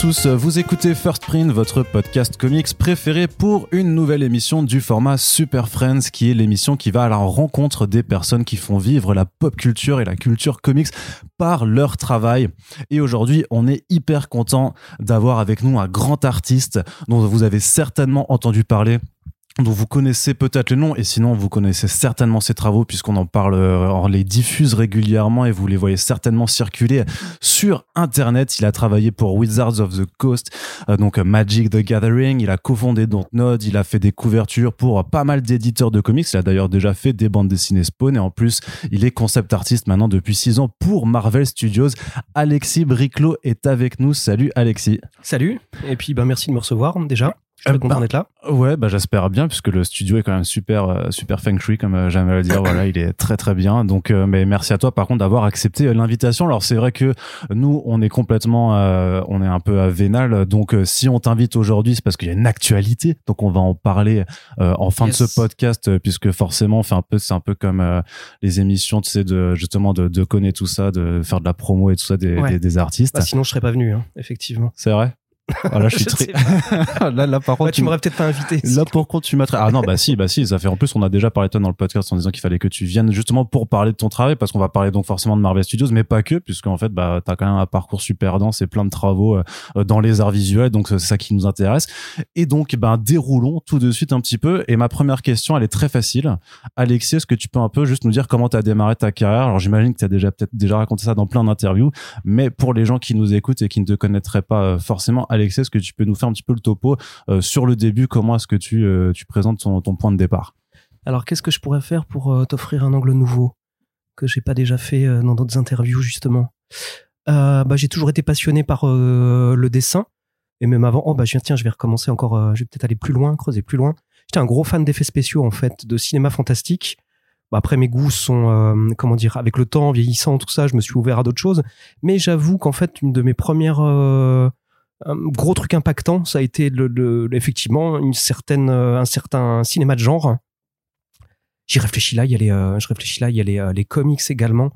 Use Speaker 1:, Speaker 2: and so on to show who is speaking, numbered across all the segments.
Speaker 1: tous, vous écoutez First Print, votre podcast comics préféré pour une nouvelle émission du format Super Friends, qui est l'émission qui va à la rencontre des personnes qui font vivre la pop culture et la culture comics par leur travail. Et aujourd'hui, on est hyper content d'avoir avec nous un grand artiste dont vous avez certainement entendu parler dont vous connaissez peut-être le nom et sinon vous connaissez certainement ses travaux puisqu'on en parle, euh, on les diffuse régulièrement et vous les voyez certainement circuler sur internet. Il a travaillé pour Wizards of the Coast, euh, donc Magic the Gathering. Il a cofondé Dontnod. Il a fait des couvertures pour pas mal d'éditeurs de comics. Il a d'ailleurs déjà fait des bandes dessinées Spawn et en plus il est concept artiste maintenant depuis six ans pour Marvel Studios. Alexis Briclot est avec nous. Salut Alexis.
Speaker 2: Salut et puis ben merci de me recevoir déjà. Je suis
Speaker 1: Euh,
Speaker 2: content d'être là?
Speaker 1: Ouais, bah j'espère bien puisque le studio est quand même super euh, super feng shui comme euh, j'aime le dire. voilà, il est très très bien. Donc euh, mais merci à toi par contre d'avoir accepté l'invitation. Alors c'est vrai que nous on est complètement euh, on est un peu à vénal donc euh, si on t'invite aujourd'hui c'est parce qu'il y a une actualité. Donc on va en parler euh, en fin de ce podcast puisque forcément on fait un peu c'est un peu comme euh, les émissions tu sais de justement de de connaître tout ça, de faire de la promo et tout ça des
Speaker 2: Ouais.
Speaker 1: des, des artistes.
Speaker 2: Bah, sinon, je serais pas venu, hein, effectivement.
Speaker 1: c'est vrai? Voilà, je suis
Speaker 2: Je
Speaker 1: très là là par contre
Speaker 2: Ouais, tu m'aurais peut-être pas invité.
Speaker 1: Là, pour contre, tu m'as Ah non, bah si, bah si, ça fait. En plus, on a déjà parlé de toi dans le podcast en disant qu'il fallait que tu viennes justement pour parler de ton travail, parce qu'on va parler donc forcément de Marvel Studios, mais pas que, puisqu'en fait, bah, t'as quand même un parcours super dense et plein de travaux euh, dans les arts visuels, donc c'est ça qui nous intéresse. Et donc, ben, déroulons tout de suite un petit peu. Et ma première question, elle est très facile. Alexis, est-ce que tu peux un peu juste nous dire comment t'as démarré ta carrière? Alors, j'imagine que t'as déjà peut-être déjà raconté ça dans plein d'interviews, mais pour les gens qui nous écoutent et qui ne te connaîtraient pas euh, forcément, Alexis, est-ce que tu peux nous faire un petit peu le topo euh, sur le début Comment est-ce que tu, euh, présentes ton, point de départ?
Speaker 2: Alors, qu'est-ce que je pourrais faire pour euh, t'offrir un angle nouveau que j'ai pas déjà fait dans d'autres interviews, justement? Bah, J'ai toujours été passionné par le dessin. Et même avant, oh bah tiens, je vais recommencer encore, je vais peut-être aller plus loin, creuser plus loin. J'étais un gros fan d'effets spéciaux, en fait, de cinéma fantastique. Bah, après, mes goûts sont, comment dire, avec le temps, vieillissant, tout ça, je me suis ouvert à d'autres choses. Mais j'avoue qu'en fait, une de mes premières un gros truc impactant, ça a été le, effectivement une certaine, euh, un certain cinéma de genre. J'y réfléchis là, il y a les, euh, je réfléchis là, il y a euh, les comics également.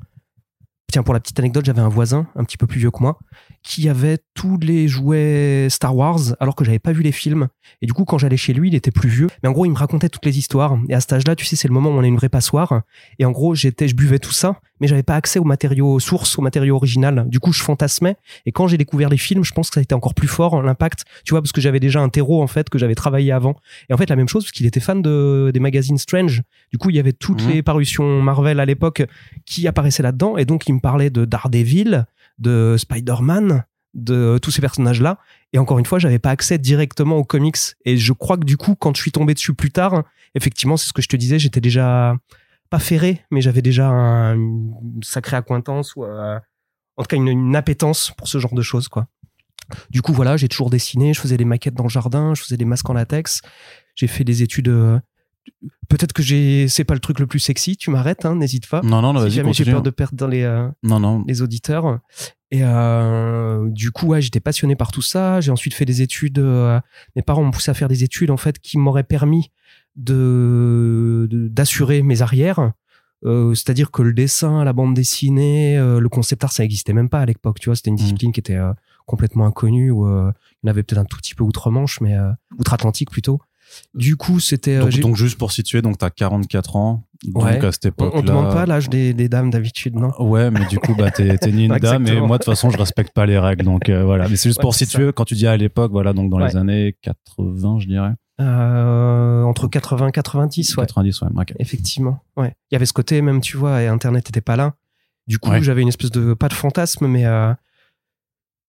Speaker 2: Tiens, pour la petite anecdote, j'avais un voisin, un petit peu plus vieux que moi, qui avait tous les jouets Star Wars, alors que j'avais pas vu les films. Et du coup, quand j'allais chez lui, il était plus vieux. Mais en gros, il me racontait toutes les histoires. Et à cet âge-là, tu sais, c'est le moment où on a une vraie passoire. Et en gros, j'étais, je buvais tout ça, mais j'avais pas accès aux matériaux sources, aux matériaux original. Du coup, je fantasmais. Et quand j'ai découvert les films, je pense que ça a été encore plus fort, l'impact. Tu vois, parce que j'avais déjà un terreau, en fait, que j'avais travaillé avant. Et en fait, la même chose, parce qu'il était fan de, des magazines Strange. Du coup, il y avait toutes
Speaker 1: Mhm.
Speaker 2: les parutions Marvel à l'époque qui apparaissaient là-dedans. Et donc, il me parlait de Daredevil, de Spider-Man, de tous ces personnages-là. Et encore une fois, j'avais pas accès directement aux comics. Et je crois que du coup, quand je suis tombé dessus plus tard, effectivement, c'est ce que je te disais, j'étais déjà pas ferré, mais j'avais déjà un- une sacrée accointance ou euh, en tout cas une, une appétence pour ce genre de choses, quoi. Du coup, voilà, j'ai toujours dessiné, je faisais des maquettes dans le jardin, je faisais des masques en latex, j'ai fait des études. euh, Peut-être que j'ai, c'est pas le truc le plus sexy. Tu m'arrêtes, hein, n'hésite pas.
Speaker 1: Non, non,
Speaker 2: si
Speaker 1: vas-y,
Speaker 2: jamais j'ai peur de perdre dans les, euh,
Speaker 1: Non, non.
Speaker 2: les auditeurs. Et euh, du coup, ouais, j'étais passionné par tout ça. J'ai ensuite fait des études. euh, mes parents m'ont poussé à faire des études en fait qui m'auraient permis de d'assurer mes arrières. Euh, C'est-à-dire que le dessin, la bande dessinée, euh, le concept art, ça n'existait même pas à l'époque. Tu vois, c'était une discipline qui était euh, complètement inconnue. Euh, il y en avait peut-être un tout petit peu outre-Manche, mais outre-Atlantique plutôt. Du coup, c'était.
Speaker 1: Donc, donc, juste pour situer, donc t'as 44 ans. Donc
Speaker 2: Ouais.
Speaker 1: à cette
Speaker 2: on,
Speaker 1: époque-là.
Speaker 2: on demande pas l'âge des, des dames d'habitude, non?
Speaker 1: Ouais, mais du coup, bah, t'es, t'es ni une dame, et moi, de toute façon, je respecte pas les règles. Donc, euh, voilà. Mais c'est juste
Speaker 2: Ouais,
Speaker 1: pour situer, quand tu dis à l'époque, voilà, donc dans les années 80, je dirais.
Speaker 2: Euh, Entre 80 et 90, ouais.
Speaker 1: 90, ouais. ok.
Speaker 2: Effectivement, ouais. Il y avait ce côté même, tu vois, et Internet n'était pas là. Du coup,
Speaker 1: Ouais.
Speaker 2: j'avais une espèce de pas de fantasme, mais euh,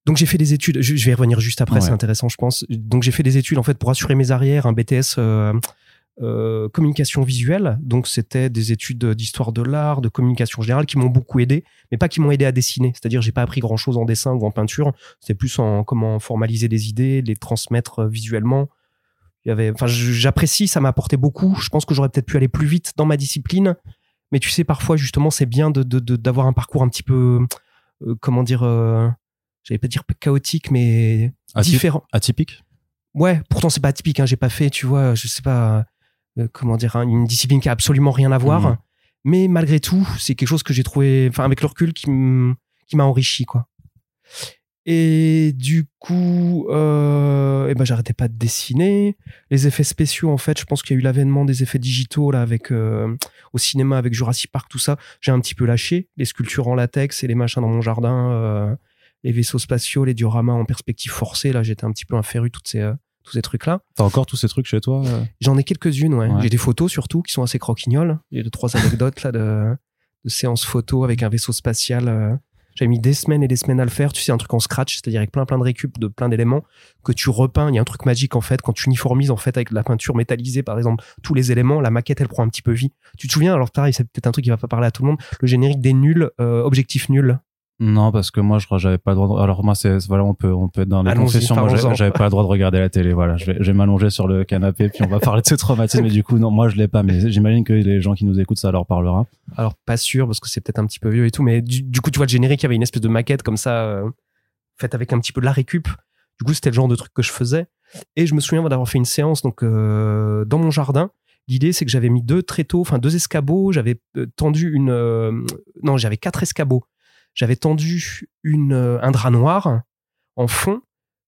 Speaker 2: donc j'ai fait des études. Je, je vais y revenir juste après,
Speaker 1: Ouais.
Speaker 2: c'est intéressant, je pense. Donc j'ai fait des études en fait pour assurer mes arrières, un BTS euh, euh, communication visuelle. Donc c'était des études d'histoire de l'art, de communication générale qui m'ont beaucoup aidé, mais pas qui m'ont aidé à dessiner. C'est-à-dire j'ai pas appris grand chose en dessin ou en peinture. C'était plus en comment formaliser des idées, les transmettre visuellement. Il y avait, enfin, je- j'apprécie, ça m'a apporté beaucoup. Je pense que j'aurais peut-être pu aller plus vite dans ma discipline, mais tu sais, parfois justement, c'est bien de d'avoir un parcours un petit peu, euh, comment dire, euh, j'allais pas dire chaotique, mais
Speaker 1: Atyp-
Speaker 2: différent.
Speaker 1: Atypique?
Speaker 2: Ouais, pourtant c'est pas atypique. Hein, j'ai pas fait, tu vois, je sais pas euh, comment dire, hein, une discipline qui a absolument rien à voir.
Speaker 1: Mhm.
Speaker 2: Mais malgré tout, c'est quelque chose que j'ai trouvé, enfin avec le recul, qui m'a enrichi quoi. Et du coup, euh, eh ben, j'arrêtais pas de dessiner. Les effets spéciaux, en fait, je pense qu'il y a eu l'avènement des effets digitaux là, avec euh, au cinéma, avec Jurassic Park, tout ça. J'ai un petit peu lâché les sculptures en latex et les machins dans mon jardin, euh, les vaisseaux spatiaux, les dioramas en perspective forcée. Là, j'étais un petit peu un féru toutes ces euh, tous ces trucs-là.
Speaker 1: T'as encore tous ces trucs chez toi euh?
Speaker 2: J'en ai quelques-unes, ouais.
Speaker 1: Ouais.
Speaker 2: J'ai des photos surtout qui sont assez croquignoles. J'ai deux trois anecdotes là de, de séances photos avec un vaisseau spatial. J'avais mis des semaines et des semaines à le faire. Tu sais, un truc en scratch, c'est-à-dire avec plein plein de récup de plein d'éléments que tu repeins. Il y a un truc magique en fait quand tu uniformises en fait avec la peinture métallisée par exemple tous les éléments. La maquette elle prend un petit peu vie. Tu te souviens Alors pareil, c'est peut-être un truc qui va pas parler à tout le monde. Le générique des nuls, euh, objectif nul.
Speaker 1: Non, parce que moi, je crois que j'avais pas le droit. De... Alors moi, c'est voilà, on peut on peut être dans des
Speaker 2: Allons-y,
Speaker 1: confessions. Moi, j'avais pas le droit de regarder la télé. Voilà, je vais, je vais m'allonger sur le canapé, puis on va parler de ce traumatisme. Mais du coup, non, moi, je l'ai pas. Mais j'imagine que les gens qui nous écoutent, ça leur parlera.
Speaker 2: Alors pas sûr parce que c'est peut-être un petit peu vieux et tout, mais du, du coup tu vois le générique, il y avait une espèce de maquette comme ça, euh, faite avec un petit peu de la récup. Du coup c'était le genre de truc que je faisais. Et je me souviens d'avoir fait une séance donc euh, dans mon jardin. L'idée c'est que j'avais mis deux tréteaux, enfin deux escabeaux. J'avais euh, tendu une, euh, non j'avais quatre escabeaux. J'avais tendu une euh, un drap noir en fond.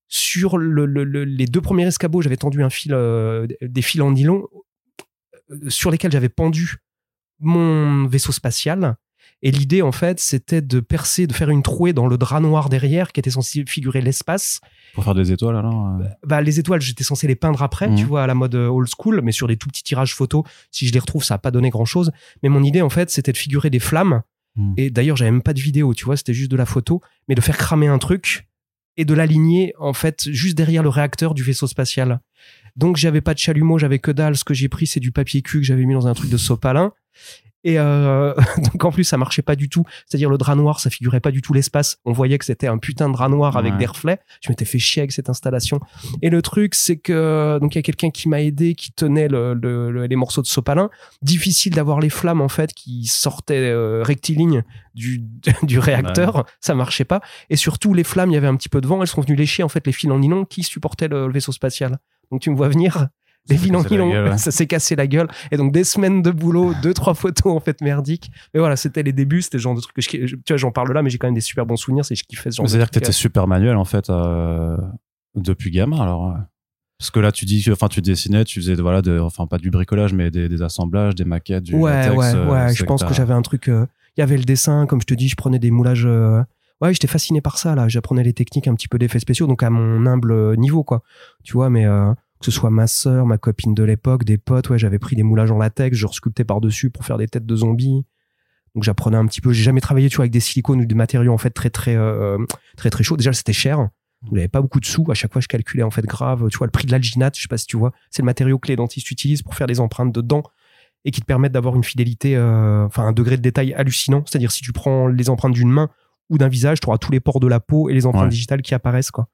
Speaker 2: Sur le, le- le- les deux premiers escabeaux, j'avais tendu un fil, euh, des fils en nylon euh, sur lesquels j'avais pendu mon vaisseau spatial. Et l'idée, en fait, c'était de percer, de faire une trouée dans le drap noir derrière qui était censé figurer l'espace.
Speaker 1: Pour faire des étoiles, alors. euh,
Speaker 2: Bah, les étoiles, j'étais censé les peindre après, tu vois, à la mode old school, mais sur des tout petits tirages photos. Si je les retrouve, ça n'a pas donné grand chose. Mais mon idée, en fait, c'était de figurer des flammes.
Speaker 1: Mhm.
Speaker 2: Et d'ailleurs, j'avais même pas de vidéo, tu vois, c'était juste de la photo, mais de faire cramer un truc et de l'aligner, en fait, juste derrière le réacteur du vaisseau spatial. Donc, j'avais pas de chalumeau, j'avais que dalle. Ce que j'ai pris, c'est du papier cul que j'avais mis dans un truc de sopalin. Et euh, donc en plus ça marchait pas du tout, c'est-à-dire le drap noir ça figurait pas du tout l'espace. On voyait que c'était un putain de drap noir avec des reflets. Je m'étais fait chier avec cette installation. Et le truc c'est que donc il y a quelqu'un qui m'a aidé, qui tenait le, le- le- les morceaux de sopalin. Difficile d'avoir les flammes en fait qui sortaient euh, rectilignes du du réacteur, ça marchait pas. Et surtout les flammes, il y avait un petit peu de vent, elles sont venues lécher en fait les fils en nylon qui supportaient le, le vaisseau spatial. Donc tu me vois venir.
Speaker 1: S'est
Speaker 2: fils en nylon, ça s'est cassé la gueule. Et donc des semaines de boulot, deux trois photos en fait merdiques. Mais voilà, c'était les débuts, c'était le genre de truc que je, tu vois, j'en parle là, mais j'ai quand même des super bons souvenirs. C'est je kiffais ce genre.
Speaker 1: C'est-à-dire que t'étais super manuel en fait euh, depuis gamin alors. Parce que là, tu dis enfin, tu dessinais, tu faisais, voilà, de, enfin, pas du bricolage, mais des, des assemblages, des maquettes, du
Speaker 2: Ouais,
Speaker 1: latex,
Speaker 2: ouais,
Speaker 1: euh,
Speaker 2: ouais. Je pense que j'avais un truc. euh, Il y avait le dessin, comme je te dis, je prenais des moulages. euh, Ouais, j'étais fasciné par ça là. J'apprenais les techniques un petit peu d'effets spéciaux, donc à mon humble niveau, quoi. Tu vois, mais que ce soit ma sœur, ma copine de l'époque, des potes, ouais, j'avais pris des moulages en latex, je resculptais par dessus pour faire des têtes de zombies. Donc j'apprenais un petit peu. J'ai jamais travaillé, tu vois, avec des silicones ou des matériaux en fait très très euh, très très chauds. Déjà, c'était cher. Vous n'avez pas beaucoup de sous. À chaque fois, je calculais en fait grave. Tu vois, le prix de l'alginate, je sais pas si tu vois, c'est le matériau que les dentistes utilisent pour faire des empreintes de dents et qui te permettent d'avoir une fidélité, euh, enfin un degré de détail hallucinant. C'est-à-dire si tu prends les empreintes d'une main ou d'un visage, tu auras tous les pores de la peau et les empreintes
Speaker 1: Ouais.
Speaker 2: digitales qui apparaissent quoi.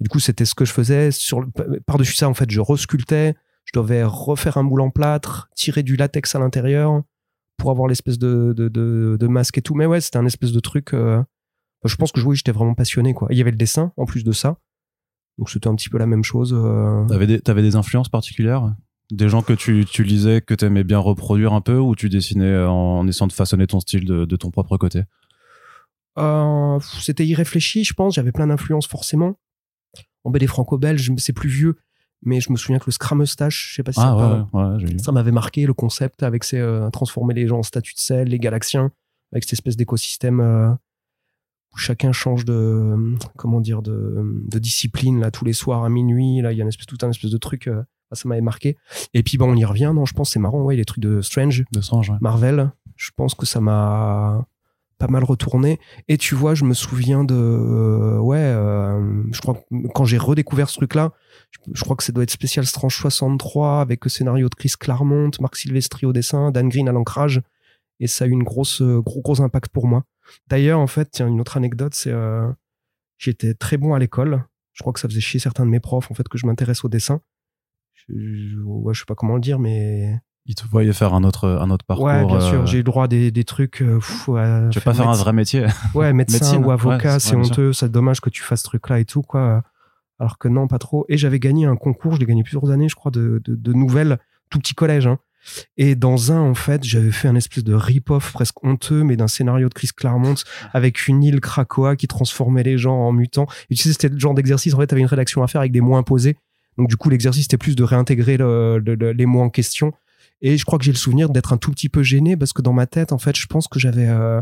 Speaker 2: Et du coup, c'était ce que je faisais. Sur le- par-dessus ça, en fait, je resculptais. Je devais refaire un moule en plâtre, tirer du latex à l'intérieur pour avoir l'espèce de, de, de, de masque et tout. Mais ouais, c'était un espèce de truc. euh, je pense que oui, j'étais vraiment passionné quoi. Il y avait le dessin en plus de ça. Donc c'était un petit peu la même chose. euh.
Speaker 1: T'avais des, t'avais des influences particulières? Des gens que tu, tu lisais, que t'aimais bien reproduire un peu, ou tu dessinais en, en essayant de façonner ton style de, de ton propre côté?
Speaker 2: Euh, c'était irréfléchi, je pense. J'avais plein d'influences forcément. En BD franco-belge, c'est plus vieux, mais je me souviens que le Scrum Eustache, je sais pas si ça
Speaker 1: Ah ouais, ouais, vu.
Speaker 2: Ça m'avait marqué le concept avec ses euh, transformer les gens en statues de sel, les galaxiens, avec cette espèce d'écosystème euh, où chacun change de euh, comment dire de, de discipline là tous les soirs à minuit. Là, il y a une espèce tout un espèce de truc. euh, ça m'avait marqué. Et puis bon, on y revient. Non, je pense c'est marrant. Ouais, les trucs de Strange,
Speaker 1: De ouais.
Speaker 2: Marvel. Je pense que ça m'a pas mal retourné. Et tu vois, je me souviens de euh, ouais, euh, je crois quand j'ai redécouvert ce truc-là, je, je crois que ça doit être spécial Strange 63 avec le scénario de Chris Claremont, Marc Silvestri au dessin, Dan Green à l'ancrage, et ça a eu une grosse euh, gros gros impact pour moi. D'ailleurs, en fait, tiens, une autre anecdote, c'est j'étais très bon à l'école. Je crois que ça faisait chier certains de mes profs en fait que je m'intéresse au dessin. Je, je, ouais, je sais pas comment le dire, mais
Speaker 1: Ils te voyaient faire un autre, un autre parcours.
Speaker 2: ouais, bien
Speaker 1: euh,
Speaker 2: sûr, j'ai eu le droit à des, des trucs. euh, pff, à
Speaker 1: Tu veux pas faire un vrai métier?
Speaker 2: Ouais, médecin
Speaker 1: Médecine,
Speaker 2: ou avocat,
Speaker 1: ouais,
Speaker 2: c'est honteux, c'est dommage que tu fasses ce truc-là et tout, quoi. Alors que non, pas trop. Et j'avais gagné un concours, je l'ai gagné plusieurs années, je crois, de, de, de nouvelles, tout petit collège, hein. Et dans un, en fait, j'avais fait un espèce de rip-off presque honteux, mais d'un scénario de Chris Claremont avec une île Krakoa qui transformait les gens en mutants. Et tu sais, c'était le genre d'exercice, en fait, t'avais une rédaction à faire avec des mots imposés. Donc, du coup, l'exercice, c'était plus de réintégrer les mots en question. Et je crois que j'ai le souvenir d'être un tout petit peu gêné parce que dans ma tête, en fait, je pense que j'avais, euh,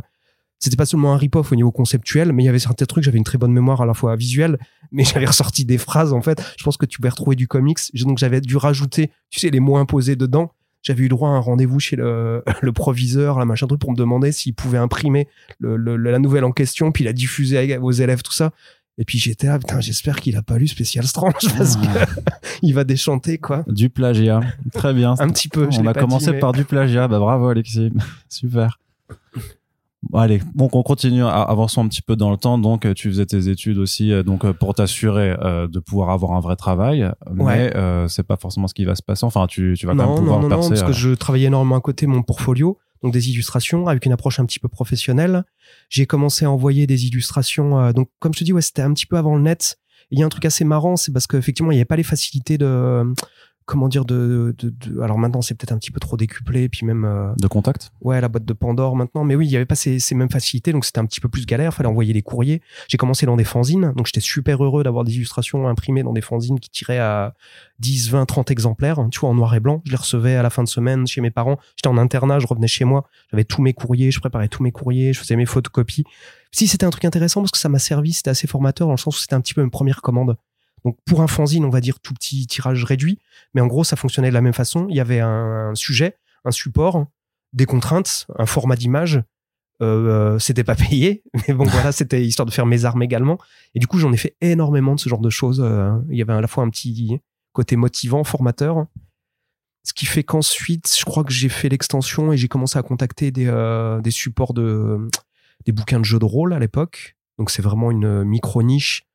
Speaker 2: c'était pas seulement un rip-off au niveau conceptuel, mais il y avait certains trucs, j'avais une très bonne mémoire à la fois visuelle, mais j'avais ressorti des phrases, en fait. Je pense que tu pouvais retrouver du comics. Donc, j'avais dû rajouter, tu sais, les mots imposés dedans j'avais eu droit à un rendez-vous chez le, proviseur, la machin truc, pour me demander s'il pouvait imprimer la nouvelle en question, puis la diffuser aux élèves, tout ça. Et puis j'étais là, putain, j'espère qu'il a pas lu Spécial Strange parce qu'il il va déchanter, quoi.
Speaker 1: Du plagiat. Très bien.
Speaker 2: un petit peu.
Speaker 1: On a commencé par du plagiat. Bah, bravo, Alexis. Super allez, donc on continue, avançons un petit peu dans le temps. Donc, euh, tu faisais tes études aussi, euh, donc euh, pour t'assurer de pouvoir avoir un vrai travail, mais c'est pas forcément ce qui va se passer. Enfin, tu, tu vas quand même pouvoir
Speaker 2: non,
Speaker 1: percer.
Speaker 2: Non, parce que je travaillais énormément à côté mon portfolio, donc des illustrations avec une approche un petit peu professionnelle. J'ai commencé à envoyer des illustrations. donc, comme je te dis, ouais, c'était un petit peu avant le net. Il y a un truc assez marrant, c'est parce qu'effectivement, il n'y avait pas les facilités de comment dire de, de, alors maintenant c'est peut-être un petit peu trop décuplé puis même euh,
Speaker 1: de contact?
Speaker 2: ouais la boîte de Pandore maintenant. Mais oui il y avait pas ces, ces mêmes facilités donc c'était un petit peu plus galère. Fallait envoyer les courriers. J'ai commencé dans des fanzines donc j'étais super heureux d'avoir des illustrations imprimées dans des fanzines qui tiraient à 10 20 30 exemplaires tu vois en noir et blanc. Je les recevais à la fin de semaine chez mes parents. J'étais en internat je revenais chez moi. J'avais tous mes courriers je préparais tous mes courriers je faisais mes photocopies. Si c'était un truc intéressant parce que ça m'a servi c'était assez formateur dans le sens où c'était un petit peu une première commande donc pour un fanzine, on va dire tout petit tirage réduit, mais en gros ça fonctionnait de la même façon. Il y avait un, sujet, un support, des contraintes, un format d'image. Euh, euh c'était pas payé, mais bon voilà, c'était histoire de faire mes armes également. Et du coup j'en ai fait énormément de ce genre de choses. Euh, il y avait à la fois un petit côté motivant, formateur. Ce qui fait qu'ensuite, je crois que j'ai fait l'extension et j'ai commencé à contacter des, euh, des supports de des bouquins de jeux de rôle à l'époque. Donc c'est vraiment une micro niche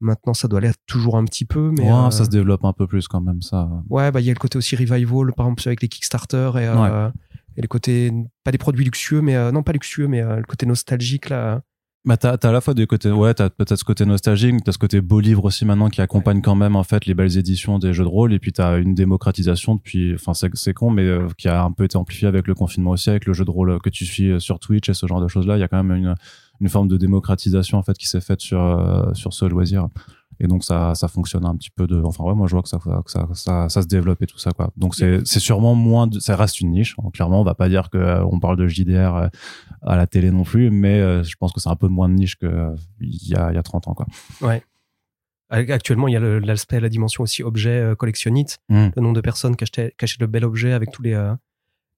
Speaker 2: Maintenant, ça doit aller toujours un petit peu, mais
Speaker 1: ouais, ça euh, se développe un peu plus quand même ça.
Speaker 2: Ouais, bah il y a le côté aussi revival, par exemple avec les Kickstarter et, euh, et les côtés pas des produits luxueux, mais euh, non pas luxueux, mais le côté nostalgique là.
Speaker 1: Bah t'as as à la fois des côtés ouais t'as peut-être ce côté nostalgique t'as ce côté beau livre aussi maintenant qui accompagne quand même en fait les belles éditions des jeux de rôle et puis t'as une démocratisation depuis enfin c'est con mais qui a un peu été amplifié avec le confinement aussi avec le jeu de rôle que tu suis sur Twitch et ce genre de choses là il y a quand même une une forme de démocratisation en fait qui s'est faite sur euh, sur ce loisir. Et donc ça ça fonctionne un petit peu de enfin ouais moi je vois que ça que ça ça, ça se développe et tout ça quoi. Donc c'est c'est sûrement moins de, ça reste une niche clairement. On va pas dire que euh, on parle de JDR euh, à la télé non plus mais je pense que c'est un peu moins de niche que il y a il y a 30 ans quoi.
Speaker 2: Ouais. Actuellement, il y a l'aspect, la dimension aussi objet collectionnite, mmh. le nombre de personnes qui achètent, le bel objet avec tous les,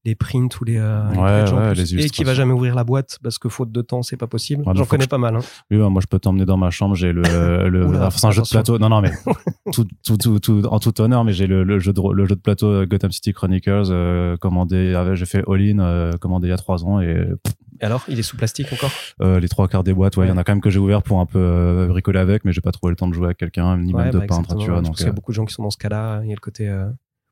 Speaker 2: les prints ou les,
Speaker 1: euh,
Speaker 2: et qui va jamais ouvrir la boîte parce que faute de temps c'est pas possible. J'en connais pas mal hein.
Speaker 1: oui moi je peux t'emmener dans ma chambre j'ai le, le c'est un jeu de plateau. Non non mais tout, tout, tout, tout, en tout honneur mais j'ai le, le, jeu de le jeu de plateau euh, Gotham City Chronicles euh, commandé ah, j'ai fait all in euh, commandé il y a trois ans et,
Speaker 2: alors il est sous plastique encore?
Speaker 1: Les trois quarts des boîtes ouais il y en a quand même que j'ai ouvert pour un peu bricoler avec mais j'ai pas trouvé le temps de jouer avec quelqu'un ni même de bah, peindre tu vois
Speaker 2: donc il y a beaucoup de gens qui sont dans ce cas là il y a le côté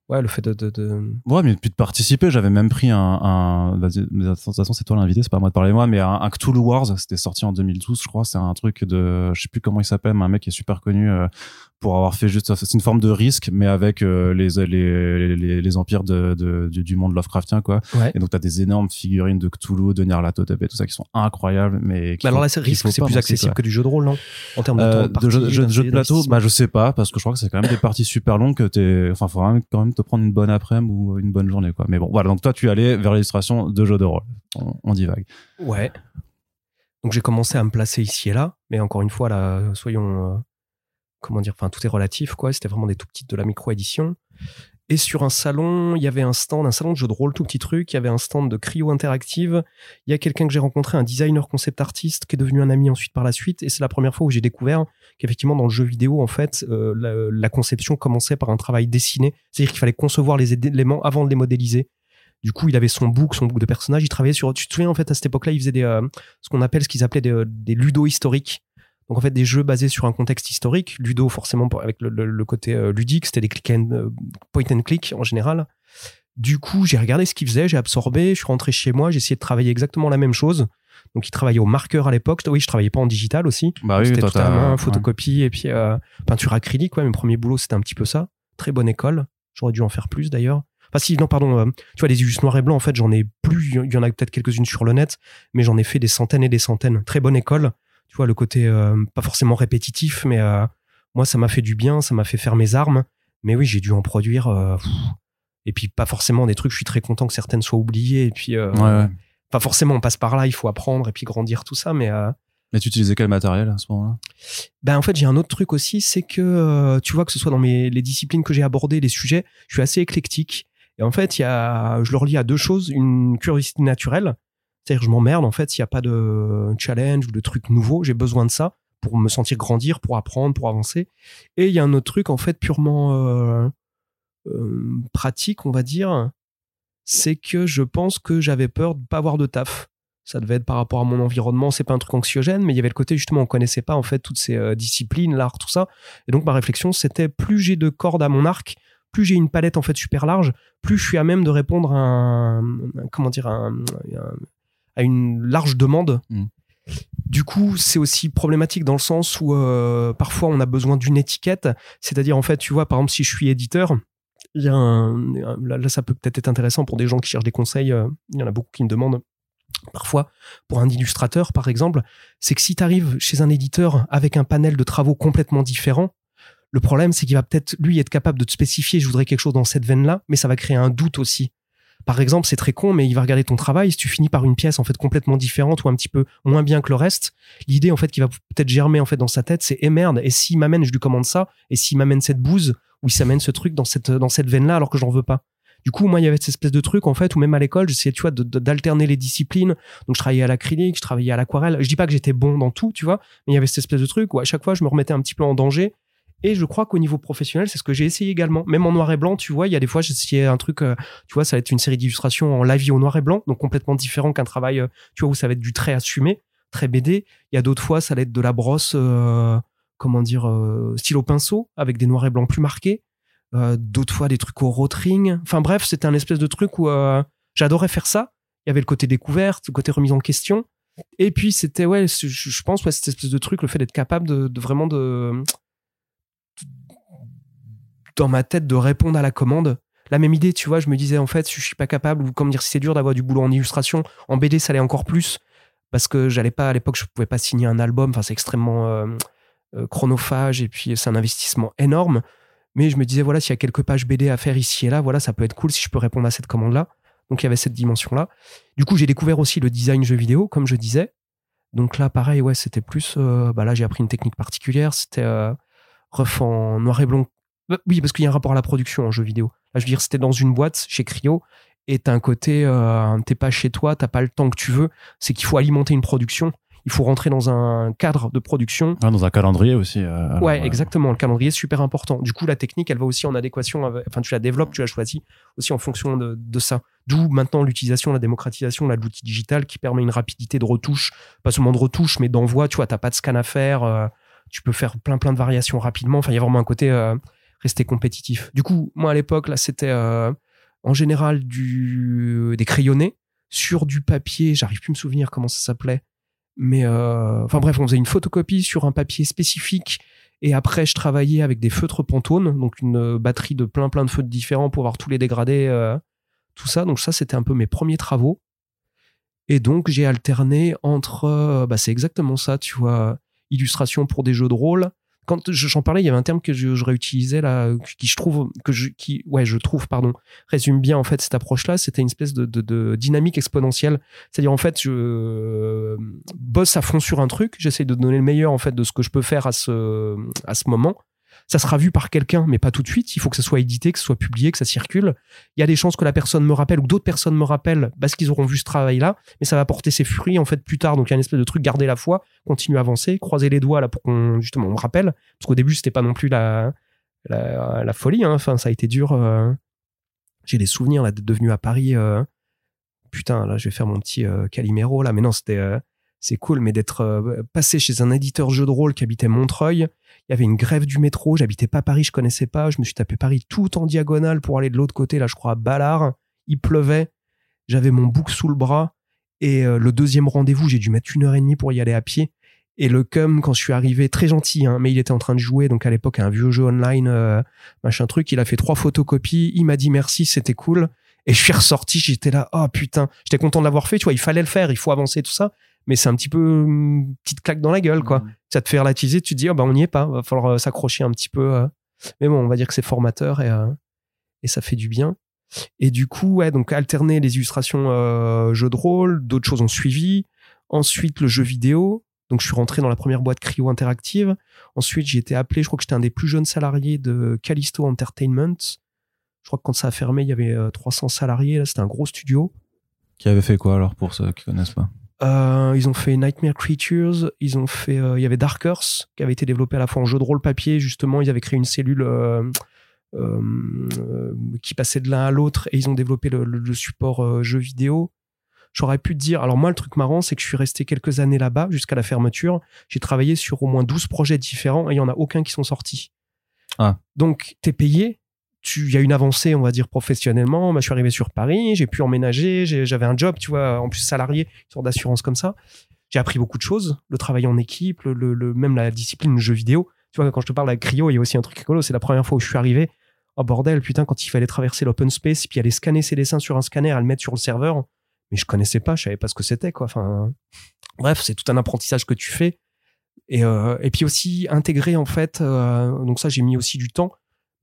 Speaker 2: ouais le fait de, de, de,
Speaker 1: ouais mais puis de participer j'avais même pris un, un de toute façon c'est toi l'invité c'est pas à moi de parler moi mais un, un Cthulhu Wars c'était sorti en 2012 je crois c'est un truc de je sais plus comment il s'appelle mais un mec qui est super connu euh, pour avoir fait juste c'est une forme de risque mais avec euh, les, les, les, les empires de, de, du, monde Lovecraftien quoi. Et donc t'as des énormes figurines de Cthulhu de Nyarlathotep et tout ça qui sont incroyables mais
Speaker 2: alors là c'est risque c'est plus accessible que du jeu de rôle non? En termes de, euh, temps de,
Speaker 1: jeu, jeu, de plateau bah je sais pas parce que je crois que c'est quand même des parties super longues que t'es enfin faut quand même te prendre une bonne après-midi ou une bonne journée quoi. Mais bon voilà. Donc toi tu allais vers l'illustration de jeux de rôle. On, on divague.
Speaker 2: Ouais. Donc j'ai commencé à me placer ici et là mais encore une fois là soyons euh, comment dire, enfin tout est relatif quoi. C'était vraiment des tout petites de la micro édition. Et sur un salon, il y avait un stand, un salon de jeux de rôle, tout petit truc. Il y avait un stand de cryo interactive. Il y a quelqu'un que j'ai rencontré, un designer concept artiste, qui est devenu un ami ensuite par la suite. Et c'est la première fois où j'ai découvert qu'effectivement dans le jeu vidéo, en fait, euh, la, conception commençait par un travail dessiné. C'est-à-dire qu'il fallait concevoir les éléments avant de les modéliser. Du coup, il avait son book, son book de personnages. Il travaillait sur. Tu te souviens en fait à cette époque-là, il faisait des, euh, ce qu'on appelle, ce qu'ils appelaient des, des ludo historiques. Donc en fait des jeux basés sur un contexte historique, Ludo forcément avec le, côté euh, ludique, c'était des click and, euh, point and click en général. Du coup, j'ai regardé ce qu'il faisait, j'ai absorbé, je suis rentré chez moi, j'ai essayé de travailler exactement la même chose. Donc il travaillait au marqueur à l'époque. Oui, je travaillais pas en digital aussi.
Speaker 1: Bah oui,
Speaker 2: c'était tout à main, photocopie et puis euh, peinture acrylique. Ouais, mon premier boulot c'était un petit peu ça. Très bonne école. J'aurais dû en faire plus d'ailleurs. Enfin, si, non, pardon. euh, tu vois, les illustres noirs et blancs, en fait, j'en ai plus. Il y en a peut-être quelques-unes sur le net, mais j'en ai fait des centaines et des centaines. Très bonne école. Tu vois, le côté euh, pas forcément répétitif, mais euh, moi, ça m'a fait du bien, ça m'a fait faire mes armes. Mais oui, j'ai dû en produire. euh, pff. et puis, pas forcément des trucs. Je suis très content que certaines soient oubliées. Et puis,
Speaker 1: Ouais, ouais.
Speaker 2: pas forcément, on passe par là, il faut apprendre et puis grandir tout ça. Mais
Speaker 1: Mais tu utilisais quel matériel à ce moment-là?
Speaker 2: Ben en fait, j'ai un autre truc aussi, c'est que euh, tu vois que ce soit dans mes les disciplines que j'ai abordées, les sujets, je suis assez éclectique. Et en fait, il y a, je le relie à deux choses une curiosité naturelle, c'est-à-dire que je m'emmerde en fait s'il n'y a pas de challenge ou de truc nouveau, j'ai besoin de ça pour me sentir grandir, pour apprendre, pour avancer. Et il y a un autre truc en fait purement euh, euh, pratique, on va dire, c'est que je pense que j'avais peur de pas avoir de taf. Ça devait être par rapport à mon environnement, c'est pas un truc anxiogène, mais il y avait le côté justement, on connaissait pas en fait toutes ces euh, disciplines, l'art, tout ça. Et donc ma réflexion, c'était plus j'ai de cordes à mon arc, plus j'ai une palette en fait super large, plus je suis à même de répondre à un, comment dire, un- à une large demande.
Speaker 1: Mm.
Speaker 2: Du coup, c'est aussi problématique dans le sens où euh, parfois on a besoin d'une étiquette, c'est-à-dire en fait, tu vois, par exemple, si je suis éditeur, il y a un, un- là, là, ça peut peut-être être intéressant pour des gens qui cherchent des conseils. euh, il y en a beaucoup qui me demandent parfois pour un illustrateur, par exemple, c'est que si tu arrives chez un éditeur avec un panel de travaux complètement différent, le problème, c'est qu'il va peut-être, lui, être capable de te spécifier, je voudrais quelque chose dans cette veine-là, mais ça va créer un doute aussi. Par exemple, c'est très con, mais il va regarder ton travail. Si tu finis par une pièce en fait complètement différente ou un petit peu moins bien que le reste, l'idée en fait qui va peut-être germer en fait dans sa tête, c'est eh merde. Et s'il m'amène, je lui commande ça. Et s'il m'amène cette bouse ou il s'amène ce truc dans cette dans cette veine-là alors que j'en veux pas. Du coup, moi, il y avait cette espèce de truc en fait où même à l'école, j'essayais tu vois d'alterner les disciplines. Donc, je travaillais à l'acrylique, je travaillais à l'aquarelle. Je dis pas que j'étais bon dans tout, tu vois, mais il y avait cette espèce de truc où à chaque fois, je me remettais un petit peu en danger. Et je crois qu'au niveau professionnel, c'est ce que j'ai essayé également. Même en noir et blanc, tu vois, il y a des fois, j'essayais un truc, euh, tu vois, ça va être une série d'illustrations en la vie au noir et blanc, donc complètement différent qu'un travail, euh, tu vois, où ça va être du trait assumé, très BD. Il y a d'autres fois, ça va être de la brosse, euh, comment dire, stylo pinceau, avec des noirs et blancs plus marqués. D'autres fois, des trucs au rotring. Enfin bref, c'était un espèce de truc où j'adorais faire ça. Il y avait le côté découverte, le côté remise en question. Et puis c'était ouais, je, pense ouais, cette espèce de truc, le fait d'être capable de vraiment de dans ma tête de répondre à la commande. La même idée, tu vois, je me disais en fait, je suis pas capable ou comme dire si c'est dur d'avoir du boulot en illustration, en BD ça allait encore plus parce que j'allais pas à l'époque, je pouvais pas signer un album, enfin c'est extrêmement euh, euh, chronophage et puis c'est un investissement énorme. Mais je me disais voilà, s'il y a quelques pages BD à faire ici et là, voilà, ça peut être cool si je peux répondre à cette commande là. Donc il y avait cette dimension là. Du coup, j'ai découvert aussi le design jeu vidéo, comme je disais. Donc là, pareil, ouais, c'était plus. euh, bah là, j'ai appris une technique particulière. C'était euh, ref en noir et blanc. Bah, Oui, parce qu'il y a un rapport à la production en jeu vidéo. Là, je veux dire, c'était dans une boîte chez Cryo. Et t'as un côté, euh, t'es pas chez toi, t'as pas le temps que tu veux. C'est qu'il faut alimenter une production. Il faut rentrer dans un cadre de production.
Speaker 1: Ah, Dans un calendrier aussi. euh, alors,
Speaker 2: Ouais, exactement. Le calendrier est super important. Du coup, la technique, elle va aussi en adéquation. Avec, enfin, tu la développes, tu la choisis aussi en fonction de, de ça. D'où maintenant l'utilisation, la démocratisation là, de l'outil digital qui permet une rapidité de retouche, pas seulement de retouche, mais d'envoi. Tu vois, t'as pas de scan à faire. euh, tu peux faire plein plein de variations rapidement. Enfin, il y a vraiment un côté euh, rester compétitif. Du coup, moi à l'époque là, c'était euh, en général du des crayonnés sur du papier. J'arrive plus à me souvenir comment ça s'appelait. Mais euh, enfin bref, on faisait une photocopie sur un papier spécifique et après je travaillais avec des feutres Pantone, donc une euh, batterie de plein plein de feutres différents pour avoir tous les dégradés, euh, tout ça. Donc ça c'était un peu mes premiers travaux. Et donc j'ai alterné entre, euh, bah c'est exactement ça, tu vois, illustration pour des jeux de rôle. Quand je- j'en parlais, il y avait un terme que je, je réutilisais là, qui je trouve que je, qui, ouais, je trouve, pardon, résume bien en fait cette approche-là. C'était une espèce de dynamique exponentielle. C'est-à-dire en fait, je euh, bosse à fond sur un truc, j'essaie de donner le meilleur en fait de ce que je peux faire à ce à ce moment. Ça sera vu par quelqu'un, mais pas tout de suite. Il faut que ça soit édité, que ce soit publié, que ça circule. Il y a des chances que la personne me rappelle ou d'autres personnes me rappellent parce qu'ils auront vu ce travail-là, mais ça va porter ses fruits en fait plus tard. Donc il y a une espèce de truc garder la foi, continuer à avancer, croiser les doigts là pour qu'on justement me rappelle. Parce qu'au début c'était pas non plus la la, folie. hein. Enfin ça a été dur. euh. J'ai des souvenirs là d'être devenu à Paris. euh, Putain là je vais faire mon petit euh, Calimero là, mais non c'était c'est cool, mais d'être passé chez un éditeur jeu de rôle qui habitait Montreuil. Il y avait une grève du métro. J'habitais pas Paris, je connaissais pas. Je me suis tapé Paris tout en diagonale pour aller de l'autre côté, là, je crois, à Ballard. Il pleuvait. J'avais mon bouc sous le bras. Et euh, le deuxième rendez-vous, j'ai dû mettre une heure et demie pour y aller à pied. Et le cum, quand je suis arrivé, très gentil, hein, mais il était en train de jouer, donc à l'époque, un vieux jeu online, euh, machin truc. Il a fait trois photocopies. Il m'a dit merci, c'était cool. Et je suis ressorti, j'étais là, oh putain, j'étais content de l'avoir fait, tu vois, il fallait le faire, il faut avancer, tout ça. Mais c'est un petit peu une petite claque dans la gueule, quoi.
Speaker 1: Mhm.
Speaker 2: Ça te fait relativiser, tu te dis, oh, bah, on n'y est pas, va falloir euh, s'accrocher un petit peu. euh. Mais bon, on va dire que c'est formateur et, euh, et ça fait du bien. Et du coup, ouais, donc alterner les illustrations jeux de rôle, d'autres choses ont suivi. Ensuite, le jeu vidéo. Donc, je suis rentré dans la première boîte Cryo Interactive. Ensuite, j'ai été appelé, je crois que j'étais un des plus jeunes salariés de Callisto Entertainment. Je crois que quand ça a fermé, il y avait euh, 300 salariés. Là, c'était un gros studio.
Speaker 1: Qui avait fait quoi alors pour ceux qui connaissent pas?
Speaker 2: Euh, ils ont fait Nightmare Creatures. Ils ont fait. euh, il y avait Dark Earth qui avait été développé à la fois en jeu de rôle papier. Justement, ils avaient créé une cellule euh, qui passait de l'un à l'autre et ils ont développé le, le- le support jeu vidéo. J'aurais pu te dire. Alors, moi, le truc marrant, c'est que je suis resté quelques années là-bas jusqu'à la fermeture. J'ai travaillé sur au moins 12 projets différents et il n'y en a aucun qui sont sortis.
Speaker 1: Ah.
Speaker 2: Donc, t'es payé. Il y a une avancée, on va dire, professionnellement. Je suis arrivé sur Paris, j'ai pu emménager, j'avais un job, tu vois, en plus salarié, sorte d'assurance comme ça. J'ai appris beaucoup de choses, le travail en équipe, le, même la discipline jeu vidéo. Tu vois, quand je te parle avec Cryo, il y a aussi un truc rigolo. C'est la première fois où je suis arrivé. Oh bordel, putain, quand il fallait traverser l'open space, puis aller scanner ses dessins sur un scanner, à le mettre sur le serveur. Mais je connaissais pas, je savais pas ce que c'était, quoi. Enfin, bref, c'est tout un apprentissage que tu fais. Et, euh, et puis aussi intégrer, en fait, euh, donc ça, j'ai mis aussi du temps.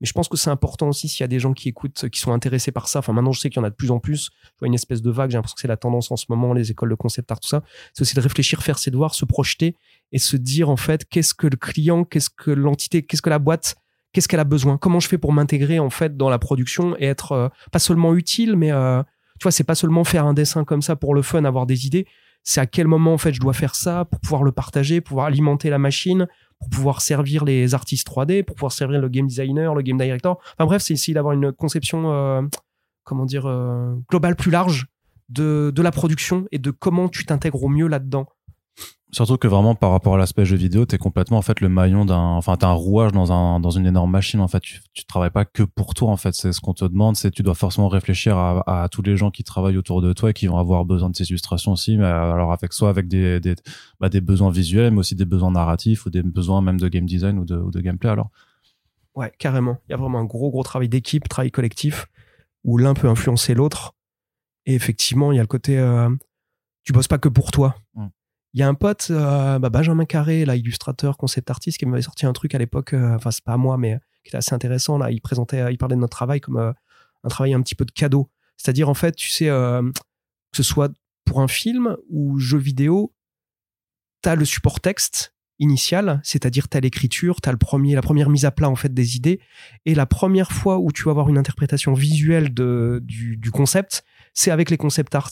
Speaker 2: Mais je pense que c'est important aussi s'il y a des gens qui écoutent, qui sont intéressés par ça. Enfin, maintenant, je sais qu'il y en a de plus en plus. Je vois une espèce de vague. J'ai l'impression que c'est la tendance en ce moment, les écoles de concept art, tout ça. C'est aussi de réfléchir, faire ses devoirs, se projeter et se dire, en fait, qu'est-ce que le client, qu'est-ce que l'entité, qu'est-ce que la boîte, qu'est-ce qu'elle a besoin? Comment je fais pour m'intégrer, en fait, dans la production et être euh, pas seulement utile, mais, euh, tu vois, c'est pas seulement faire un dessin comme ça pour le fun, avoir des idées. C'est à quel moment, en fait, je dois faire ça pour pouvoir le partager, pouvoir alimenter la machine, pour pouvoir servir les artistes 3D, pour pouvoir servir le game designer, le game director. Enfin bref, c'est essayer d'avoir une conception, euh, comment dire, euh, globale plus large de, de la production et de comment tu t'intègres au mieux là-dedans.
Speaker 1: Surtout que vraiment par rapport à l'aspect jeu vidéo, t'es complètement en fait le maillon d'un, enfin t'es un rouage dans un dans une énorme machine en fait. Tu, tu travailles pas que pour toi en fait. C'est ce qu'on te demande, c'est tu dois forcément réfléchir à, à tous les gens qui travaillent autour de toi et qui vont avoir besoin de ces illustrations aussi. Mais alors avec soit avec des des, bah, des besoins visuels, mais aussi des besoins narratifs ou des besoins même de game design ou de, ou de gameplay. Alors
Speaker 2: Ouais, carrément. Il y a vraiment un gros, gros travail d'équipe, travail collectif, où l'un peut influencer l'autre. Et effectivement, il y a le côté, euh, tu bosses pas que pour toi.
Speaker 1: Mm.
Speaker 2: Il y a un pote, euh, bah, Benjamin Carré, là, illustrateur, concept artiste, qui m'avait sorti un truc à l'époque, euh, enfin, c'est pas à moi, mais qui était assez intéressant. Là, il présentait, il parlait de notre travail comme euh, un travail un petit peu de cadeau. C'est-à-dire, en fait, tu sais, euh, que ce soit pour un film ou jeu vidéo, t'as le support texte initial, c'est-à-dire t'as l'écriture, t'as le premier, la première mise à plat en fait des idées, et la première fois où tu vas avoir une interprétation visuelle du concept, c'est avec les concept art.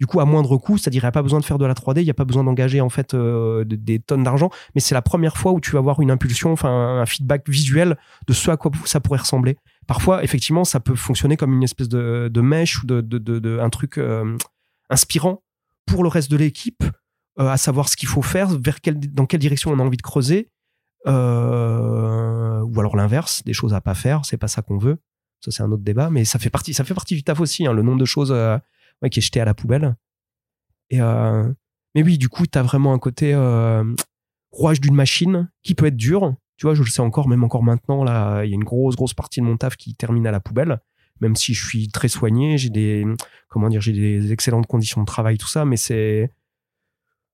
Speaker 2: Du coup, à moindre coût, c'est-à-dire il n'y a pas besoin de faire de la 3D, il n'y a pas besoin d'engager en fait euh, de- des tonnes d'argent, mais c'est la première fois où tu vas avoir une impulsion, enfin un feedback visuel de ce à quoi ça pourrait ressembler. Parfois, effectivement, ça peut fonctionner comme une espèce de, mèche ou de, un truc euh, inspirant pour le reste de l'équipe, euh, à savoir ce qu'il faut faire, vers dans quelle direction on a envie de creuser, ou alors l'inverse, des choses à pas faire, c'est pas ça qu'on veut. Ça c'est un autre débat, mais ça fait partie, ça fait partie du taf aussi, hein, le nombre de choses ouais, qui est jeté à la poubelle. Et euh, mais oui, du coup, t'as vraiment un côté euh, rouage d'une machine qui peut être dur. Tu vois, je le sais encore, même encore maintenant, là, il y a une grosse, grosse partie de mon taf qui termine à la poubelle. Même si je suis très soigné, j'ai des, comment dire, j'ai des excellentes conditions de travail, tout ça, mais c'est,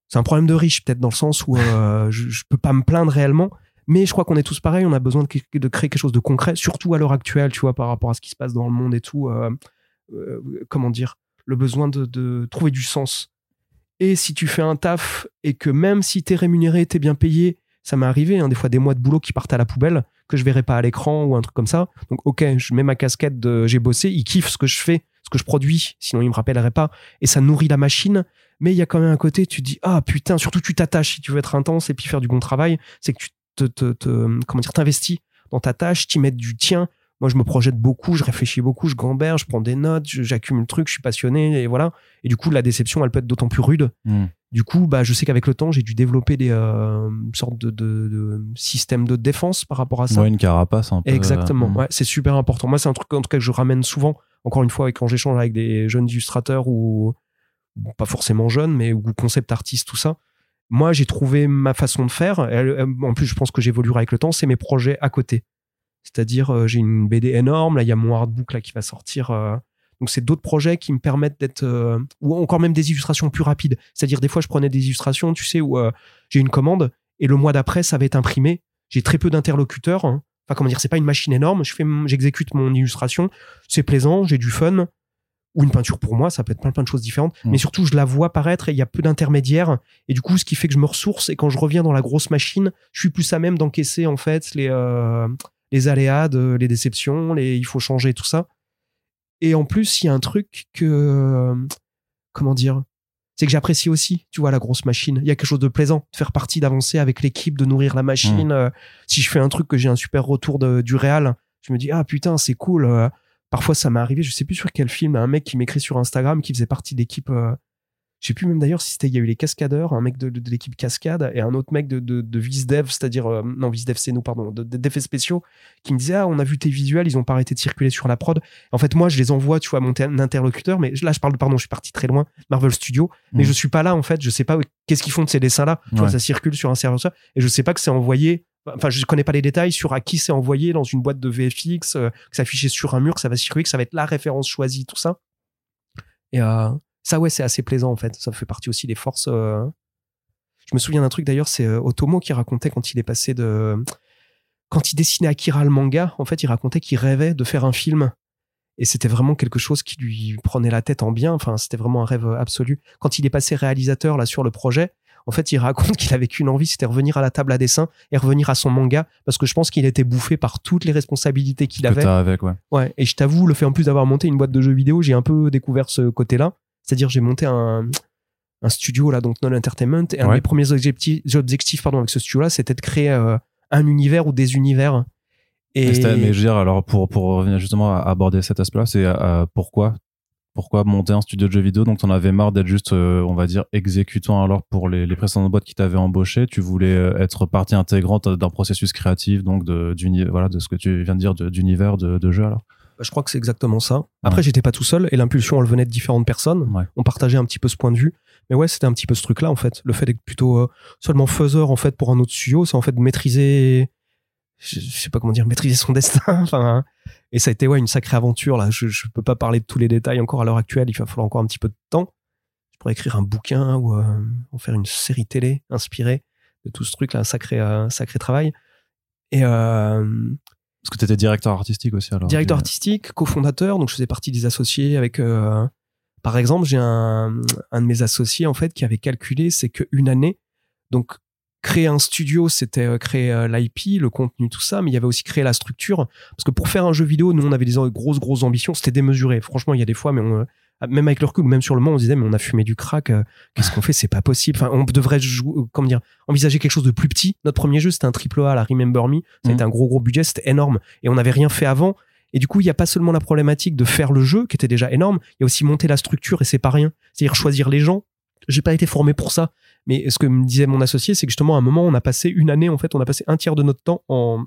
Speaker 2: c'est un problème de riche, peut-être dans le sens où euh, je, je peux pas me plaindre réellement. Mais je crois qu'on est tous pareils, on a besoin de, de, créer quelque chose de concret, surtout à l'heure actuelle, tu vois, par rapport à ce qui se passe dans le monde et tout. Euh, euh, comment dire Le besoin de, de, trouver du sens. Et si tu fais un taf et que même si t'es rémunéré, t'es bien payé, ça m'est arrivé, hein, des fois des mois de boulot qui partent à la poubelle, que je verrai pas à l'écran ou un truc comme ça. Donc, ok, je mets ma casquette de j'ai bossé, il kiffe ce que je fais, ce que je produis, sinon il me rappellerait pas. Et ça nourrit la machine. Mais il y a quand même un côté, tu dis, ah putain, surtout tu t'attaches si tu veux être intense et puis faire du bon travail, c'est que tu te, te, te, comment dire, t'investis dans ta tâche, t'y mets du tien. Moi, je me projette beaucoup, je réfléchis beaucoup, je gamberge, je prends des notes, j'accumule le truc, je suis passionné et voilà. Et du coup, la déception, elle peut être d'autant plus rude.
Speaker 1: Mm.
Speaker 2: Du coup, bah, je sais qu'avec le temps, j'ai dû développer des euh, sortes de, de, de systèmes de défense par rapport à ça.
Speaker 1: Ouais, une carapace un peu.
Speaker 2: Exactement.
Speaker 1: euh,
Speaker 2: Ouais, c'est super important. Moi, c'est un truc en tout cas que je ramène souvent. Encore une fois, quand j'échange avec des jeunes illustrateurs ou, ou pas forcément jeunes, mais ou concept artistes, tout ça. Moi, j'ai trouvé ma façon de faire. en plus, je pense que j'évoluerai avec le temps. C'est mes projets à côté. C'est-à-dire, euh, j'ai une BD énorme. Là, il y a mon artbook là qui va sortir. Euh. donc, c'est d'autres projets qui me permettent d'être euh, ou encore même des illustrations plus rapides. C'est-à-dire, des fois, je prenais des illustrations, tu sais, où j'ai une commande et le mois d'après, ça va être imprimé. J'ai très peu d'interlocuteurs. Hein. Enfin, comment dire, c'est pas une machine énorme. Je fais, j'exécute mon illustration. C'est plaisant, j'ai du fun ou une peinture pour moi, ça peut être plein, plein de choses différentes. Mm. Mais surtout, je la vois paraître et il y a peu d'intermédiaires. Et du coup, ce qui fait que je me ressource et quand je reviens dans la grosse machine, je suis plus à même d'encaisser en fait les, euh, les aléas, de, les déceptions, les il faut changer tout ça. Et en plus, il y a un truc que comment dire, c'est que j'apprécie aussi, tu vois, la grosse machine. Il y a quelque chose de plaisant de faire partie, d'avancer avec l'équipe, de nourrir la machine. Mm. Euh, si je fais un truc que j'ai un super retour de, du réal, je me dis ah putain c'est cool. Euh, Parfois, ça m'est arrivé, je sais plus sur quel film, un mec qui m'écrit sur Instagram qui faisait partie d'équipe. Je sais plus même d'ailleurs si c'était, il y a eu les cascadeurs, un mec de, l'équipe cascade et un autre mec de, de, de VizDev, c'est-à-dire, euh, non, VizDev c'est nous, pardon, d'effets spéciaux, qui me disait, ah, on a vu tes visuels, ils ont pas arrêté de circuler sur la prod. En fait, moi, je les envoie, tu vois, à mon interlocuteur, mais là, je parle, pardon, je suis parti très loin, Marvel Studio, mais mmh. je suis pas là, en fait, je sais pas qu'est-ce qu'ils font de ces dessins-là. Tu vois, ça circule sur un serveur, et je sais pas que c'est envoyé enfin je connais pas les détails sur à qui c'est envoyé dans une boîte de VFX, euh, que c'est affiché sur un mur, que ça va circuler, que ça va être la référence choisie, tout ça. Et euh, ça ouais, c'est assez plaisant en fait. Ça fait partie aussi des forces. Euh. Je me souviens d'un truc d'ailleurs, c'est Otomo qui racontait quand il est passé de quand il dessinait Akira le manga, en fait, il racontait qu'il rêvait de faire un film. Et c'était vraiment quelque chose qui lui prenait la tête en bien. Enfin, c'était vraiment un rêve absolu. Quand il est passé réalisateur là sur le projet, en fait, il raconte qu'il avait qu'une envie, c'était revenir à la table à dessin et revenir à son manga, parce que je pense qu'il était bouffé par toutes les responsabilités qu'il avait.
Speaker 1: Avec, ouais.
Speaker 2: ouais. Et je t'avoue, le fait en plus d'avoir monté une boîte de jeux vidéo, j'ai un peu découvert ce côté-là. C'est-à-dire, j'ai monté un, un studio là, donc Non Entertainment, et un des premiers objectifs, objectifs pardon, avec ce studio-là, c'était de créer euh, un univers ou des univers.
Speaker 1: Et... Mais, je veux dire, alors pour, pour revenir justement à aborder cet aspect-là, c'est euh, pourquoi pourquoi monter un studio de jeux vidéo Donc, tu en avais marre d'être juste, euh, on va dire, exécutant alors pour les, les précédentes boîtes qui t'avaient embauché? Tu voulais être partie intégrante d'un processus créatif, donc de, voilà, de ce que tu viens de dire d'univers de, de, jeu alors?
Speaker 2: Je crois que c'est exactement ça. Après, j'étais pas tout seul et l'impulsion, elle venait de différentes personnes. On partageait un petit peu ce point de vue. Mais ouais, c'était un petit peu ce truc-là, en fait. Le fait d'être plutôt euh, seulement faiseur, en fait, pour un autre studio, c'est en fait de maîtriser je, sais pas comment dire, maîtriser son destin. enfin, et ça a été ouais une sacrée aventure là. Je, je peux pas parler de tous les détails encore à l'heure actuelle. Il va falloir encore un petit peu de temps. Je pourrais écrire un bouquin ou euh, en faire une série télé inspirée de tout ce truc là, un sacré, un sacré travail. Et euh,
Speaker 1: parce que tu étais directeur artistique aussi alors.
Speaker 2: Directeur artistique, cofondateur, donc je faisais partie des associés avec. Euh, par exemple, j'ai un, un de mes associés en fait qui avait calculé, c'est qu'une année, donc créer un studio, c'était euh, créer euh, l'IP, le contenu, tout ça, mais il y avait aussi créer la structure. Parce que pour faire un jeu vidéo, nous, on avait des grosses, grosses ambitions. C'était démesuré. Franchement, il y a des fois, mais on, même avec le recul, même sur le moment, on se disait, mais on a fumé du crack. Qu'est-ce qu'on fait? C'est pas possible. Enfin, on devrait jouer, comment dire, envisager quelque chose de plus petit. Notre premier jeu, c'était un triple A, la Remember Me. Été mmh. un gros, gros budget. C'était énorme. Et on n'avait rien fait avant. Et du coup, il n'y a pas seulement la problématique de faire le jeu, qui était déjà énorme, il y a aussi monter la structure et c'est pas rien. C'est-à-dire choisir les gens. J'ai pas été formé pour ça. Mais ce que me disait mon associé, c'est que justement, à un moment, on a passé une année, en fait, on a passé un tiers de notre temps en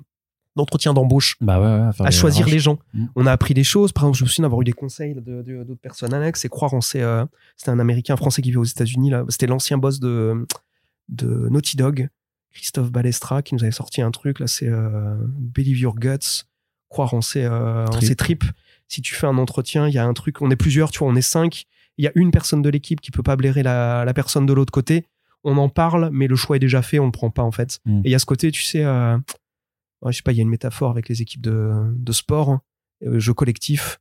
Speaker 2: entretien d'embauche
Speaker 1: bah
Speaker 2: à, choisir les gens. Mm. On a appris des choses. Par exemple, je me souviens d'avoir eu des conseils de, d'autres personnes annexes et croire en ces. Euh, c'était un Américain, un Français qui vit aux États-Unis. là. C'était l'ancien boss de, de Naughty Dog, Christophe Balestra, qui nous avait sorti un truc. Là, c'est euh, Believe Your Guts, croire en ses, euh, en ses tripes. Si tu fais un entretien, il y a un truc. On est plusieurs, tu vois, on est cinq. Il y a une personne de l'équipe qui peut pas blairer la, la personne de l'autre côté on en parle, mais le choix est déjà fait, on ne prend pas en fait. Mm. Et il y a ce côté, tu sais, euh, je sais pas, il y a une métaphore avec les équipes de, de sport, hein, euh, jeu collectif.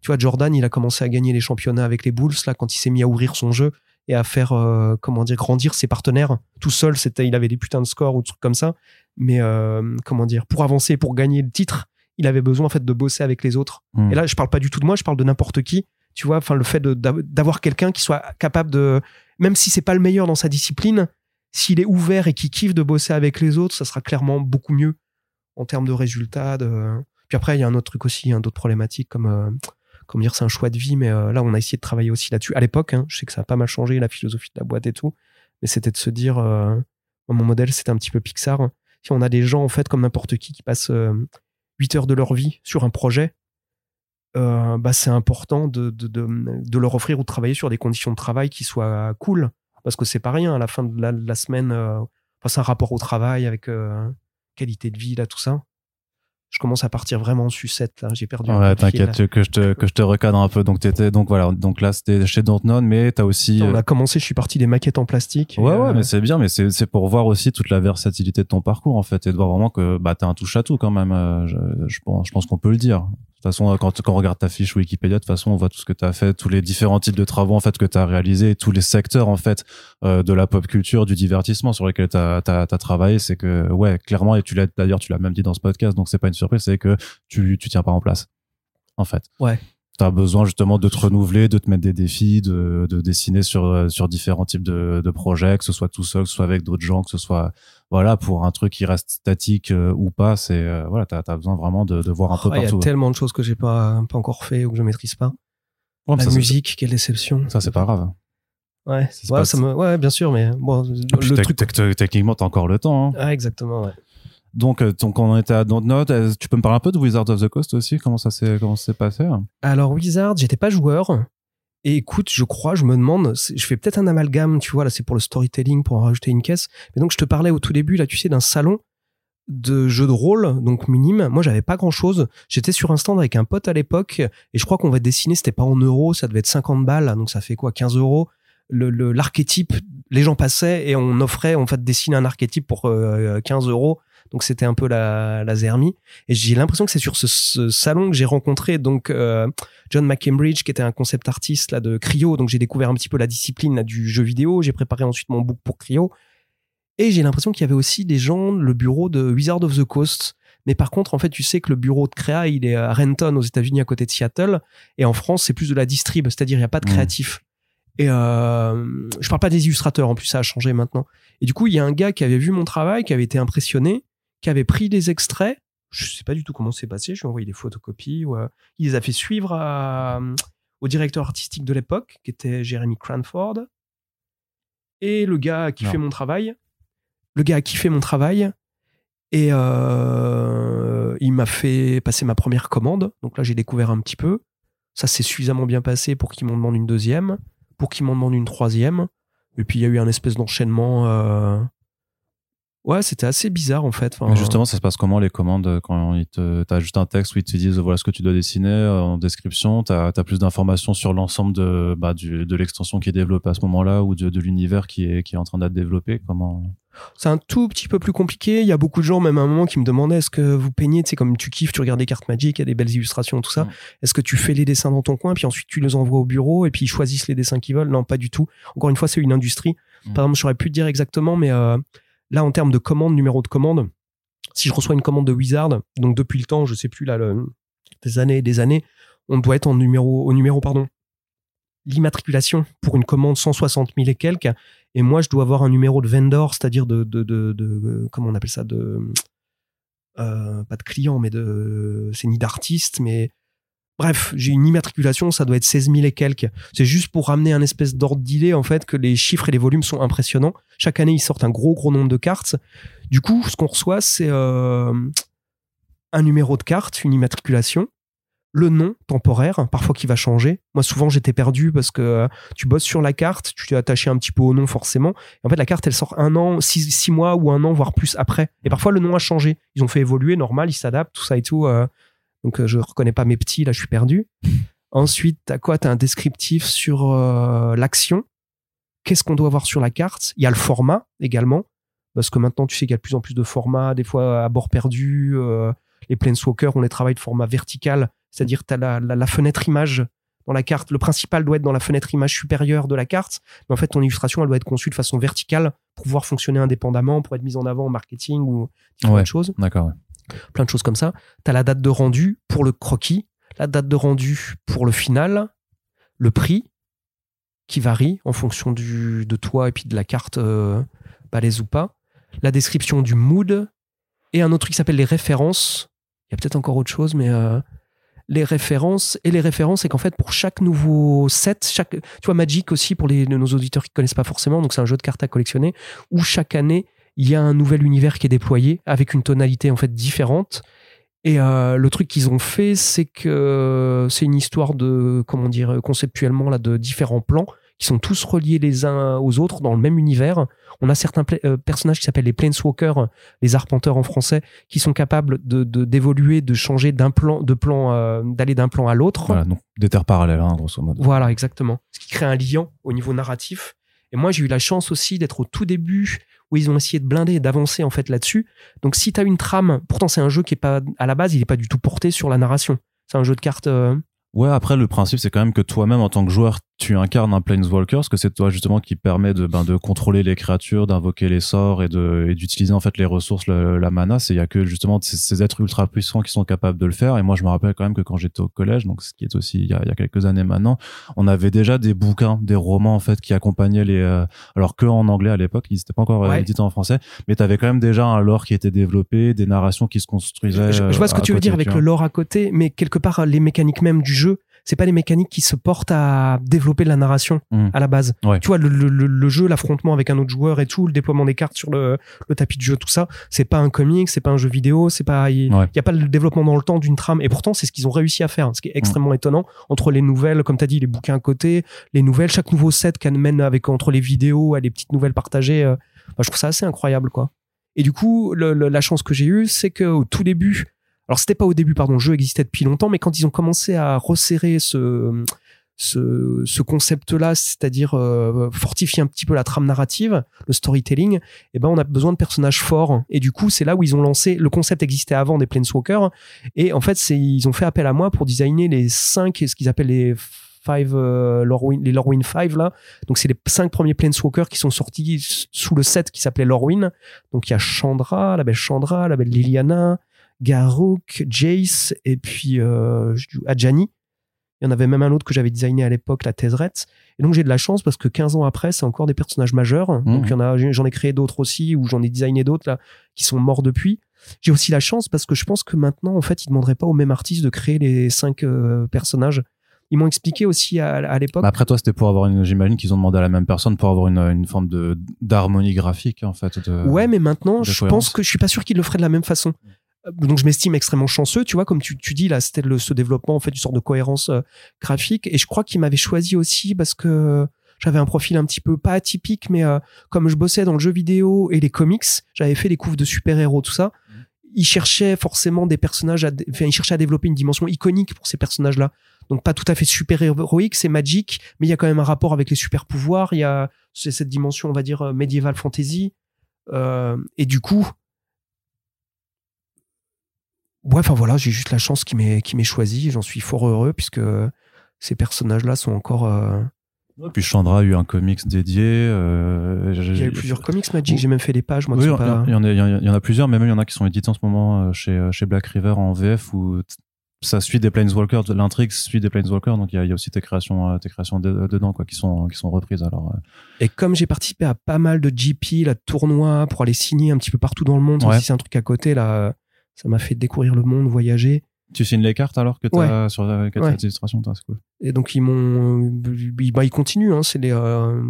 Speaker 2: Tu vois, Jordan, il a commencé à gagner les championnats avec les Bulls là quand il s'est mis à ouvrir son jeu et à faire euh, comment dire grandir ses partenaires. Tout seul, c'était, il avait des putains de scores ou des trucs comme ça. Mais comment dire, pour avancer, pour gagner le titre, il avait besoin en fait de bosser avec les autres. Mm. Et là, je parle pas du tout de moi, je parle de n'importe qui tu vois enfin le fait d'avoir quelqu'un qui soit capable de même si c'est pas le meilleur dans sa discipline, s'il est ouvert et qui kiffe de bosser avec les autres, ça sera clairement beaucoup mieux en termes de résultats. Puis après, il y a un autre truc aussi, hein, d'autres problématiques comme, euh, comme dire, c'est un choix de vie, mais euh, là, on a essayé de travailler aussi là-dessus. À l'époque, hein, je sais que ça a pas mal changé, la philosophie de la boîte et tout, mais c'était de se dire, euh, mon modèle, c'était un petit peu Pixar. Si on a des gens, en fait, comme n'importe qui, qui passent 8 heures de leur vie sur un projet, euh, bah, c'est important de, de, de, leur offrir ou de travailler sur des conditions de travail qui soient cool. parce que c'est pas rien à la fin de la, semaine. euh, enfin, c'est un rapport au travail avec euh, qualité de vie, là, tout ça. Je commence à partir vraiment en sucette, là. J'ai perdu.
Speaker 1: Ouais, t'inquiète que je te que je te recadre un peu. Donc t'étais donc voilà donc là c'était chez Dontnod, mais t'as aussi.
Speaker 2: On
Speaker 1: euh,
Speaker 2: a commencé, je suis parti des maquettes en plastique.
Speaker 1: Ouais ouais
Speaker 2: euh,
Speaker 1: mais c'est bien mais c'est c'est pour voir aussi toute la versatilité de ton parcours en fait et de voir vraiment que bah t'as un touche à tout quand même. euh, Je, je pense je pense qu'on peut le dire. Toute façon, quand, quand on regarde ta fiche Wikipédia, de toute façon, on voit tout ce que tu as fait, tous les différents types de travaux en fait que tu as réalisés, tous les secteurs en fait euh, de la pop culture, du divertissement sur lesquels tu as, travaillé. C'est que ouais, clairement, et tu l'as d'ailleurs, tu l'as même dit dans ce podcast, donc c'est pas une surprise, c'est que tu tu tiens pas en place en fait.
Speaker 2: Ouais.
Speaker 1: Tu as besoin justement de te renouveler, de te mettre des défis, de, de dessiner sur euh, sur différents types de, de projets, que ce soit tout seul, que ce soit avec d'autres gens, que ce soit voilà pour un truc qui reste statique euh, ou pas. C'est euh, voilà, t'as as besoin vraiment de, de voir un peu
Speaker 2: oh, Il y a
Speaker 1: partout.
Speaker 2: tellement de choses que j'ai pas, pas encore fait ou que je maîtrise pas.
Speaker 1: Ouais,
Speaker 2: la
Speaker 1: ça,
Speaker 2: musique, quelle déception.
Speaker 1: Ça, c'est pas grave.
Speaker 2: Ouais,
Speaker 1: c'est
Speaker 2: ouais,
Speaker 1: pas-
Speaker 2: ça me... ouais, bien sûr, mais bon, le truc.
Speaker 1: tec- techniquement, t'as encore le temps. hein.
Speaker 2: Ah, exactement, ouais.
Speaker 1: Donc, euh, donc, on était à Dontnod. Euh, Tu peux me parler un peu de Wizard of the Coast aussi Comment ça s'est comment s'est passé?
Speaker 2: Alors Wizard, j'étais pas joueur. Et écoute, je crois, je me demande, je fais peut-être un amalgame, tu vois, là c'est pour le storytelling, pour en rajouter une caisse. Mais donc je te parlais au tout début, là tu sais, d'un salon de jeux de rôle, donc minime. Moi j'avais pas grand chose. J'étais sur un stand avec un pote à l'époque, et je crois qu'on va dessiner, c'était pas en euros, ça devait être 50 balles, donc ça fait quoi, 15 euros. Le- le- L'archétype, les gens passaient et on offrait, on fait dessiner un archétype pour euh, 15 euros. Donc c'était un peu la, la zermie. Et j'ai l'impression que c'est sur ce, ce salon que j'ai rencontré donc euh, John McCambridge, qui était un concept artiste là de Cryo. Donc j'ai découvert un petit peu la discipline là, du jeu vidéo. J'ai préparé ensuite mon book pour Cryo. Et j'ai l'impression qu'il y avait aussi des gens, le bureau de Wizard of the Coast. Mais par contre, en fait, tu sais que le bureau de créa, il est à Renton, aux États-Unis, à côté de Seattle. Et en France, c'est plus de la distrib, c'est-à-dire il n'y a pas de
Speaker 1: Mhm.
Speaker 2: créatif. Et euh, je parle pas des illustrateurs, en plus ça a changé maintenant. Et du coup, il y a un gars qui avait vu mon travail, qui avait été impressionné, qui avait pris des extraits. Je sais pas du tout comment c'est passé. Je lui ai envoyé des photocopies. Ou, euh, il les a fait suivre à- au directeur artistique de l'époque, qui était Jeremy Cranford. Et le gars a kiffé
Speaker 1: Non.
Speaker 2: mon travail. Le gars a kiffé mon travail. Et euh, il m'a fait passer ma première commande. Donc là, j'ai découvert un petit peu. Ça s'est suffisamment bien passé pour qu'il m'en demande une deuxième, pour qu'il m'en demande une troisième. Et puis il y a eu un espèce d'enchaînement. euh, Ouais, c'était assez bizarre en fait. Enfin,
Speaker 1: justement, ça se passe comment les commandes euh, quand t'as juste un texte où ils te disent voilà ce que tu dois dessiner euh, en description, t'as as plus d'informations sur l'ensemble de bah, du, de l'extension qui est développée à ce moment-là ou de, de l'univers qui est qui est en train d'être développé. Comment?
Speaker 2: C'est un tout petit peu plus compliqué. Il y a beaucoup de gens, même à un moment, qui me demandaient est-ce que vous peignez, tu sais, comme tu kiffes, tu regardes des cartes Magic, il y a des belles illustrations, tout ça.
Speaker 1: Mm.
Speaker 2: Est-ce que tu fais les dessins dans ton coin, puis ensuite tu les envoies au bureau et puis ils choisissent les dessins qu'ils veulent? Non, pas du tout. Encore une fois, c'est une industrie.
Speaker 1: Mm.
Speaker 2: Par exemple, j'aurais pu te dire exactement, mais euh, là, en termes de commande, numéro de commande, si je reçois une commande de Wizard, donc depuis le temps, je sais plus là, des années et des années, on doit être en numéro, au numéro, pardon, l'immatriculation pour une commande 160 000 et quelques. Et moi, je dois avoir un numéro de vendor, c'est-à-dire de, de- comment on appelle ça, de, euh, pas de client, mais de, c'est ni d'artiste, mais bref, j'ai une immatriculation, ça doit être 16 000 et quelques. C'est juste pour ramener un espèce d'ordre d'idée, en fait, que les chiffres et les volumes sont impressionnants. Chaque année, ils sortent un gros, gros nombre de cartes. Du coup, ce qu'on reçoit, c'est euh, un numéro de carte, une immatriculation, le nom temporaire, parfois qui va changer. Moi, souvent, j'étais perdu parce que euh, tu bosses sur la carte, tu t'es attaché un petit peu au nom forcément. En fait, la carte, elle sort un an, six, six mois ou un an, voire plus après. Et parfois, le nom a changé. Ils ont fait évoluer, normal, ils s'adaptent, tout ça et tout. Donc, euh, je reconnais pas mes petits, là, je suis perdu. Ensuite, t'as quoi? T'as un descriptif sur euh, l'action. Qu'est-ce qu'on doit voir sur la carte? Il y a le format également. Parce que maintenant, tu sais qu'il y a de plus en plus de formats, des fois à bord perdu. euh, les Planeswalkers, on les travaille de format vertical, c'est-à-dire tu as la, la- la fenêtre image dans la carte. Le principal doit être dans la fenêtre image supérieure de la carte, mais en fait, ton illustration, elle doit être conçue de façon verticale pour pouvoir fonctionner indépendamment, pour être mise en avant en marketing ou différentes
Speaker 1: Ouais.
Speaker 2: choses
Speaker 1: D'accord.
Speaker 2: Plein de choses comme ça. Tu as la date de rendu pour le croquis, la date de rendu pour le final, le prix qui varie en fonction du, de toi et puis de la carte euh, balèze ou pas, la description du mood et un autre truc qui s'appelle les références. Il y a peut-être encore autre chose, mais euh, les références et les références, c'est qu'en fait pour chaque nouveau set, chaque, tu vois Magic aussi pour nos auditeurs qui connaissent pas forcément, donc c'est un jeu de cartes à collectionner où chaque année il y a un nouvel univers qui est déployé avec une tonalité en fait différente. Et euh, le truc qu'ils ont fait, c'est que c'est une histoire de comment dire conceptuellement là de différents plans qui sont tous reliés les uns aux autres dans le même univers. On a certains euh, personnages qui s'appellent les Planeswalkers, les arpenteurs en français, qui sont capables de d'évoluer, de, changer d'un plan, de plan, euh, d'aller d'un plan à l'autre.
Speaker 1: Voilà, donc des terres parallèles, hein, grosso modo.
Speaker 2: Voilà, exactement. Ce qui crée un lien au niveau narratif. Et moi, j'ai eu la chance aussi d'être au tout début où ils ont essayé de blinder et d'avancer en fait là-dessus. Donc, si tu as une trame, pourtant c'est un jeu qui est pas à la base, il est pas du tout porté sur la narration. C'est un jeu de cartes. Euh,
Speaker 1: Ouais, après le principe c'est quand même que toi-même en tant que joueur, tu incarnes un planeswalker, parce que c'est toi justement qui permet de ben, de contrôler les créatures, d'invoquer les sorts et de et d'utiliser en fait les ressources, la mana. C'est il y a que justement ces, êtres ultra puissants qui sont capables de le faire. Et moi je me rappelle quand même que quand j'étais au collège, donc ce qui est aussi il y a, il y a quelques années maintenant, on avait déjà des bouquins, des romans en fait qui accompagnaient les, euh, alors que en anglais à l'époque, ils n'étaient pas encore euh, édités en français, mais tu avais quand même déjà un lore qui était développé, des narrations qui se construisaient.
Speaker 2: Je, vois ce que
Speaker 1: euh,
Speaker 2: tu veux dire avec le lore à côté, mais quelque part les mécaniques même du jeu c'est pas les mécaniques qui se portent à développer la narration hmm. à la base. Tu vois, le, le, le jeu, l'affrontement avec un autre joueur et tout, le déploiement des cartes sur le, le tapis de jeu, tout ça, c'est pas un comic, c'est pas un jeu vidéo, c'est pas, il n'y a pas le développement dans le temps d'une trame. Et pourtant, c'est ce qu'ils ont réussi à faire, ce qui est extrêmement hmm. étonnant entre les nouvelles, comme tu as dit, les bouquins à côté, les nouvelles, chaque nouveau set qu'amène avec entre les vidéos et les petites nouvelles partagées. Euh, bah, je trouve ça assez incroyable, quoi. Et du coup, la chance que j'ai eue, c'est qu'au tout début, alors c'était pas au début, pardon, le jeu existait depuis longtemps, mais quand ils ont commencé à resserrer ce ce, ce concept-là, c'est-à-dire euh, fortifier un petit peu la trame narrative, le storytelling, eh ben on a besoin de personnages forts. Et du coup, c'est là où ils ont lancé. Le concept existait avant des Planeswalkers, et en fait, c'est ils ont fait appel à moi pour designer les cinq, ce qu'ils appellent les five, euh, Lorwyn, les Lorwyn 5 là. Donc c'est les cinq premiers Planeswalkers qui sont sortis sous le set qui s'appelait Lorwyn. Donc il y a Chandra, la belle Chandra, la belle Liliana, Garuk, Jace et puis euh, Adjani. Il y en avait même un autre que j'avais designé à l'époque, la Tezret. Et donc j'ai de la chance parce que 15 ans après, c'est encore des personnages majeurs. Mmh. Donc il y en a, j'en ai créé d'autres aussi ou j'en ai designé d'autres là qui sont morts depuis. J'ai aussi la chance parce que je pense que maintenant, en fait, ils demanderaient pas au même artiste de créer les cinq euh, personnages. Ils m'ont expliqué aussi à, l'époque.
Speaker 1: après toi, c'était pour avoir une. J'imagine qu'ils ont demandé à la même personne pour avoir une, une forme de d'harmonie graphique en fait.
Speaker 2: ouais, mais maintenant, je pense que je suis pas sûr qu'ils le feraient de la même façon donc je m'estime extrêmement chanceux, tu vois, comme tu, tu dis là, c'était ce développement en fait, une sorte de cohérence euh, graphique. Et je crois qu'il m'avait choisi aussi parce que j'avais un profil un petit peu pas atypique, mais euh, comme je bossais dans le jeu vidéo et les comics, j'avais fait des couves de super-héros, tout ça. Mmh. Il cherchait forcément des personnages, à, enfin, il cherchait à développer une dimension iconique pour ces personnages-là. Donc pas tout à fait super-héroïque, c'est magique, mais il y a quand même un rapport avec les super-pouvoirs. Il y a cette dimension, on va dire, euh, médiévale fantasy. Euh, et du coup, ouais, enfin voilà, j'ai juste la chance qui m'ait qui m'ait choisi. J'en suis fort heureux puisque ces personnages-là sont encore. Euh...
Speaker 1: puis Chandra a eu un comics dédié. Euh,
Speaker 2: il y a eu plusieurs comics Magic. J'ai même fait des pages. Moi,
Speaker 1: oui, il y, en a, il y en a plusieurs, mais même il y en a qui sont édités en ce moment euh, chez chez Black River en VF où ça suit des Planeswalkers, l'intrigue suit des Planeswalkers, donc il y a, y a, aussi tes créations, euh, tes créations dedans quoi, qui sont qui sont reprises. Alors.
Speaker 2: Et comme j'ai participé à pas mal de GP, là, de tournois pour aller signer un petit peu partout dans le monde, ouais. c'est un truc à côté là ça m'a fait découvrir le monde, voyager.
Speaker 1: Tu signes les cartes alors que tu as sur la carte d'illustration, c'est cool.
Speaker 2: Et donc ils m'ont, bah, ils continuent. Hein, c'est les euh,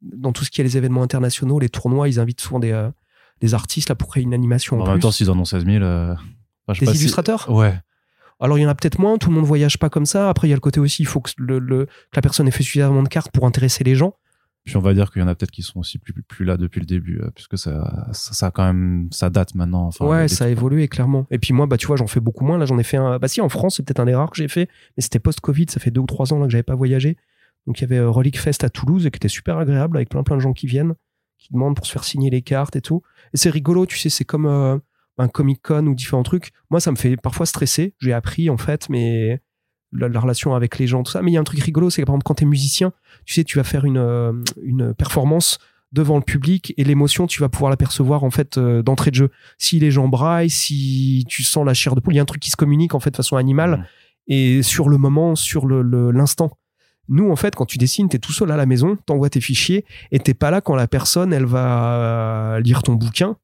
Speaker 2: dans tout ce qui est les événements internationaux, les tournois, ils invitent souvent des, euh, des artistes là pour créer une animation. En,
Speaker 1: en même temps, s'ils en ont 16 000, euh,
Speaker 2: des illustrateurs?
Speaker 1: Ouais.
Speaker 2: Alors il y en a peut-être moins. Tout le monde voyage pas comme ça. Après il y a le côté aussi, il faut que, le, que la personne ait fait suffisamment de cartes pour intéresser les gens.
Speaker 1: Puis on va dire qu'il y en a peut-être qui sont aussi plus, plus là depuis le début, euh, puisque ça, ça, ça, quand même, ça date maintenant. Enfin,
Speaker 2: ouais, ça a évolué clairement. Et puis moi, bah tu vois, j'en fais beaucoup moins. Là, j'en ai fait un. Bah si, en France, c'est peut-être un des rares que j'ai fait, mais c'était post-Covid. Ça fait deux ou trois ans là que j'avais pas voyagé. Donc il y avait euh, Relic Fest à Toulouse, et qui était super agréable avec plein plein de gens qui viennent, qui demandent pour se faire signer les cartes et tout. Et c'est rigolo, tu sais, c'est comme euh, un Comic Con ou différents trucs. Moi, ça me fait parfois stresser. J'ai appris en fait, mais la, relation avec les gens, tout ça. Mais il y a un truc rigolo, c'est que par exemple, quand tu es musicien, tu sais, tu vas faire une, euh, une performance devant le public et l'émotion, tu vas pouvoir la percevoir en fait euh, d'entrée de jeu. Si les gens braillent, si tu sens la chair de poule, il y a un truc qui se communique en fait de façon animale mmh. et sur le moment, sur le l'instant. Nous, en fait, quand tu dessines, tu es tout seul à la maison, t'envoies tes fichiers et t'es pas là quand la personne, elle va lire ton bouquin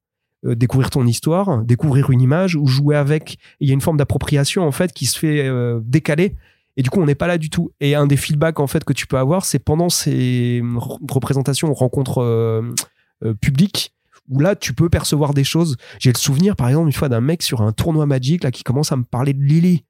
Speaker 2: euh, découvrir ton histoire, découvrir une image ou jouer avec. Il y a une forme d'appropriation en fait qui se fait euh, décaler. Et du coup, on n'est pas là du tout. Et un des feedbacks en fait que tu peux avoir, c'est pendant ces représentations, rencontres euh, publiques, où là, tu peux percevoir des choses. J'ai le souvenir, par exemple, une fois d'un mec sur un tournoi Magic là qui commence à me parler de Lily.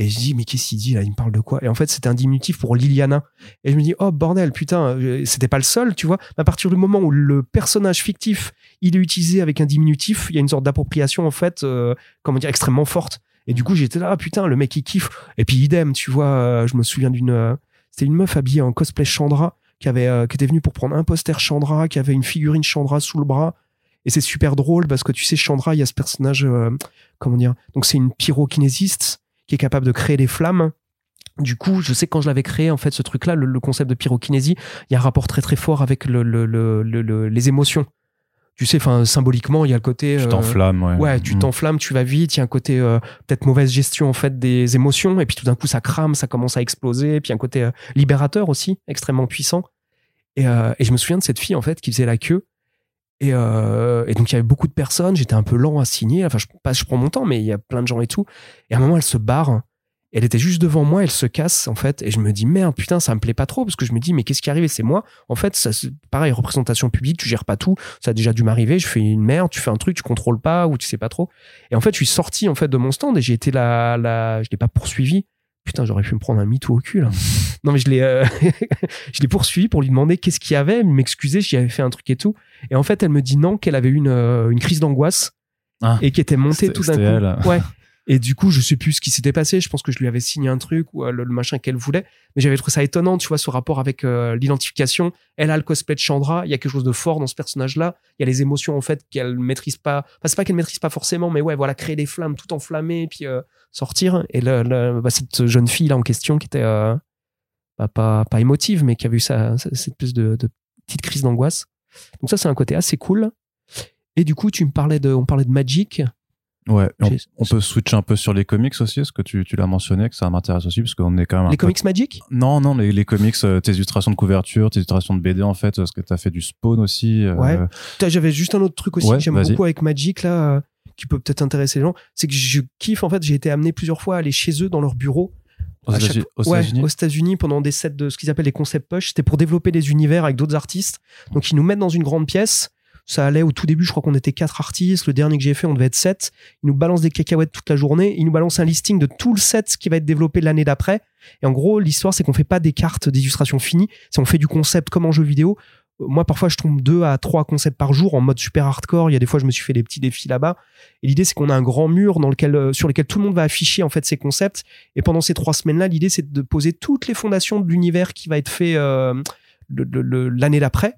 Speaker 2: Et je dis, mais qu'est-ce qu'il dit là? Il me parle de quoi? Et en fait, c'était un diminutif pour Liliana. Et je me dis, oh bordel, putain, euh, c'était pas le seul, tu vois? À partir du moment où le personnage fictif, il est utilisé avec un diminutif, il y a une sorte d'appropriation, en fait, euh, comment dire, extrêmement forte. Et du coup, j'étais là, ah, putain, le mec, il kiffe. Et puis, idem, tu vois, euh, je me souviens d'une. c'était une meuf habillée en cosplay Chandra qui, avait, qui était venue pour prendre un poster Chandra, qui avait une figurine Chandra sous le bras. Et c'est super drôle parce que tu sais, Chandra, il y a ce personnage, comment dire, donc c'est une pyrokinésiste qui est capable de créer des flammes. Du coup, je sais que quand je l'avais créé, en fait, ce truc-là, le, le concept de pyrokinésie, il y a un rapport très très fort avec le, le- le- le- le- les émotions. Tu sais, enfin, symboliquement, il y a le côté.
Speaker 1: Tu
Speaker 2: euh,
Speaker 1: t'enflammes, ouais.
Speaker 2: Ouais, tu
Speaker 1: Mm.
Speaker 2: t'enflammes, tu vas vite, il y a un côté euh, peut-être mauvaise gestion en fait des émotions, et puis tout d'un coup ça crame, ça commence à exploser, et puis un côté euh, libérateur aussi, extrêmement puissant. Et, et je me souviens de cette fille en fait qui faisait la queue. Et, euh, et donc il y avait beaucoup de personnes, j'étais un peu lent à signer, enfin je, pas, je prends mon temps, mais il y a plein de gens et tout. Et à un moment elle se barre, elle était juste devant moi, elle se casse en fait, et je me dis merde putain ça me plaît pas trop. Parce que je me dis mais qu'est-ce qui arrive c'est moi. En fait ça, pareil représentation publique, tu gères pas tout, ça a déjà dû m'arriver, je fais une merde, tu fais un truc, tu contrôles pas ou tu sais pas trop. Et en fait, je suis sorti en fait de mon stand et j'ai été là, là, je l'ai pas poursuivi. Putain, j'aurais pu me prendre un mytho au cul là. non mais je l'ai, euh, je l'ai poursuivi pour lui demander qu'est-ce qu'il y avait, m'excuser, j'y avais fait un truc et tout. Et en fait, elle me dit non, qu'elle avait eu une, euh, une crise d'angoisse
Speaker 1: Ah.
Speaker 2: et qui était montée tout d'un coup.
Speaker 1: elle.
Speaker 2: Ouais. Et du coup, je sais plus ce qui s'était passé. Je pense que je lui avais signé un truc ou euh, le, machin qu'elle voulait. Mais j'avais trouvé ça étonnant, tu vois, ce rapport avec euh, l'identification. Elle a le cosplay de Chandra. Il y a quelque chose de fort dans ce personnage-là. Il y a les émotions, en fait, qu'elle maîtrise pas. Enfin, c'est pas qu'elle maîtrise pas forcément, mais ouais, voilà, créer des flammes tout enflammées, puis euh, sortir. Et bah, cette jeune fille là en question qui était bah, pas, pas émotive, mais qui avait eu sa- cette espèce de petite crise d'angoisse. Donc ça, c'est un côté assez cool. Et du coup, tu me parlais de, on parlait de Magic.
Speaker 1: Ouais, on, peut switcher un peu sur les comics aussi, est-ce que tu, tu l'as mentionné, que ça m'intéresse aussi, parce qu'on est quand même un
Speaker 2: Les
Speaker 1: peu-
Speaker 2: comics Magic
Speaker 1: Non, non, les, les comics, euh, tes illustrations de couverture, tes illustrations de BD en fait, parce que t'as fait du spawn aussi. euh,
Speaker 2: Ouais. J'avais juste un autre truc aussi
Speaker 1: Ouais,
Speaker 2: que j'aime beaucoup avec Magic là, euh, qui peut peut-être intéresser les gens, c'est que je kiffe en fait. J'ai été amené plusieurs fois à aller chez eux dans leur bureau.
Speaker 1: États-Unis-
Speaker 2: ouais, aux États-Unis pendant des sets de ce qu'ils appellent les concept push. C'était pour développer des univers avec d'autres artistes. Donc ils nous mettent dans une grande pièce. Ça allait au tout début, je crois qu'on était quatre artistes. Le dernier que j'ai fait, on devait être sept. Ils nous balancent des cacahuètes toute la journée. Ils nous balancent un listing de tout le set qui va être développé l'année d'après. Et en gros, l'histoire, c'est qu'on fait pas des cartes d'illustration finies. C'est on fait du concept comme en jeu vidéo. Euh, Moi, parfois, je tombe deux à trois concepts par jour en mode super hardcore. Il y a des fois, je me suis fait des petits défis là-bas. Et l'idée, c'est qu'on a un grand mur dans lequel, euh, sur lequel tout le monde va afficher en fait ses concepts. Et pendant ces trois semaines-là, l'idée, c'est de poser toutes les fondations de l'univers qui va être fait euh, l'année d'après.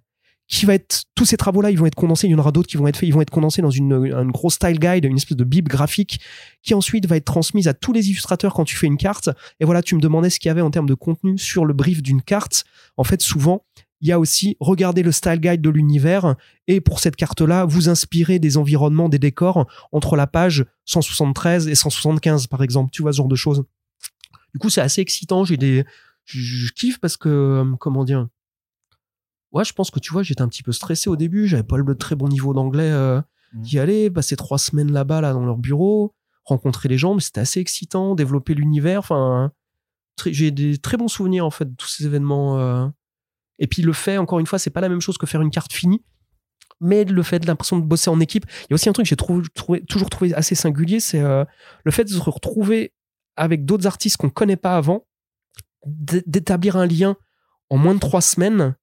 Speaker 2: Qui va être tous ces travaux-là, ils vont être condensés. Il y en aura d'autres qui vont être faits. Ils vont être condensés dans une, un gros style guide, une espèce de bible graphique, qui ensuite va être transmise à tous les illustrateurs quand tu fais une carte. Et voilà, tu me demandais ce qu'il y avait en termes de contenu sur le brief d'une carte. En fait, souvent, il y a aussi regarder le style guide de l'univers et pour cette carte-là, vous inspirer des environnements, des décors entre la page 173 et 175, par exemple. Tu vois ce genre de choses. Du coup, c'est assez excitant. J'ai des, je, je kiffe parce que, euh, comment dire, ouais, je pense que tu vois, j'étais un petit peu stressé au début. J'avais pas le très bon niveau d'anglais euh,
Speaker 1: Mhm.
Speaker 2: d'y aller, passer trois semaines là-bas, là, dans leur bureau, rencontrer les gens, mais c'était assez excitant, développer l'univers. Enfin, j'ai des très bons souvenirs en fait de tous ces événements. euh. Et puis le fait, encore une fois, c'est pas la même chose que faire une carte finie. Mais le fait de l'impression de bosser en équipe, il y a aussi un truc que j'ai trou- trouvé- toujours trouvé assez singulier, c'est euh, le fait de se retrouver avec d'autres artistes qu'on connaît pas avant, d'établir un lien en moins de trois semaines,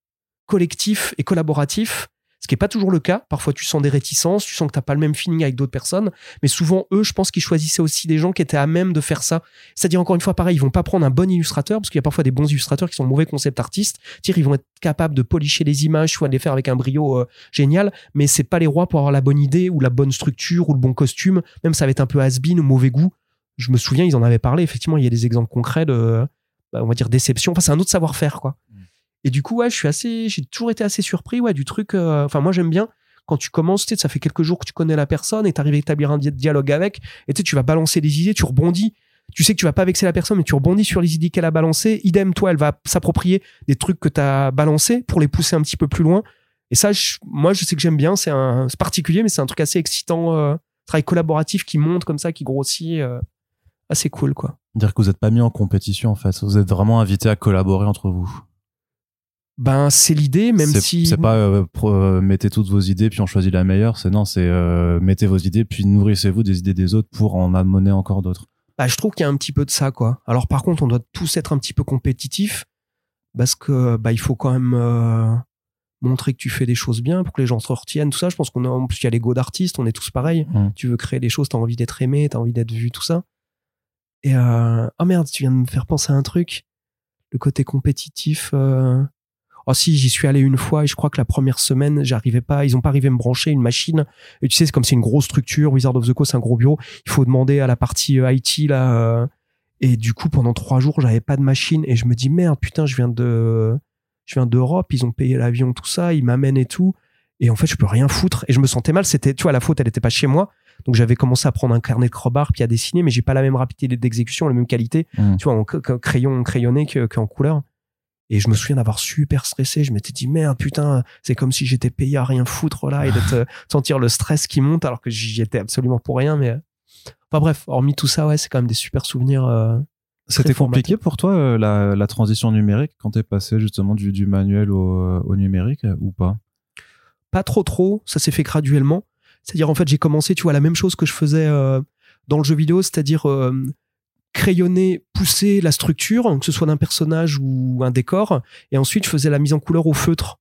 Speaker 2: collectif et collaboratif, ce qui est pas toujours le cas. Parfois, tu sens des réticences, tu sens que t'as pas le même feeling avec d'autres personnes, mais souvent, eux, je pense qu'ils choisissaient aussi des gens qui étaient à même de faire ça. C'est-à-dire, encore une fois, pareil, ils vont pas prendre un bon illustrateur, parce qu'il y a parfois des bons illustrateurs qui sont mauvais concept artistes. Ils vont être capables de policher les images, soit de les faire avec un brio euh, génial, mais c'est pas les rois pour avoir la bonne idée, ou la bonne structure, ou le bon costume. Même ça va être un peu has-been ou mauvais goût. Je me souviens, ils en avaient parlé. Effectivement, il y a des exemples concrets de, bah, on va dire, déception. Enfin, c'est un autre savoir-faire, quoi. Et du coup, ouais, je suis assez, j'ai toujours été assez surpris, ouais, du truc. euh, Enfin, moi, j'aime bien quand tu commences, tu sais, ça fait quelques jours que tu connais la personne et t'arrives à établir un di- dialogue avec, et tu sais, tu vas balancer des idées, tu rebondis. Tu sais que tu vas pas vexer la personne, mais tu rebondis sur les idées qu'elle a balancées. Idem, toi, elle va s'approprier des trucs que tu as balancés pour les pousser un petit peu plus loin. Et ça, je- moi, je sais que j'aime bien. C'est un, particulier, mais c'est un truc assez excitant, euh, travail collaboratif qui monte comme ça, qui grossit, euh, assez cool, quoi.
Speaker 1: Dire que vous n'êtes pas mis en compétition en fait, vous êtes vraiment invité à collaborer entre vous.
Speaker 2: Ben, c'est l'idée, même si.
Speaker 1: c'est pas euh, pro- euh, mettez toutes vos idées puis on choisit la meilleure, c'est non, c'est euh, mettez vos idées puis nourrissez-vous des idées des autres pour en amener encore d'autres.
Speaker 2: bah, je trouve qu'il y a un petit peu de ça, quoi. Alors par contre, on doit tous être un petit peu compétitifs parce que bah il faut quand même montrer que tu fais des choses bien pour que les gens se retiennent, tout ça. Je pense qu'on a en plus il y a l'ego d'artiste, on est tous pareils.
Speaker 1: Mm.
Speaker 2: Tu veux créer des choses, t'as envie d'être aimé, t'as envie d'être vu, tout ça. Et euh, oh merde, tu viens de me faire penser à un truc. Le côté compétitif. Euh... Oh si, j'y suis allé une fois et je crois que la première semaine, j'arrivais pas, ils ont pas arrivé à me brancher une machine. Et tu sais, c'est comme c'est une grosse structure, Wizard of the Coast, c'est un gros bureau. Il faut demander à la partie euh, IT là. euh, et du coup, pendant trois jours, j'avais pas de machine et je me dis merde, putain, je viens de, je viens d'Europe, ils ont payé l'avion, tout ça, ils m'amènent et tout. Et en fait, je peux rien foutre. Et je me sentais mal. C'était, tu vois, la faute, elle était pas chez moi. Donc j'avais commencé à prendre un carnet de crowbar puis à dessiner, mais j'ai pas la même rapidité d'exécution, la même qualité,
Speaker 1: Mm.
Speaker 2: tu vois, en crayon crayonné que- qu'en couleur. Et je me souviens d'avoir super stressé. Je m'étais dit merde, putain, c'est comme si j'étais payé à rien foutre là et d'être euh, sentir le stress qui monte alors que j'y étais absolument pour rien. Mais euh, enfin bref, hormis tout ça, ouais, c'est quand même des super souvenirs. euh,
Speaker 1: C'était compliqué pour toi euh, la, la transition numérique quand t'es passé justement du, du manuel au, au numérique ou pas?
Speaker 2: Pas trop trop, ça s'est fait graduellement. C'est-à-dire en fait j'ai commencé, tu vois, la même chose que je faisais euh, dans le jeu vidéo, c'est-à-dire crayonner, pousser la structure, que ce soit d'un personnage ou un décor, et ensuite je faisais la mise en couleur au feutre.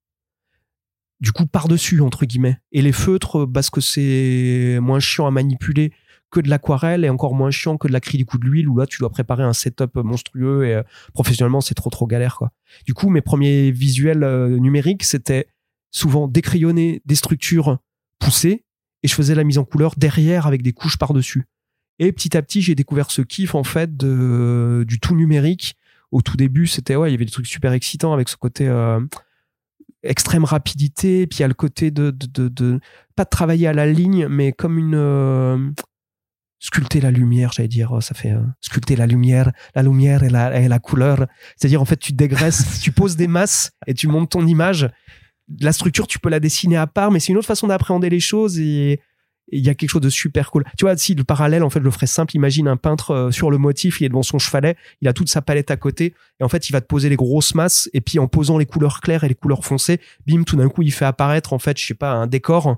Speaker 2: Du coup par-dessus entre guillemets. Et les feutres, parce que c'est moins chiant à manipuler que de l'aquarelle et encore moins chiant que de l'acrylique ou de l'huile où là tu dois préparer un setup monstrueux et euh, professionnellement c'est trop trop galère quoi. Du coup mes premiers visuels euh, numériques c'était souvent décrayonner des structures poussées et je faisais la mise en couleur derrière avec des couches par-dessus. Et petit à petit, j'ai découvert ce kiff en fait de, du tout numérique. Au tout début, c'était ouais, il y avait des trucs super excitants avec ce côté euh, extrême rapidité, puis il y a le côté de, de, de, de- pas de travailler à la ligne, mais comme une euh, sculpter la lumière, j'allais dire, oh, ça fait euh, sculpter la lumière, la lumière et la, et la couleur. C'est-à-dire en fait, tu dégraisses, tu poses des masses et tu montes ton image la structure, tu peux la dessiner à part, mais c'est une autre façon d'appréhender les choses et et il y a quelque chose de super cool. Tu vois, si le parallèle, en fait, je le ferais simple, imagine un peintre euh, sur le motif, il est devant son chevalet, il a toute sa palette à côté, et en fait, il va te poser les grosses masses, et puis en posant les couleurs claires et les couleurs foncées, bim, tout d'un coup, il fait apparaître, en fait, je sais pas, un décor.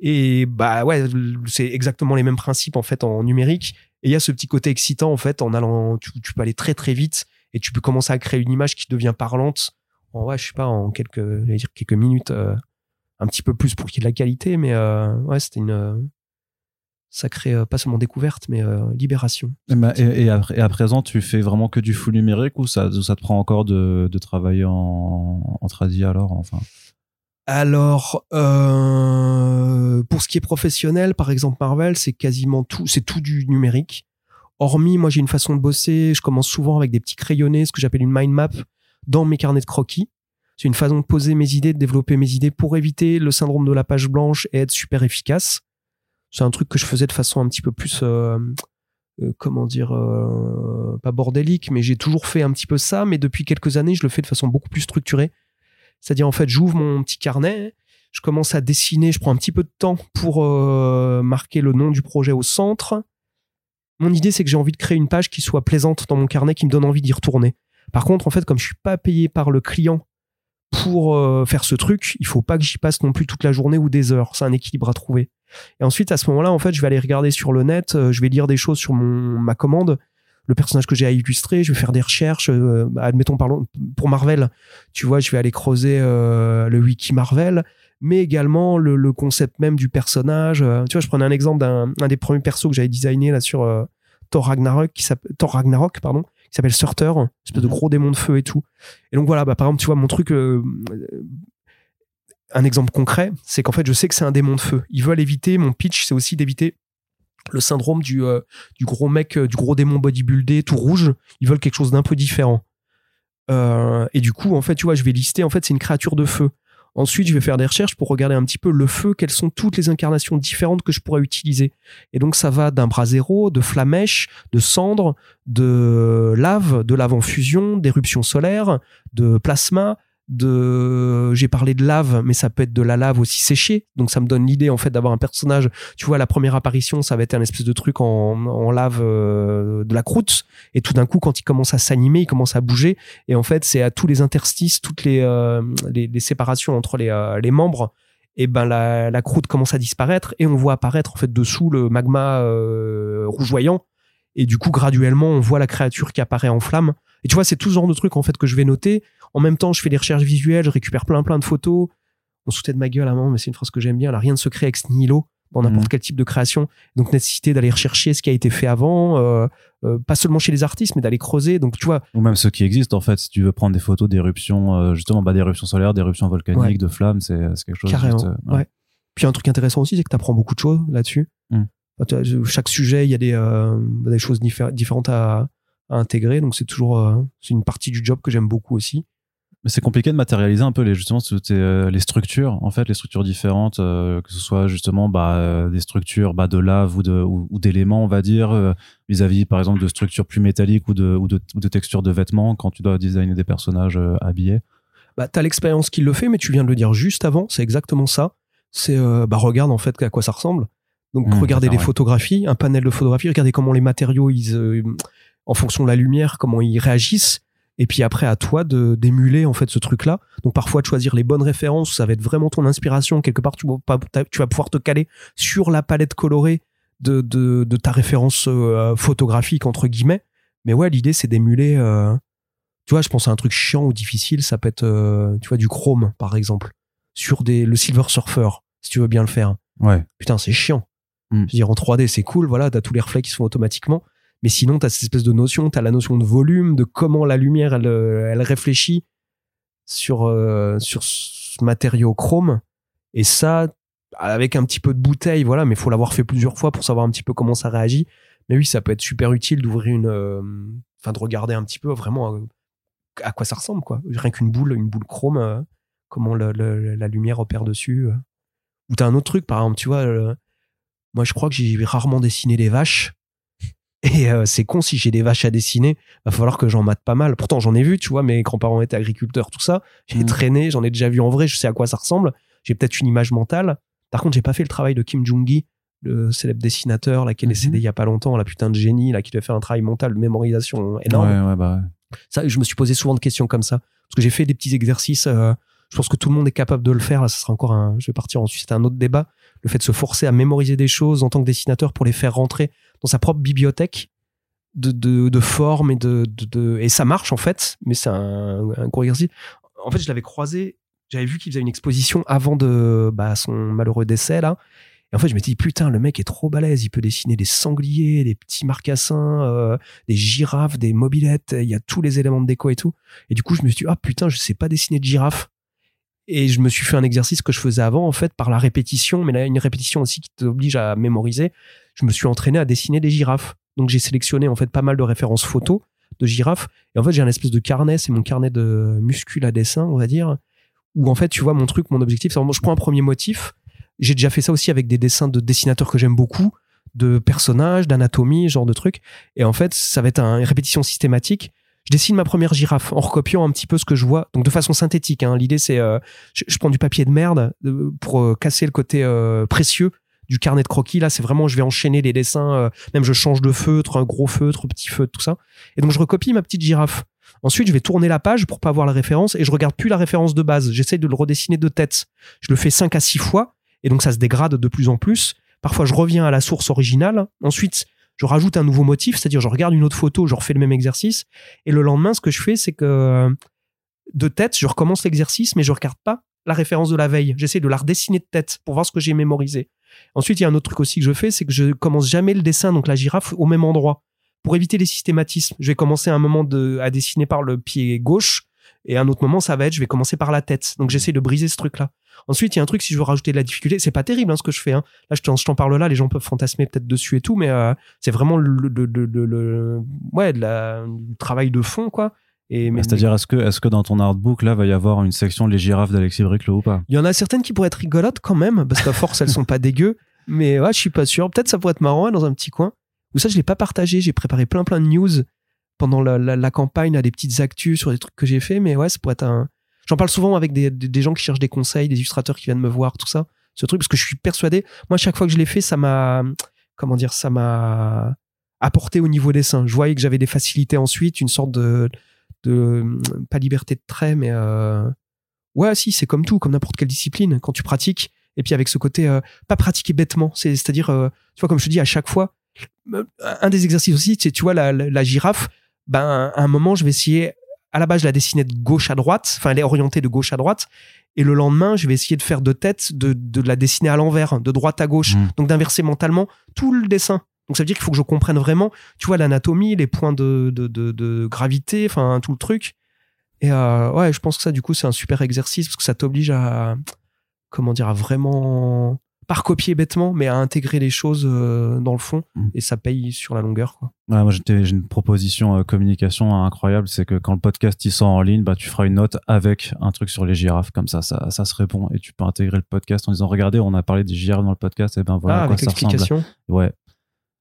Speaker 2: Et bah ouais, c'est exactement les mêmes principes, en fait, en numérique. Et il y a ce petit côté excitant, en fait, en allant, tu, peux aller très très vite, et tu peux commencer à créer une image qui devient parlante en ouais, je sais pas, en quelques, quelques minutes, euh, un petit peu plus pour qu'il y ait de la qualité, mais euh, ouais, c'était une euh, sacrée, euh, pas seulement découverte, mais euh, libération.
Speaker 1: et, ma- et, et à, et à présent, tu fais vraiment que du full numérique ou ça, ça te prend encore de, de travailler en, en tradi alors enfin?
Speaker 2: Alors, euh, pour ce qui est professionnel, par exemple Marvel, c'est quasiment tout, c'est tout du numérique. Hormis, moi j'ai une façon de bosser, je commence souvent avec des petits crayonnés, ce que j'appelle une mind map, dans mes carnets de croquis. C'est une façon de poser mes idées, de développer mes idées pour éviter le syndrome de la page blanche et être super efficace. C'est un truc que je faisais de façon un petit peu plus, euh, euh, comment dire, euh, pas bordélique, mais j'ai toujours fait un petit peu ça, mais depuis quelques années, je le fais de façon beaucoup plus structurée. C'est-à-dire, en fait, j'ouvre mon petit carnet, je commence à dessiner, je prends un petit peu de temps pour marquer le nom du projet au centre. Mon idée, c'est que j'ai envie de créer une page qui soit plaisante dans mon carnet, qui me donne envie d'y retourner. Par contre, en fait, comme je suis pas payé par le client pour euh, faire ce truc, il faut pas que j'y passe non plus toute la journée ou des heures. C'est un équilibre à trouver. Et ensuite, à ce moment-là, en fait, je vais aller regarder sur le net, euh, je vais lire des choses sur mon, ma commande, le personnage que j'ai à illustrer, je vais faire des recherches. euh, admettons, parlons pour Marvel, tu vois, je vais aller creuser euh, le wiki Marvel, mais également le, concept même du personnage. Tu vois, je prenais un exemple d'un un des premiers persos que j'avais designé là sur Thor Ragnarok, Thor Ragnarok, pardon, qui s'appelle Surter, une espèce de
Speaker 1: Mhm.
Speaker 2: gros démon de feu et tout. Et donc voilà, bah, par exemple, tu vois, mon truc, euh, un exemple concret, c'est qu'en fait, je sais que c'est un démon de feu. Ils veulent éviter, mon pitch, c'est aussi d'éviter le syndrome du, euh, du gros mec, euh, du gros démon bodybuildé, tout rouge. Ils veulent quelque chose d'un peu différent. Euh, et du coup, en fait, tu vois, je vais lister, en fait, c'est une créature de feu. Ensuite, je vais faire des recherches pour regarder un petit peu le feu, quelles sont toutes les incarnations différentes que je pourrais utiliser. Et donc, ça va d'un brasero, de flamèche, de cendre, de lave, de lave en fusion, d'éruption solaire, de plasma, de j'ai parlé de lave mais ça peut être de la lave aussi séchée donc ça me donne l'idée en fait d'avoir un personnage tu vois la première apparition ça va être un espèce de truc en, lave euh, de la croûte et tout d'un coup quand il commence à s'animer il commence à bouger et en fait c'est à tous les interstices toutes les euh, séparations entre les, euh, les membres et ben la, croûte commence à disparaître et on voit apparaître en fait dessous le magma rougeoyant Et du coup, graduellement, on voit la créature qui apparaît en flamme. Et tu vois, c'est tout ce genre de trucs en fait que je vais noter. En même temps, je fais des recherches visuelles, je récupère plein plein de photos. On se de ma gueule à un moment, mais c'est une phrase que j'aime bien. Là, rien de secret ex nihilo dans n'importe
Speaker 1: Mhm.
Speaker 2: quel type de création. Donc nécessité d'aller rechercher ce qui a été fait avant, euh, euh, pas seulement chez les artistes, mais d'aller creuser. Donc tu vois,
Speaker 1: Ou même ceux qui existent, en fait, si tu veux prendre des photos d'éruptions, euh, justement, bah, d'éruptions solaires, d'éruptions volcaniques,
Speaker 2: Ouais.
Speaker 1: de flammes, c'est c'est quelque chose
Speaker 2: Carrément,
Speaker 1: juste, euh,
Speaker 2: ouais. Puis un truc intéressant aussi, c'est que tu apprends beaucoup de choses là-dessus.
Speaker 1: Mm.
Speaker 2: Enfin, Chaque sujet, il y a des, euh, des choses diffé- différentes à, à intégrer. Donc c'est toujours euh, c'est une partie du job que j'aime beaucoup aussi.
Speaker 1: Mais c'est compliqué de matérialiser un peu les justement toutes euh, les structures en fait les structures différentes euh, que ce soit justement bah, euh, des structures bah, de lave ou de ou, ou d'éléments on va dire euh, vis-à-vis par exemple de structures plus métalliques ou de ou de, ou de textures de vêtements quand tu dois designer des personnages euh, habillés
Speaker 2: Bah, tu as l'expérience qui le fait, mais tu viens de le dire juste avant. C'est exactement ça. C'est bah, regarde en fait à quoi ça ressemble. Donc
Speaker 1: Mmh,
Speaker 2: regardez les
Speaker 1: ouais.
Speaker 2: photographies, un panel de photographies, regardez comment les matériaux, ils, en fonction de la lumière, comment ils réagissent. Et puis après, à toi de d'émuler en fait ce truc-là. Donc parfois de choisir les bonnes références, ça va être vraiment ton inspiration. Quelque part, tu vas, tu pouvoir te caler sur la palette colorée de, de, de ta référence euh, photographique entre guillemets. Mais ouais, l'idée c'est d'émuler. euh, tu vois, je pense à un truc chiant ou difficile, ça peut être, euh, tu vois, du chrome par exemple, sur des le Silver Surfer, si tu veux bien le faire.
Speaker 1: ouais
Speaker 2: Putain, c'est chiant.
Speaker 1: Mm.
Speaker 2: Je veux dire, en 3D, c'est cool, voilà, t'as tous les reflets qui se font automatiquement. Mais sinon, t'as cette espèce de notion, t'as la notion de volume, de comment la lumière, elle, euh, réfléchit sur, euh, sur ce matériau chrome. Et ça, avec un petit peu de bouteille, voilà, mais faut l'avoir fait plusieurs fois pour savoir un petit peu comment ça réagit. Mais oui, ça peut être super utile d'ouvrir une, euh, enfin, de regarder un petit peu vraiment à quoi ça ressemble, quoi. Rien qu'une boule, une boule chrome, comment la lumière opère dessus. Ou t'as un autre truc, par exemple, tu vois, moi je crois que j'ai rarement dessiné des vaches. Et euh, c'est con, si j'ai des vaches à dessiner, va falloir que j'en mate pas mal. Pourtant, j'en ai vu, tu vois, mes grands-parents étaient agriculteurs, tout ça. J'ai
Speaker 1: Mhm.
Speaker 2: traîné, j'en ai déjà vu en vrai, je sais à quoi ça ressemble. J'ai peut-être une image mentale. Par contre, j'ai pas fait le travail de Kim Jong-gi, le célèbre dessinateur, là, qui est
Speaker 1: Mhm.
Speaker 2: décédé il y a pas longtemps, la putain de génie, là, qui doit faire un travail mental de mémorisation énorme.
Speaker 1: ouais ouais bah ouais.
Speaker 2: Ça, je me suis posé souvent de questions comme ça. Parce que j'ai fait des petits exercices. euh, je pense que tout le monde est capable de le faire. Là, ça sera encore un. Je vais partir ensuite. C'est un autre débat. Le fait de se forcer à mémoriser des choses en tant que dessinateur pour les faire rentrer dans sa propre bibliothèque de, de, de forme et de, Et ça marche, en fait. Mais c'est un, gros exercice. En fait, je l'avais croisé. J'avais vu qu'il faisait une exposition avant de bah, son malheureux décès, là. Et en fait, je me dis, putain, le mec est trop balèze. Il peut dessiner des sangliers, des petits marcassins, euh, des girafes, des mobilettes. Il y a tous les éléments de déco et tout. Et du coup, je me suis dit, ah putain, je sais pas dessiner de girafe. Et je me suis fait un exercice que je faisais avant, en fait, par la répétition, mais là, une répétition aussi qui t'oblige à mémoriser. Je me suis entraîné à dessiner des girafes. Donc, j'ai sélectionné, en fait, pas mal de références photos de girafes. Et en fait, j'ai un espèce de carnet, c'est mon carnet de muscule à dessin, on va dire, où, en fait, tu vois, mon truc, mon objectif, c'est vraiment, je prends un premier motif. J'ai déjà fait ça aussi avec des dessins de dessinateurs que j'aime beaucoup, de personnages, d'anatomie, genre de trucs. Et en fait, ça va être un- une répétition systématique. Je dessine ma première girafe en recopiant un petit peu ce que je vois, donc de façon synthétique. hein. L'idée, c'est euh, je, prends du papier de merde euh, pour euh, casser le côté euh, précieux du carnet de croquis. Là, c'est vraiment, je vais enchaîner les dessins. même je change de feutre, un gros feutre, petit feutre, tout ça. Et donc, je recopie ma petite girafe. Ensuite, je vais tourner la page pour pas avoir la référence et je regarde plus la référence de base. J'essaie de le redessiner de tête. Je le fais 5 à 6 fois et donc ça se dégrade de plus en plus. Parfois, je reviens à la source originale. Ensuite, je rajoute un nouveau motif, c'est-à-dire je regarde une autre photo, je refais le même exercice. Et le lendemain, ce que je fais, c'est que euh, de tête, je recommence l'exercice, mais je regarde pas la référence de la veille. J'essaie de la redessiner de tête pour voir ce que j'ai mémorisé. Ensuite, il y a un autre truc aussi que je fais, c'est que je commence jamais le dessin, donc la girafe, au même endroit. Pour éviter les systématismes, je vais commencer à un moment à dessiner par le pied gauche, et à un autre moment, ça va être, je vais commencer par la tête. Donc j'essaie de briser ce truc-là. Ensuite, il y a un truc, si je veux rajouter de la difficulté, c'est pas terrible hein, ce que je fais. Hein. Là, je t'en, parle là, les gens peuvent fantasmer peut-être dessus et tout, mais euh, c'est vraiment le, le, le, le- le- ouais, de la, du travail de fond, quoi. Et, mais,
Speaker 1: Bah, C'est-à-dire, est-ce que, est-ce que dans ton artbook, là, va y avoir une section les girafes d'Alexis Briclot ou pas?
Speaker 2: Il y en a certaines qui pourraient être rigolotes quand même, parce qu'à force, elles sont pas dégueu. Mais ouais, je suis pas sûr. Peut-être ça pourrait être marrant hein, dans un petit coin. Ou ça, je l'ai pas partagé. J'ai préparé plein plein de news pendant la, la, la campagne, à des petites actus sur des trucs que j'ai fait. Mais ouais, ça pourrait être un. J'en parle souvent avec des, gens qui cherchent des conseils, des illustrateurs qui viennent me voir, tout ça. Ce truc, parce que je suis persuadé. Moi, chaque fois que je l'ai fait, ça m'a. Comment dire Ça m'a apporté au niveau dessin. Je voyais que j'avais des facilités ensuite, une sorte de. pas liberté de trait, mais. euh, Ouais, si, c'est comme tout, comme n'importe quelle discipline. Quand tu pratiques, et puis avec ce côté, euh, pas pratiquer bêtement, c'est- c'est-à-dire, euh, tu vois, comme je te dis, à chaque fois, un des exercices aussi, tu vois la girafe. Ben à un moment, je vais essayer. À la base, je la dessinais de gauche à droite. Enfin, elle est orientée de gauche à droite. Et le lendemain, je vais essayer de faire de tête, de, de la dessiner à l'envers, de droite à gauche.
Speaker 1: Mm.
Speaker 2: Donc d'inverser mentalement tout le dessin. Donc ça veut dire qu'il faut que je comprenne vraiment, tu vois, l'anatomie, les points de, de, de, de gravité, enfin tout le truc. Et euh, ouais, je pense que ça, du coup, c'est un super exercice parce que ça t'oblige à, comment dire, à vraiment, pas recopier bêtement, mais à intégrer les choses euh, dans le fond.
Speaker 1: Mm.
Speaker 2: Et ça paye sur la longueur, quoi.
Speaker 1: Ouais, moi, j'ai une proposition euh, communication incroyable, c'est que quand le podcast il sort en ligne, bah, tu feras une note avec un truc sur les girafes, comme ça, ça, ça se répond et tu peux intégrer le podcast en disant regardez, on a parlé des girafes dans le podcast, et ben voilà
Speaker 2: ah,
Speaker 1: quoi
Speaker 2: avec
Speaker 1: ça ressemble.
Speaker 2: l'explication.
Speaker 1: Ouais.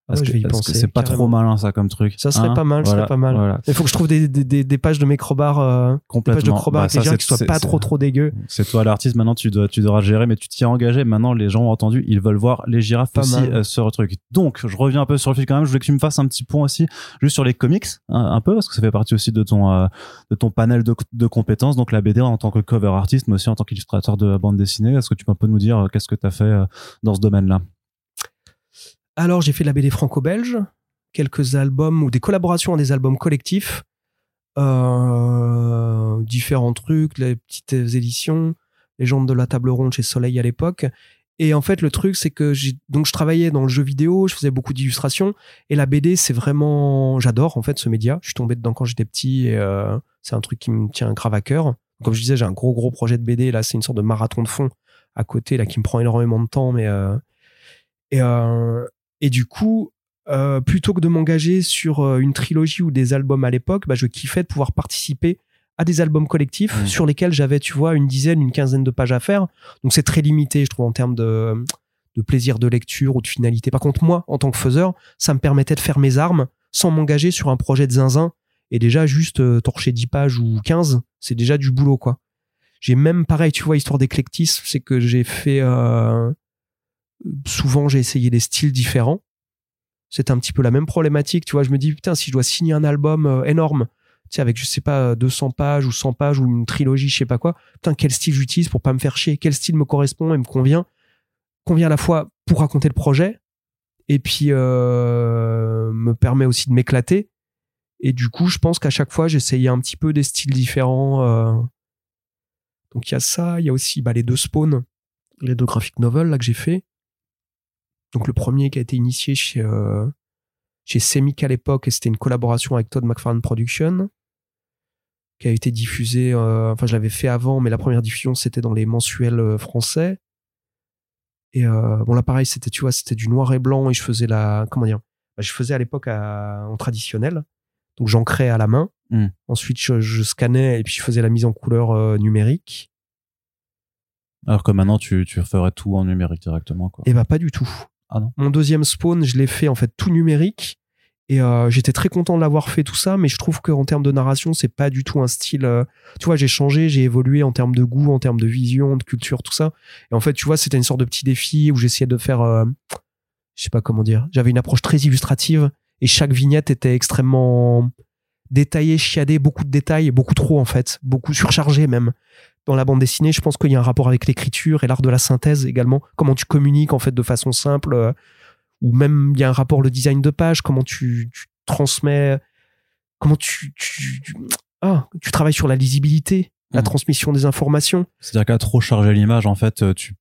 Speaker 1: Parce
Speaker 2: ouais,
Speaker 1: que
Speaker 2: je vais y
Speaker 1: parce que c'est pas
Speaker 2: carrément.
Speaker 1: trop malin ça comme truc.
Speaker 2: Ça serait
Speaker 1: Hein
Speaker 2: pas mal, ça
Speaker 1: Voilà,
Speaker 2: serait pas mal.
Speaker 1: Voilà,
Speaker 2: Il faut que je trouve des, des, des, des pages de Microbar, euh, des pages de
Speaker 1: complètement.
Speaker 2: Crowbar
Speaker 1: Bah,
Speaker 2: avec
Speaker 1: ça, c'est-
Speaker 2: qui soient pas trop trop dégueux.
Speaker 1: C'est toi l'artiste, maintenant tu dois, tu devras gérer, mais tu t'y es engagé. Maintenant, les gens ont entendu, ils veulent voir les girafes
Speaker 2: Pas
Speaker 1: aussi euh, sur le truc. Donc, je reviens un peu sur le fil quand même. Je voulais que tu me fasses un petit point aussi, juste sur les comics, un, un peu, parce que ça fait partie aussi de ton, euh, de ton panel de, de compétences. Donc, la BD en tant que cover artiste, mais aussi en tant qu'illustrateur de bande dessinée. Est-ce que tu peux un peu nous dire euh, qu'est-ce que tu as fait euh, dans ce domaine-là?
Speaker 2: Alors, j'ai fait de la BD franco-belge, quelques albums ou des collaborations à des albums collectifs, euh, différents trucs, les petites éditions, les gens de la table ronde chez Soleil à l'époque. Et en fait, le truc, c'est que donc je travaillais dans le jeu vidéo, je faisais beaucoup d'illustrations, et la BD, c'est vraiment, j'adore en fait ce média. Je suis tombé dedans quand j'étais petit, et euh, c'est un truc qui me tient grave à cœur. Comme je disais, j'ai un gros gros projet de BD. Là, c'est une sorte de marathon de fond à côté là qui me prend énormément de temps, mais euh, et et du coup, euh, plutôt que de m'engager sur euh, une trilogie ou des albums à l'époque, bah, je kiffais de pouvoir participer à des albums collectifs sur lesquels j'avais, tu vois, une dizaine, une quinzaine de pages à faire. Donc c'est très limité, je trouve, en termes de, de plaisir de lecture ou de finalité. Par contre, moi, en tant que faiseur, ça me permettait de faire mes armes sans m'engager sur un projet de zinzin. Et déjà, juste euh, torcher 10 pages ou 15, c'est déjà du boulot, quoi. J'ai même, pareil, tu vois, histoire d'éclectisme, c'est que j'ai fait... euh, souvent, j'ai essayé des styles différents c'est un petit peu la même problématique. Tu vois, je me dis, putain, si je dois signer un album euh, énorme, tu sais, avec, je sais pas, 200 pages ou 100 pages ou une trilogie, je sais pas quoi, putain, quel style j'utilise pour pas me faire chier? Quel style me correspond et me convient? Convient à la fois pour raconter le projet et puis euh, me permet aussi de m'éclater. Et du coup, je pense qu'à chaque fois, j'essayais un petit peu des styles différents. euh. Donc, il y a ça. Il y a aussi bah, les deux spawns, les deux graphic novels là, que j'ai fait. Donc le premier qui a été initié chez, euh, chez Semic à l'époque, et c'était une collaboration avec Todd McFarlane Production, qui a été diffusé, euh, enfin je l'avais fait avant, mais la première diffusion c'était dans les mensuels euh, français. Et euh, bon là pareil, c'était tu vois, c'était du noir et blanc et je faisais la, comment dire, Bah, je faisais à l'époque en traditionnel, donc j'ancrais à la main.
Speaker 1: Hmm.
Speaker 2: Ensuite je, je scannais et puis je faisais la mise en couleur numérique.
Speaker 1: Alors que maintenant, tu, tu ferais tout en numérique directement, quoi.
Speaker 2: Et bah pas du tout.
Speaker 1: Ah
Speaker 2: Mon deuxième spawn, je l'ai fait en fait tout numérique. Et euh, j'étais très content de l'avoir fait tout ça, mais je trouve qu'en termes de narration, c'est pas du tout un style. euh, Tu vois, j'ai changé, j'ai évolué en termes de goût, en termes de vision, de culture, tout ça. Et en fait, tu vois, c'était une sorte de petit défi où j'essayais de faire, euh, je sais pas comment dire. J'avais une approche très illustrative et chaque vignette était extrêmement détaillée, chiadée, beaucoup de détails, beaucoup trop en fait, beaucoup surchargé même. Dans la bande dessinée, je pense qu'il y a un rapport avec l'écriture et l'art de la synthèse également. Comment tu communiques en fait de façon simple, euh, ou même il y a un rapport le design de page, comment tu, tu transmets, comment tu, tu, tu- ah, tu travailles sur la lisibilité, la
Speaker 1: Mhm.
Speaker 2: transmission des informations.
Speaker 1: C'est-à-dire qu'à trop charger l'image, en fait, euh, tu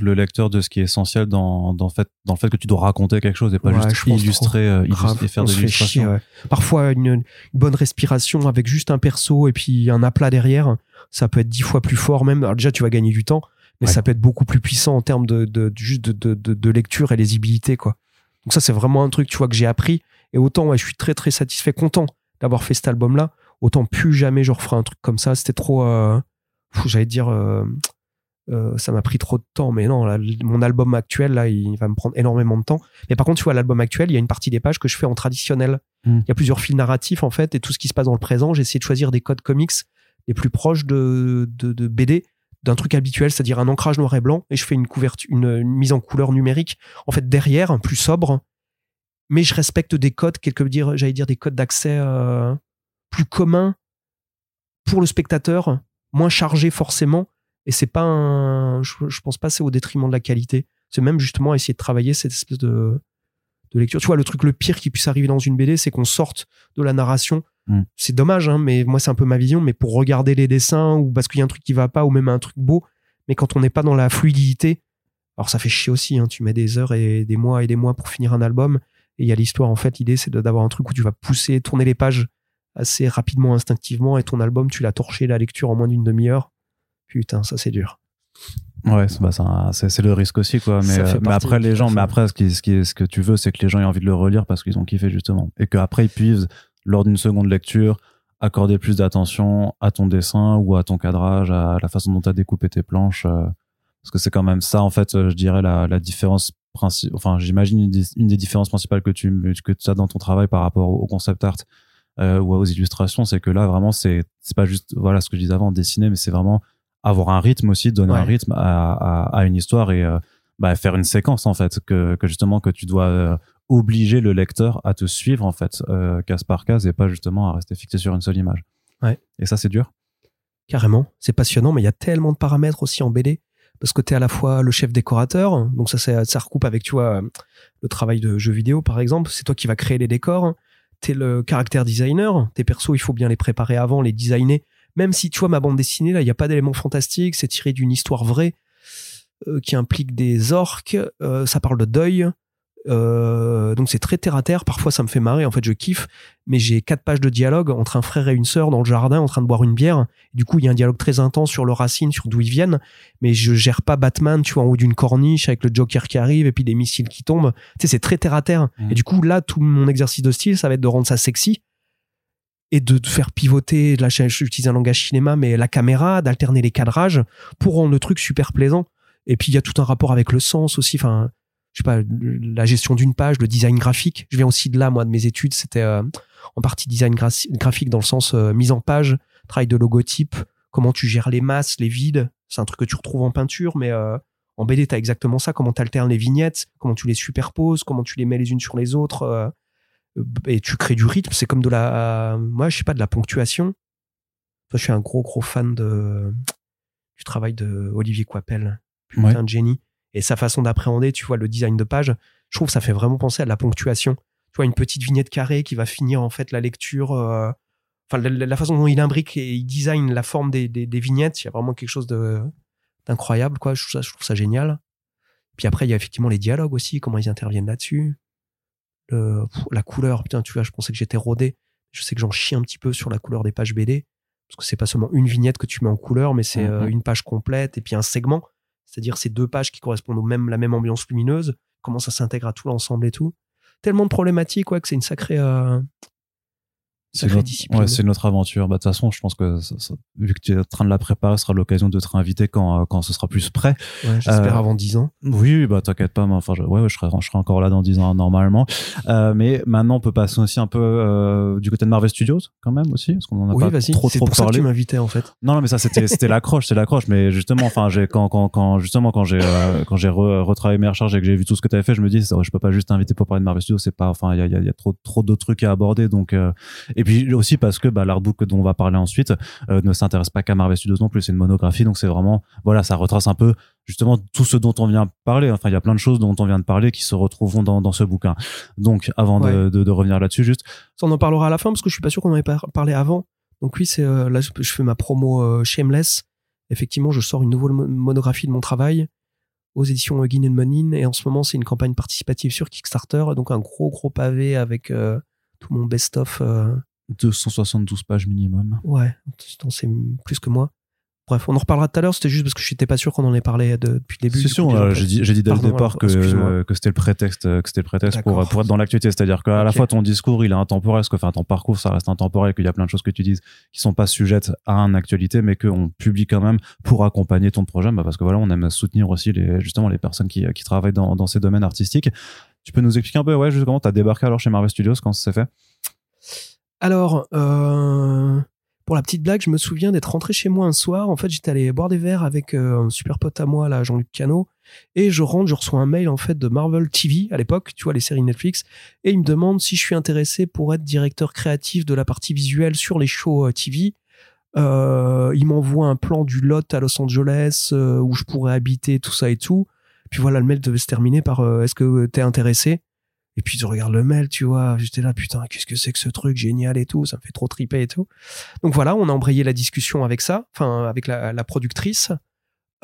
Speaker 1: le lecteur de ce qui est essentiel dans, dans, le fait, dans le fait que tu dois raconter quelque chose et pas
Speaker 2: Ouais,
Speaker 1: juste illustrer, euh, et faire
Speaker 2: on
Speaker 1: de
Speaker 2: se fait chier,
Speaker 1: l'illustration.
Speaker 2: ouais. Parfois, une, une bonne respiration avec juste un perso et puis un aplat derrière, ça peut être dix fois plus fort même. Alors déjà, tu vas gagner du temps, mais
Speaker 1: Ouais.
Speaker 2: ça peut être beaucoup plus puissant en termes de, juste de, de, lecture et lisibilité, quoi. Donc ça, c'est vraiment un truc, tu vois, que j'ai appris. Et autant, ouais, je suis très, très satisfait, content d'avoir fait cet album-là. Autant plus jamais je referai un truc comme ça. C'était trop, euh, j'allais dire, euh, euh, ça m'a pris trop de temps. Mais non, là, mon album actuel, là, il va me prendre énormément de temps. Mais par contre, tu vois, l'album actuel, il y a une partie des pages que je fais en traditionnel.
Speaker 1: Mm.
Speaker 2: Il y a plusieurs fils narratifs, en fait, et tout ce qui se passe dans le présent, j'ai essayé de choisir des codes comics les plus proches de, de, de BD, d'un truc habituel, c'est-à-dire un ancrage noir et blanc, et je fais une couverture, une, une mise en couleur numérique, en fait, derrière, plus sobre, mais je respecte des codes, quelque dire, j'allais dire des codes d'accès euh, plus communs pour le spectateur, moins chargés forcément, et c'est pas un, je, je pense pas c'est au détriment de la qualité. C'est même justement essayer de travailler cette espèce de, de lecture. Tu vois, le truc le pire qui puisse arriver dans une BD, c'est qu'on sorte de la narration.
Speaker 1: Mm.
Speaker 2: C'est dommage, hein, mais moi, c'est un peu ma vision. Mais pour regarder les dessins ou parce qu'il y a un truc qui va pas ou même un truc beau, mais quand on n'est pas dans la fluidité, alors ça fait chier aussi. Hein, tu mets des heures et des mois et des mois pour finir un album. Et il y a l'histoire, en fait, l'idée, c'est d'avoir un truc où tu vas pousser, tourner les pages assez rapidement, instinctivement, et ton album, tu l'as torché la lecture en moins d'une demi-heure. Putain, ça c'est dur.
Speaker 1: Ouais, c'est bah, c'est le risque aussi, quoi. Mais, euh, mais après, les gens, mais après, ce, qui, ce, qui, ce que tu veux, c'est que les gens aient envie de le relire parce qu'ils ont kiffé, justement. Et qu'après, ils puissent, lors d'une seconde lecture, accorder plus d'attention à ton dessin ou à ton cadrage, à la façon dont tu as découpé tes planches. euh, parce que c'est quand même ça, en fait, euh, je dirais, la, la différence principale. Enfin, j'imagine une, des- une des différences principales que tu, que tu as dans ton travail par rapport au, au concept art euh, ou aux illustrations, c'est que là, vraiment, c'est c'est pas juste, voilà, ce que je disais avant, dessiner, mais c'est vraiment avoir un rythme aussi, donner
Speaker 2: Ouais.
Speaker 1: un rythme à, à, à une histoire et euh, bah, faire une séquence, en fait, que, que justement, que tu dois euh, obliger le lecteur à te suivre, en fait, euh, case par case et pas justement à rester fixé sur une seule image.
Speaker 2: Ouais.
Speaker 1: Et ça, c'est dur.
Speaker 2: Carrément, c'est passionnant, mais il y a tellement de paramètres aussi en BD. Parce que tu es à la fois le chef décorateur, donc ça, ça, recoupe avec, tu vois, le travail de jeu vidéo, par exemple. C'est toi qui vas créer les décors. Tu es le caractère designer. Tes persos, il faut bien les préparer avant, les designer. Même si, tu vois, ma bande dessinée, là, il n'y a pas d'éléments fantastiques. C'est tiré d'une histoire vraie euh, qui implique des orques. euh, ça parle de deuil. Euh, donc c'est très terre à terre. Parfois, ça me fait marrer. En fait, je kiffe. Mais j'ai quatre pages de dialogue entre un frère et une sœur dans le jardin en train de boire une bière. Du coup, il y a un dialogue très intense sur le racine, sur d'où ils viennent. Mais je gère pas Batman, tu vois, en haut d'une corniche avec le Joker qui arrive et puis des missiles qui tombent. Tu sais, c'est très terre à terre.
Speaker 1: Mhm.
Speaker 2: Et du coup, là, tout mon exercice de style, ça va être de rendre ça sexy et de faire pivoter. Là, j'utilise un langage cinéma, mais la caméra, d'alterner les cadrages pour rendre le truc super plaisant. Et puis, il y a tout un rapport avec le sens aussi. Enfin, je sais pas, la gestion d'une page, le design graphique. Je viens aussi de là, moi, de mes études. C'était euh, en partie design gra- graphique dans le sens euh, mise en page, travail de logotype, comment tu gères les masses, les vides. C'est un truc que tu retrouves en peinture, mais euh, en BD, t'as exactement ça. Comment t'alternes les vignettes, comment tu les superposes, comment tu les mets les unes sur les autres. Et tu crées du rythme. C'est comme de la, moi, je sais pas, de la ponctuation. Toi, je suis un gros, gros fan de, du travail de Olivier Coipel. Putain
Speaker 1: Ouais.
Speaker 2: de génie. Et sa façon d'appréhender, tu vois, le design de page, je trouve que ça fait vraiment penser à de la ponctuation. Tu vois, une petite vignette carrée qui va finir, en fait, la lecture. euh, Enfin, la, la- la façon dont il imbrique et il design la forme des, des, des vignettes, il y a vraiment quelque chose de d'incroyable, quoi. Je trouve, ça, je trouve ça génial. Puis après, il y a effectivement les dialogues aussi, comment ils interviennent là-dessus. Le- la couleur, putain, tu vois, je pensais que j'étais rodé. Je sais que j'en chie un petit peu sur la couleur des pages BD. Parce que c'est pas seulement une vignette que tu mets en couleur, mais c'est euh,
Speaker 1: Mhm.
Speaker 2: une page complète et puis un segment. C'est-à-dire ces deux pages qui correspondent au même, la même ambiance lumineuse. Comment ça s'intègre à tout l'ensemble et tout. Tellement de problématiques, ouais, que c'est une sacrée, euh,
Speaker 1: C'est notre, ouais, aventure. Bah, de toute façon, je pense que ça- ça- vu que tu es en train de la préparer, ce sera l'occasion de te réinviter quand, euh, quand ce sera plus prêt.
Speaker 2: Ouais, J'espère
Speaker 1: Euh,
Speaker 2: avant 10 ans.
Speaker 1: Oui, bah t'inquiète pas, mais enfin, je, ouais, je serai, je serai encore là dans 10 ans normalement. Euh, mais maintenant, on peut passer aussi un peu euh, du côté de Marvel Studios, quand même aussi, parce qu'on en a
Speaker 2: Oui,
Speaker 1: pas trop trop
Speaker 2: pour ça que
Speaker 1: parlé.
Speaker 2: tu m'invitais, en fait.
Speaker 1: Non, non, mais ça c'était c'était l'accroche, c'est l'accroche. Mais justement, enfin, quand quand quand justement quand j'ai euh, quand j'ai re- retravaillé mes recherches et que j'ai vu tout ce que tu avais fait, je me dis, ça, je peux pas juste t'inviter pour parler de Marvel Studios, c'est pas, enfin, il y a, y a, y a trop trop d'autres trucs à aborder. Donc, et puis aussi parce que bah, l'artbook dont on va parler ensuite euh, ne s'intéresse pas qu'à Marvel Studios non plus, c'est une monographie, donc c'est vraiment, voilà, ça retrace un peu justement tout ce dont on vient de parler. Enfin, il y a plein de choses dont on vient de parler qui se retrouveront dans dans ce bouquin. Donc, avant de,
Speaker 2: Ouais.
Speaker 1: de, de revenir là-dessus, juste,
Speaker 2: Ça, on en parlera à la fin parce que je suis pas sûr qu'on en avait par- parlé avant. Donc oui, c'est euh, là je fais ma promo euh, Shameless. Effectivement, je sors une nouvelle mo- monographie de mon travail aux éditions Huggin and Monin et en ce moment c'est une campagne participative sur Kickstarter, donc un gros gros pavé avec euh, tout mon best-of. Euh,
Speaker 1: 272 pages minimum.
Speaker 2: ouais, c'est plus que moi. Bref, on en reparlera tout à l'heure. C'était juste parce que je n'étais pas sûr qu'on en ait parlé de- depuis le début.
Speaker 1: C'est sûr, euh, j'ai dit, dès le départ que, que c'était le prétexte, que c'était le prétexte pour, être dans l'actualité. C'est-à-dire qu'à la fois ton discours, il est intemporel, parce que enfin, ton parcours, ça reste intemporel, qu'il y a plein de choses que tu dises qui sont pas sujettes à une actualité, mais qu'on publie quand même pour accompagner ton projet, bah, parce que voilà, on aime soutenir aussi les, justement les personnes qui, qui travaillent dans, dans ces domaines artistiques. Tu peux nous expliquer un peu, ouais, juste comment t'as débarqué alors chez Marvel Studios, quand ça s'est fait?
Speaker 2: Alors, euh, pour la petite blague, je me souviens d'être rentré chez moi un soir. En fait, j'étais allé boire des verres avec euh, un super pote à moi, là, Jean-Luc Cano. Et je rentre, je reçois un mail, en fait, de Marvel TV à l'époque, tu vois, les séries Netflix. Et il me demande si je suis intéressé pour être directeur créatif de la partie visuelle sur les shows euh, TV. Il m'envoie un plan du lot à Los Angeles où je pourrais habiter, tout ça et tout. Puis voilà, le mail devait se terminer par Est-ce que t'es intéressé? Et puis je regarde le mail, tu vois, j'étais là, putain, qu'est-ce que c'est que ce truc génial et tout, ça me fait trop triper et tout. Donc voilà, on a embrayé la discussion avec ça, enfin avec la, productrice.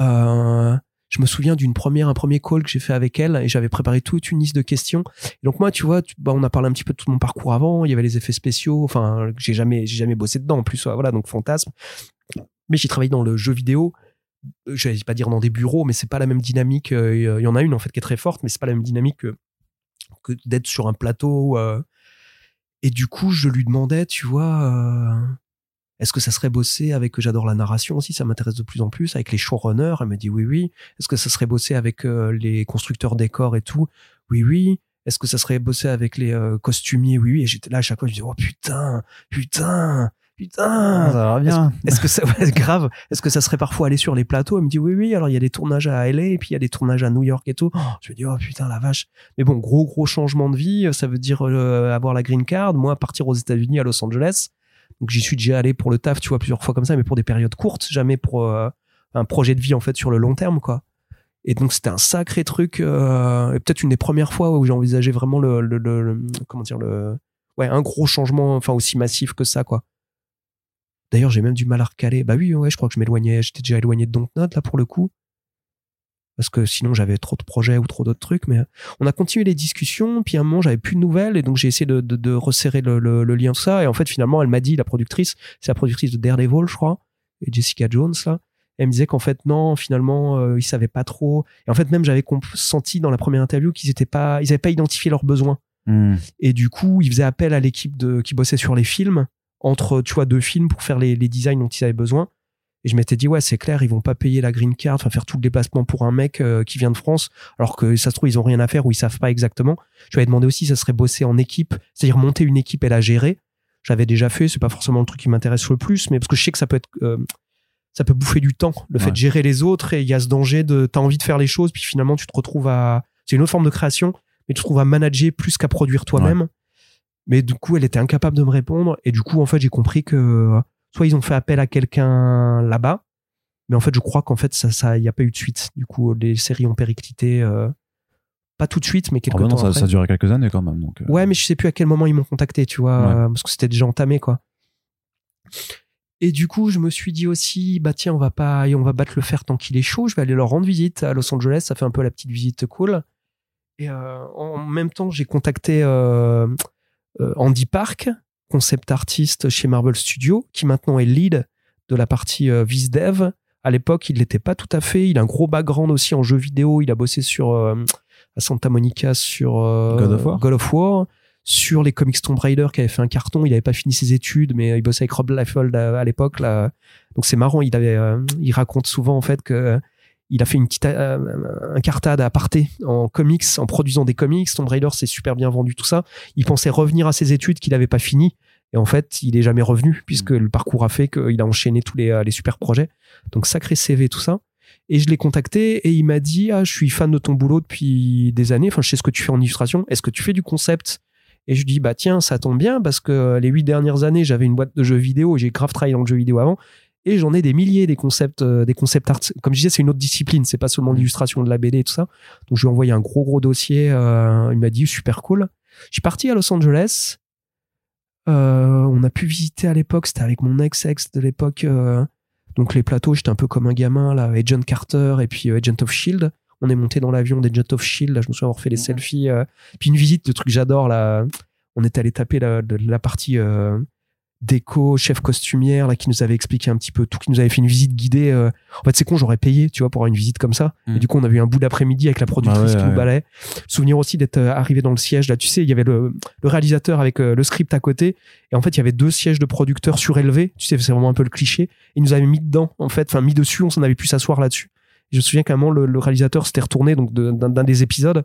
Speaker 2: Euh, je me souviens d'une première, un premier call que j'ai fait avec elle et j'avais préparé toute une liste de questions. Donc moi, tu vois, tu- bah, on a parlé un petit peu de tout mon parcours avant. Il y avait les effets spéciaux. Enfin, j'ai jamais, j'ai jamais bossé dedans. En plus, voilà, donc fantasme. Mais j'ai travaillé dans le jeu vidéo. Euh, Je vais pas dire dans des bureaux, mais c'est pas la même dynamique. Euh, Il y en a une en fait qui est très forte, mais c'est pas la même dynamique que, que d'être sur un plateau. euh. Et du coup, je lui demandais, tu vois. euh, est-ce que ça serait bossé avec, j'adore la narration aussi, ça m'intéresse de plus en plus, avec les showrunners? Elle me dit oui, oui. Est-ce que ça serait bossé avec euh, les constructeurs décors et tout? Oui, oui. Est-ce que ça serait bossé avec les euh, costumiers? Oui, oui. Et j'étais là à chaque fois, je disais, oh putain, putain, putain.
Speaker 1: va bien.
Speaker 2: Est-ce que ça, ouais, grave, est-ce que ça serait parfois aller sur les plateaux? Elle me dit oui, oui. Alors il y a des tournages à LA et puis il y a des tournages à New York et tout. Oh, je me dis oh putain la vache. Mais bon, gros gros changement de vie. Ça veut dire euh, avoir la green card. Moi, partir aux États-Unis à Los Angeles. Donc j'y suis déjà allé pour le taf, tu vois, plusieurs fois comme ça, mais pour des périodes courtes, jamais pour euh, un projet de vie en fait sur le long terme, quoi. Et donc c'était un sacré truc, euh, et peut-être une des premières fois où j'ai envisagé vraiment le, le, le- le- comment dire le, ouais, un gros changement, enfin aussi massif que ça, quoi. D'ailleurs, j'ai même du mal à recaler. Bah oui, ouais, je crois que je m'éloignais, j'étais déjà éloigné de Dontnod là pour le coup, parce que sinon j'avais trop de projets ou trop d'autres trucs. Mais on a continué les discussions, puis à un moment j'avais plus de nouvelles, et donc j'ai essayé de, de, de resserrer le, le, le lien tout ça. Et en fait, finalement, elle m'a dit, la productrice, c'est la productrice de Daredevil, je crois, et Jessica Jones là. Elle me disait qu'en fait non, finalement, euh, ils savaient pas trop. Et en fait, même j'avais senti dans la première interview qu'ils étaient pas, ils avaient pas identifié leurs besoins.
Speaker 1: Hmm.
Speaker 2: Et du coup, ils faisaient appel à l'équipe de qui bossait sur les films entre tu vois deux films pour faire les, les designs dont ils avaient besoin. Et je m'étais dit ouais, c'est clair, ils vont pas payer la green card, enfin faire tout le déplacement pour un mec euh, qui vient de France, alors que ça se trouve ils ont rien à faire ou ils savent pas exactement. Je lui avais demandé aussi, ça serait bosser en équipe, c'est-à-dire monter une équipe et la gérer. J'avais déjà fait, c'est pas forcément le truc qui m'intéresse le plus, mais parce que je sais que ça peut être euh, ça peut bouffer du temps, le fait de gérer les autres et il y a ce danger de t'as envie de faire les choses puis finalement tu te retrouves à c'est une autre forme de création mais tu te trouves à manager plus qu'à produire toi-même. Mais du coup, elle était incapable de me répondre et du coup, en fait, j'ai compris que euh, soit ils ont fait appel à quelqu'un là-bas, mais en fait, je crois qu'en fait, ça ça y a pas eu de suite. Du coup, les séries ont périclité euh, pas tout de suite mais quelques
Speaker 1: Ah bah non,
Speaker 2: temps
Speaker 1: ça,
Speaker 2: après.
Speaker 1: ça a duré quelques années quand même. Donc, euh,
Speaker 2: Ouais, mais je sais plus à quel moment ils m'ont contacté, tu vois,
Speaker 1: Ouais.
Speaker 2: euh, parce que c'était déjà entamé, quoi. Et du coup, je me suis dit aussi, bah tiens, on va pas, on va battre le fer tant qu'il est chaud. Je vais aller leur rendre visite à Los Angeles. Ça fait un peu la petite visite cool. Et en même temps, j'ai contacté Andy Park, concept artiste chez Marvel Studios, qui maintenant est lead de la partie euh, VizDev. À l'époque, il l'était pas tout à fait. Il a un gros background aussi en jeux vidéo. Il a bossé sur euh, à Santa Monica sur euh,
Speaker 1: God of War.
Speaker 2: God of War, sur les comics Tomb Raider qui avait fait un carton. Il avait pas fini ses études, mais il bossait avec Rob Liefeld à, à l'époque. Là. Donc c'est marrant. Il avait, euh, il raconte souvent en fait que euh, il a fait une petite euh, un cartade à aparté en comics, en produisant des comics. Tomb Raider c'est super bien vendu tout ça. Il pensait revenir à ses études qu'il avait pas fini. Et en fait, il est jamais revenu puisque le parcours a fait qu'il a enchaîné tous les, euh, les super projets. Donc sacré CV tout ça. Et je l'ai contacté et il m'a dit ah je suis fan de ton boulot depuis des années. Enfin je sais ce que tu fais en illustration. Est-ce que tu fais du concept? Et je dis bah tiens ça tombe bien parce que les huit dernières années j'avais une boîte de jeux vidéo. J'ai grave travaillé dans le jeu vidéo avant et j'en ai des milliers des concepts euh, des concepts art. Comme je disais c'est une autre discipline. C'est pas seulement l'illustration de la BD et tout ça. Donc je lui ai envoyé un gros gros dossier. euh, il m'a dit super cool. Je suis parti à Los Angeles. Euh, on a pu visiter à l'époque, c'était avec mon ex-ex de l'époque. donc les plateaux, j'étais un peu comme un gamin, là, Agent Carter et puis Agent of Shield. On est monté dans l'avion d'Agent of Shield, là, je me souviens avoir fait les selfies. puis une visite de trucs que j'adore, là. On est allé taper la, partie déco, chef costumière, là, qui nous avait expliqué un petit peu tout, qui nous avait fait une visite guidée. euh. En fait, c'est con, j'aurais payé, tu vois, pour avoir une visite comme ça.
Speaker 1: Mm.
Speaker 2: Et du coup, on a eu un bout d'après-midi avec la productrice
Speaker 1: Ah ouais,
Speaker 2: qui nous
Speaker 1: ouais.
Speaker 2: balait. Souvenir aussi d'être euh, arrivé dans le siège, là, tu sais, il y avait le, le réalisateur avec euh, le script à côté. Et en fait, il y avait deux sièges de producteurs surélevés. Tu sais, c'est vraiment un peu le cliché. Il nous avait mis dedans, en fait, enfin, mis dessus, on s'en avait pu s'asseoir là-dessus. Je me souviens qu'à un moment, le, le réalisateur s'était retourné, donc, d'un des épisodes.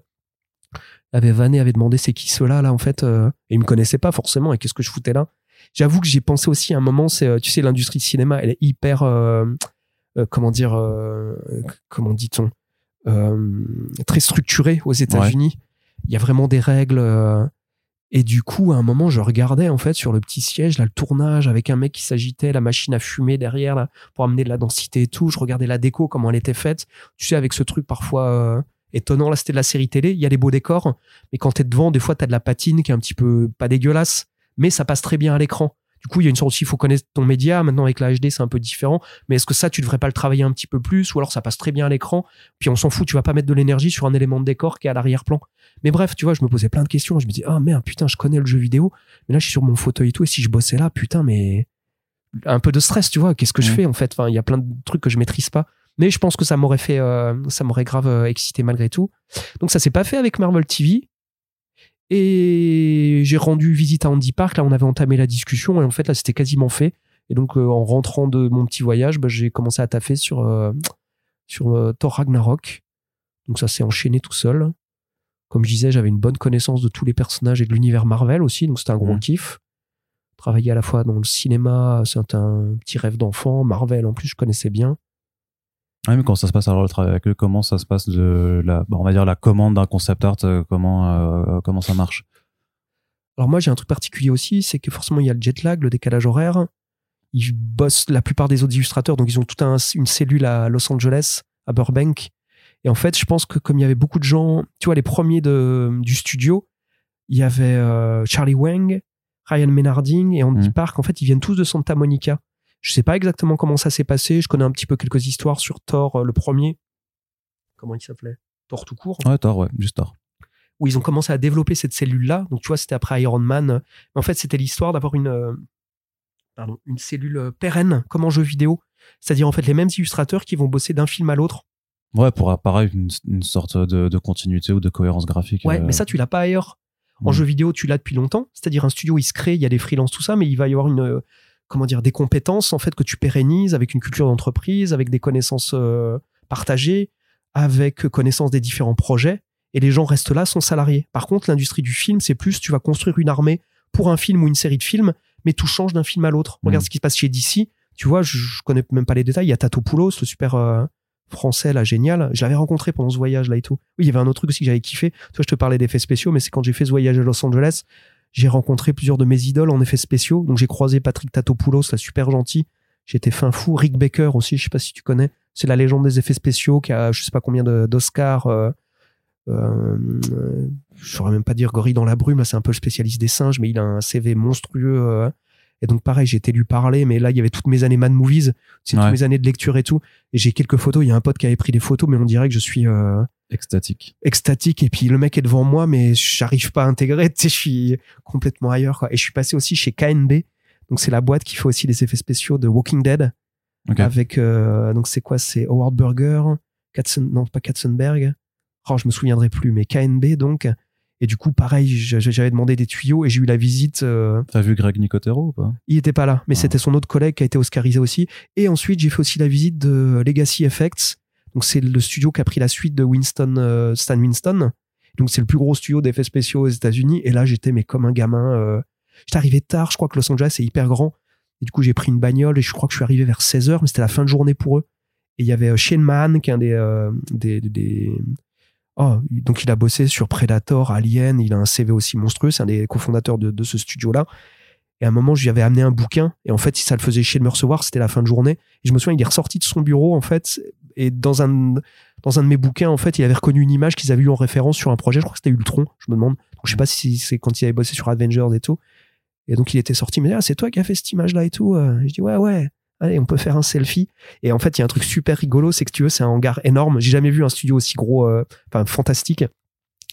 Speaker 2: Avait vanné, avait demandé c'est qui ceux-là, là, en fait. euh, et il me connaissait pas forcément. Et qu'est-ce que je foutais là? J'avoue que j'ai pensé aussi à un moment, c'est, euh, tu sais, l'industrie du cinéma, elle est hyper, euh, euh, comment dire, euh, comment dit-on, très structurée aux États-Unis. Il y a vraiment des règles. et du coup, à un moment, je regardais en fait sur le petit siège, là, le tournage avec un mec qui s'agitait, la machine à fumer derrière, là, pour amener de la densité et tout. Je regardais la déco, comment elle était faite. Tu sais, avec ce truc parfois étonnant. Là, c'était de la série télé. Il y a des beaux décors, mais quand t'es devant, des fois, t'as de la patine qui est un petit peu pas dégueulasse, mais ça passe très bien à l'écran. Du coup, il y a une sorte aussi, il faut connaître ton média. Maintenant, avec la HD, c'est un peu différent. Mais est-ce que ça, tu devrais pas le travailler un petit peu plus? Ou alors, ça passe très bien à l'écran. Puis, on s'en fout, tu vas pas mettre de l'énergie sur un élément de décor qui est à l'arrière-plan. Mais bref, tu vois, je me posais plein de questions. Je me dis, ah merde, putain, je connais le jeu vidéo. Mais là, je suis sur mon fauteuil et tout. Et si je bossais là, putain, mais un peu de stress, tu vois. Qu'est-ce que je fais en fait? Enfin, il y a plein de trucs que je maîtrise pas. Mais je pense que ça m'aurait fait, euh, ça m'aurait grave euh, excité malgré tout. Donc ça s'est pas fait avec Marvel TV. Et j'ai rendu visite à Andy Park. Là, on avait entamé la discussion et en fait là, c'était quasiment fait. Et donc euh, en rentrant de mon petit voyage, bah, j'ai commencé à taffer sur euh, sur euh, Thor Ragnarok. Donc ça s'est enchaîné tout seul. Comme je disais, j'avais une bonne connaissance de tous les personnages et de l'univers Marvel aussi, donc c'était un gros
Speaker 1: Mhm.
Speaker 2: kiff. Travailler à la fois dans le cinéma, c'est un petit rêve d'enfant. Marvel, en plus, je connaissais bien.
Speaker 1: Ouais, mais quand ça se passe alors le travail avec eux, comment ça se passe de la, bah, on va dire la commande d'un concept art, euh, comment euh, comment ça marche?
Speaker 2: Alors moi, j'ai un truc particulier aussi, c'est que forcément, il y a le jet lag, le décalage horaire. Ils bossent la plupart des autres illustrateurs, donc ils ont toute une cellule à Los Angeles, à Burbank. Et en fait, je pense que comme il y avait beaucoup de gens, tu vois, les premiers de, du studio, il y avait euh, Charlie Wang, Ryan Menarding et Andy
Speaker 1: Mhm.
Speaker 2: Park. En fait, ils viennent tous de Santa Monica. Je sais pas exactement comment ça s'est passé. Je connais un petit peu quelques histoires sur Thor, euh, le premier. Comment il s'appelait? Thor tout court
Speaker 1: Ouais, Thor, ouais, juste Thor.
Speaker 2: où ils ont commencé à développer cette cellule-là. Donc, tu vois, c'était après Iron Man. En fait, c'était l'histoire d'avoir une, euh, pardon, une cellule euh, pérenne, comme en jeu vidéo. C'est-à-dire, en fait, les mêmes illustrateurs qui vont bosser d'un film à l'autre.
Speaker 1: Ouais, pour apparaître une, une sorte de, de continuité ou de cohérence graphique.
Speaker 2: Ouais,
Speaker 1: euh,
Speaker 2: mais ça, tu l'as pas ailleurs. En
Speaker 1: Mm.
Speaker 2: jeu vidéo, tu l'as depuis longtemps. C'est-à-dire, un studio, il se crée, il y a des freelances, tout ça, mais il va y avoir une, comment dire, des compétences, en fait, que tu pérennises avec une culture d'entreprise, avec des connaissances euh, partagées, avec euh, connaissance des différents projets. Et les gens restent là, sont salariés. Par contre, l'industrie du film, c'est plus, tu vas construire une armée pour un film ou une série de films, mais tout change d'un film à l'autre. Regarde
Speaker 1: Mm.
Speaker 2: ce qui se passe chez DC. Tu vois, je, je connais même pas les détails. Il y a Tatopoulos, le super euh, français, là, génial. Je l'avais rencontré pendant ce voyage, là et tout. Oui, il y avait un autre truc aussi que j'avais kiffé. Toi, je te parlais d'effets spéciaux, mais c'est quand j'ai fait ce voyage à Los Angeles, j'ai rencontré plusieurs de mes idoles en effets spéciaux. Donc, j'ai croisé Patrick Tatopoulos, là, super gentil. J'étais fin fou. Rick Baker aussi, je sais pas si tu connais. C'est la légende des effets spéciaux qui a, je sais pas combien d'Oscars. Euh, euh, euh, je saurais même pas dire gorille dans la brume. C'est un peu le spécialiste des singes, mais il a un CV monstrueux. Et donc, pareil, j'ai été lui parler, mais là, il y avait toutes mes années Mad Movies, c'est
Speaker 1: Ouais.
Speaker 2: toutes mes années de lecture et tout. Et j'ai quelques photos. Il y a un pote qui avait pris des photos, mais on dirait que je suis euh,
Speaker 1: extatique.
Speaker 2: extatique. Et puis, le mec est devant moi, mais j'arrive pas à intégrer. Tu sais, je suis complètement ailleurs. Quoi. Et je suis passé aussi chez KNB. Donc, c'est la boîte qui fait aussi les effets spéciaux de Walking Dead. Avec, euh, donc, c'est quoi? C'est Howard Burger, Katzen, non, pas Katzenberg. Oh, je me souviendrai plus, mais KNB, donc. Et du coup, pareil, j'avais demandé des tuyaux et j'ai eu la visite. euh,
Speaker 1: T'as vu Greg Nicotero ou pas?
Speaker 2: il était pas là, mais
Speaker 1: Ah.
Speaker 2: c'était son autre collègue qui a été oscarisé aussi. Et ensuite, j'ai fait aussi la visite de Legacy Effects. Donc, c'est le studio qui a pris la suite de Winston, euh, Stan Winston. Donc, c'est le plus gros studio d'effets spéciaux aux États-Unis. Et là, j'étais mais comme un gamin. euh, J'étais arrivé tard. Je crois que Los Angeles est hyper grand. Et du coup, j'ai pris une bagnole et je crois que je suis arrivé vers 16h, mais c'était la fin de journée pour eux. Et il y avait euh, Shane Mann, qui est un des, euh, des, des- des- Oh, donc il a bossé sur Predator, Alien, il a un CV aussi monstrueux, c'est un des cofondateurs de, ce studio-là. Et à un moment, je lui avais amené un bouquin, et en fait, si ça le faisait chier de me recevoir, c'était la fin de journée. Et je me souviens, il est ressorti de son bureau, en fait, et dans un, dans un de mes bouquins, en fait, il avait reconnu une image qu'ils avaient eu en référence sur un projet, je crois que c'était Ultron, je me demande. Donc, je sais pas si c'est quand il avait bossé sur Avengers et tout. Et donc, il était sorti, dit, ah, c'est toi qui as fait cette image-là et tout. Euh, Je dis, ouais, ouais, allez, on peut faire un selfie. Et en fait, il y a un truc super rigolo, c'est que tu veux, c'est un hangar énorme. J'ai jamais vu un studio aussi gros, euh, enfin, fantastique.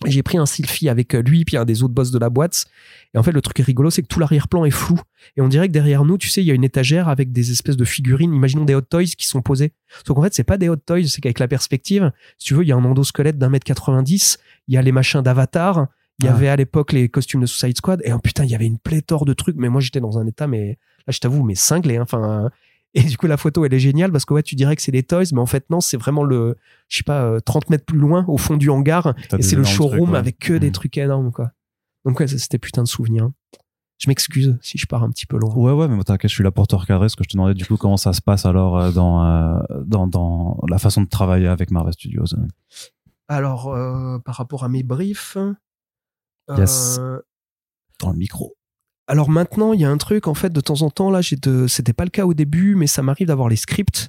Speaker 2: J'ai pris un selfie avec euh, lui, puis un des autres boss de la boîte. Et en fait, le truc rigolo, c'est que tout l'arrière-plan est flou. Et on dirait que derrière nous, tu sais, il y a une étagère avec des espèces de figurines, imaginons des hot toys qui sont posés. Sauf qu'en fait, c'est pas des hot toys, c'est qu'avec la perspective, si tu veux, il y a un endosquelette d'un mètre 90, il y a les machins d'Avatar, il y
Speaker 1: Ah.
Speaker 2: avait à l'époque les costumes de Suicide Squad, et oh, putain, il y avait une pléthore de trucs, mais moi, j'étais dans un état, mais là, je t'avoue, mais cinglé, hein, enfin. Et du coup, la photo, elle est géniale parce que ouais, tu dirais que c'est des toys, mais en fait, non, c'est vraiment le, je sais pas, euh, 30 mètres plus loin, au fond du hangar,
Speaker 1: T'as
Speaker 2: et c'est le showroom
Speaker 1: trucs, ouais.
Speaker 2: avec que des
Speaker 1: Mm.
Speaker 2: trucs énormes, quoi. Donc, ouais, c'était putain de souvenir. Je m'excuse si je pars un petit peu loin.
Speaker 1: Ouais, ouais, mais t'inquiète, je suis là pour te recadrer. Ce que je te demandais, du coup, comment ça se passe alors euh, dans, euh, dans, dans la façon de travailler avec Marvel Studios euh.
Speaker 2: Alors, euh, par rapport à mes briefs.
Speaker 1: Yes.
Speaker 2: euh,
Speaker 1: dans le micro.
Speaker 2: Alors maintenant, il y a un truc, en fait, de temps en temps, là, j'ai de, c'était pas le cas au début, mais ça m'arrive d'avoir les scripts,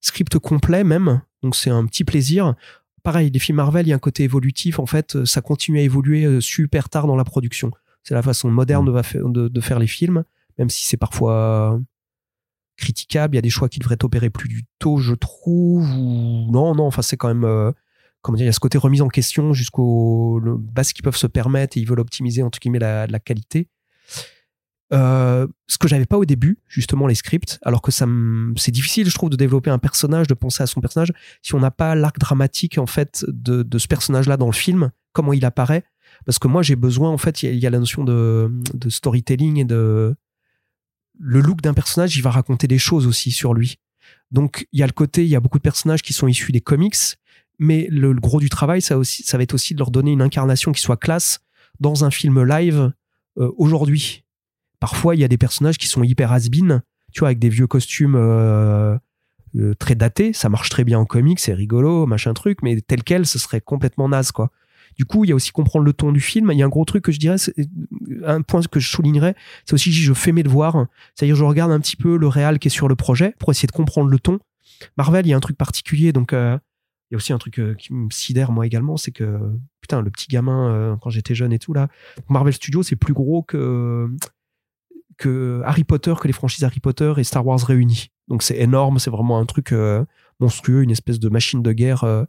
Speaker 2: scripts complets même. Donc c'est un petit plaisir. pareil, les films Marvel, il y a un côté évolutif. En fait, euh, ça continue à évoluer euh, super tard dans la production. C'est la façon moderne
Speaker 1: Mm.
Speaker 2: de, faire les films, même si c'est parfois critiquable. Il y a des choix qui devraient opérer plus du tôt, je trouve. Ou... Non, non, enfin, c'est quand même. euh, comment dire, il y a ce côté remise en question jusqu'au bas ce qu'ils peuvent se permettre et ils veulent optimiser, entre guillemets, la, la qualité. Euh, ce que j'avais pas au début, justement, les scripts, alors que ça c'est difficile, je trouve, de développer un personnage, de penser à son personnage, si on n'a pas l'arc dramatique, en fait, de, ce personnage-là dans le film, comment il apparaît. Parce que moi, j'ai besoin, en fait, il y, a- la notion de, de storytelling et de. Le look d'un personnage, il va raconter des choses aussi sur lui. Donc, il y a le côté, il y a beaucoup de personnages qui sont issus des comics, mais le, le gros du travail, ça, aussi, ça va être aussi de leur donner une incarnation qui soit classe dans un film live euh, aujourd'hui. Parfois, il y a des personnages qui sont hyper has-been, tu vois, avec des vieux costumes euh, euh, très datés. Ça marche très bien en comics, c'est rigolo, machin truc, mais tel quel, ce serait complètement naze, quoi. Du coup, il y a aussi comprendre le ton du film. Il y a un gros truc que je dirais, un point que je soulignerais, c'est aussi je fais mes devoirs. C'est-à-dire, je regarde un petit peu le réal qui est sur le projet pour essayer de comprendre le ton. Marvel, il y a un truc particulier, donc il y a aussi un truc euh, qui me sidère moi également, c'est que putain, le petit gamin euh, quand j'étais jeune et tout là, Marvel Studios c'est plus gros que que Harry Potter, que les franchises Harry Potter et Star Wars réunis. Donc c'est énorme, c'est vraiment un truc euh, monstrueux, une espèce de machine de guerre euh,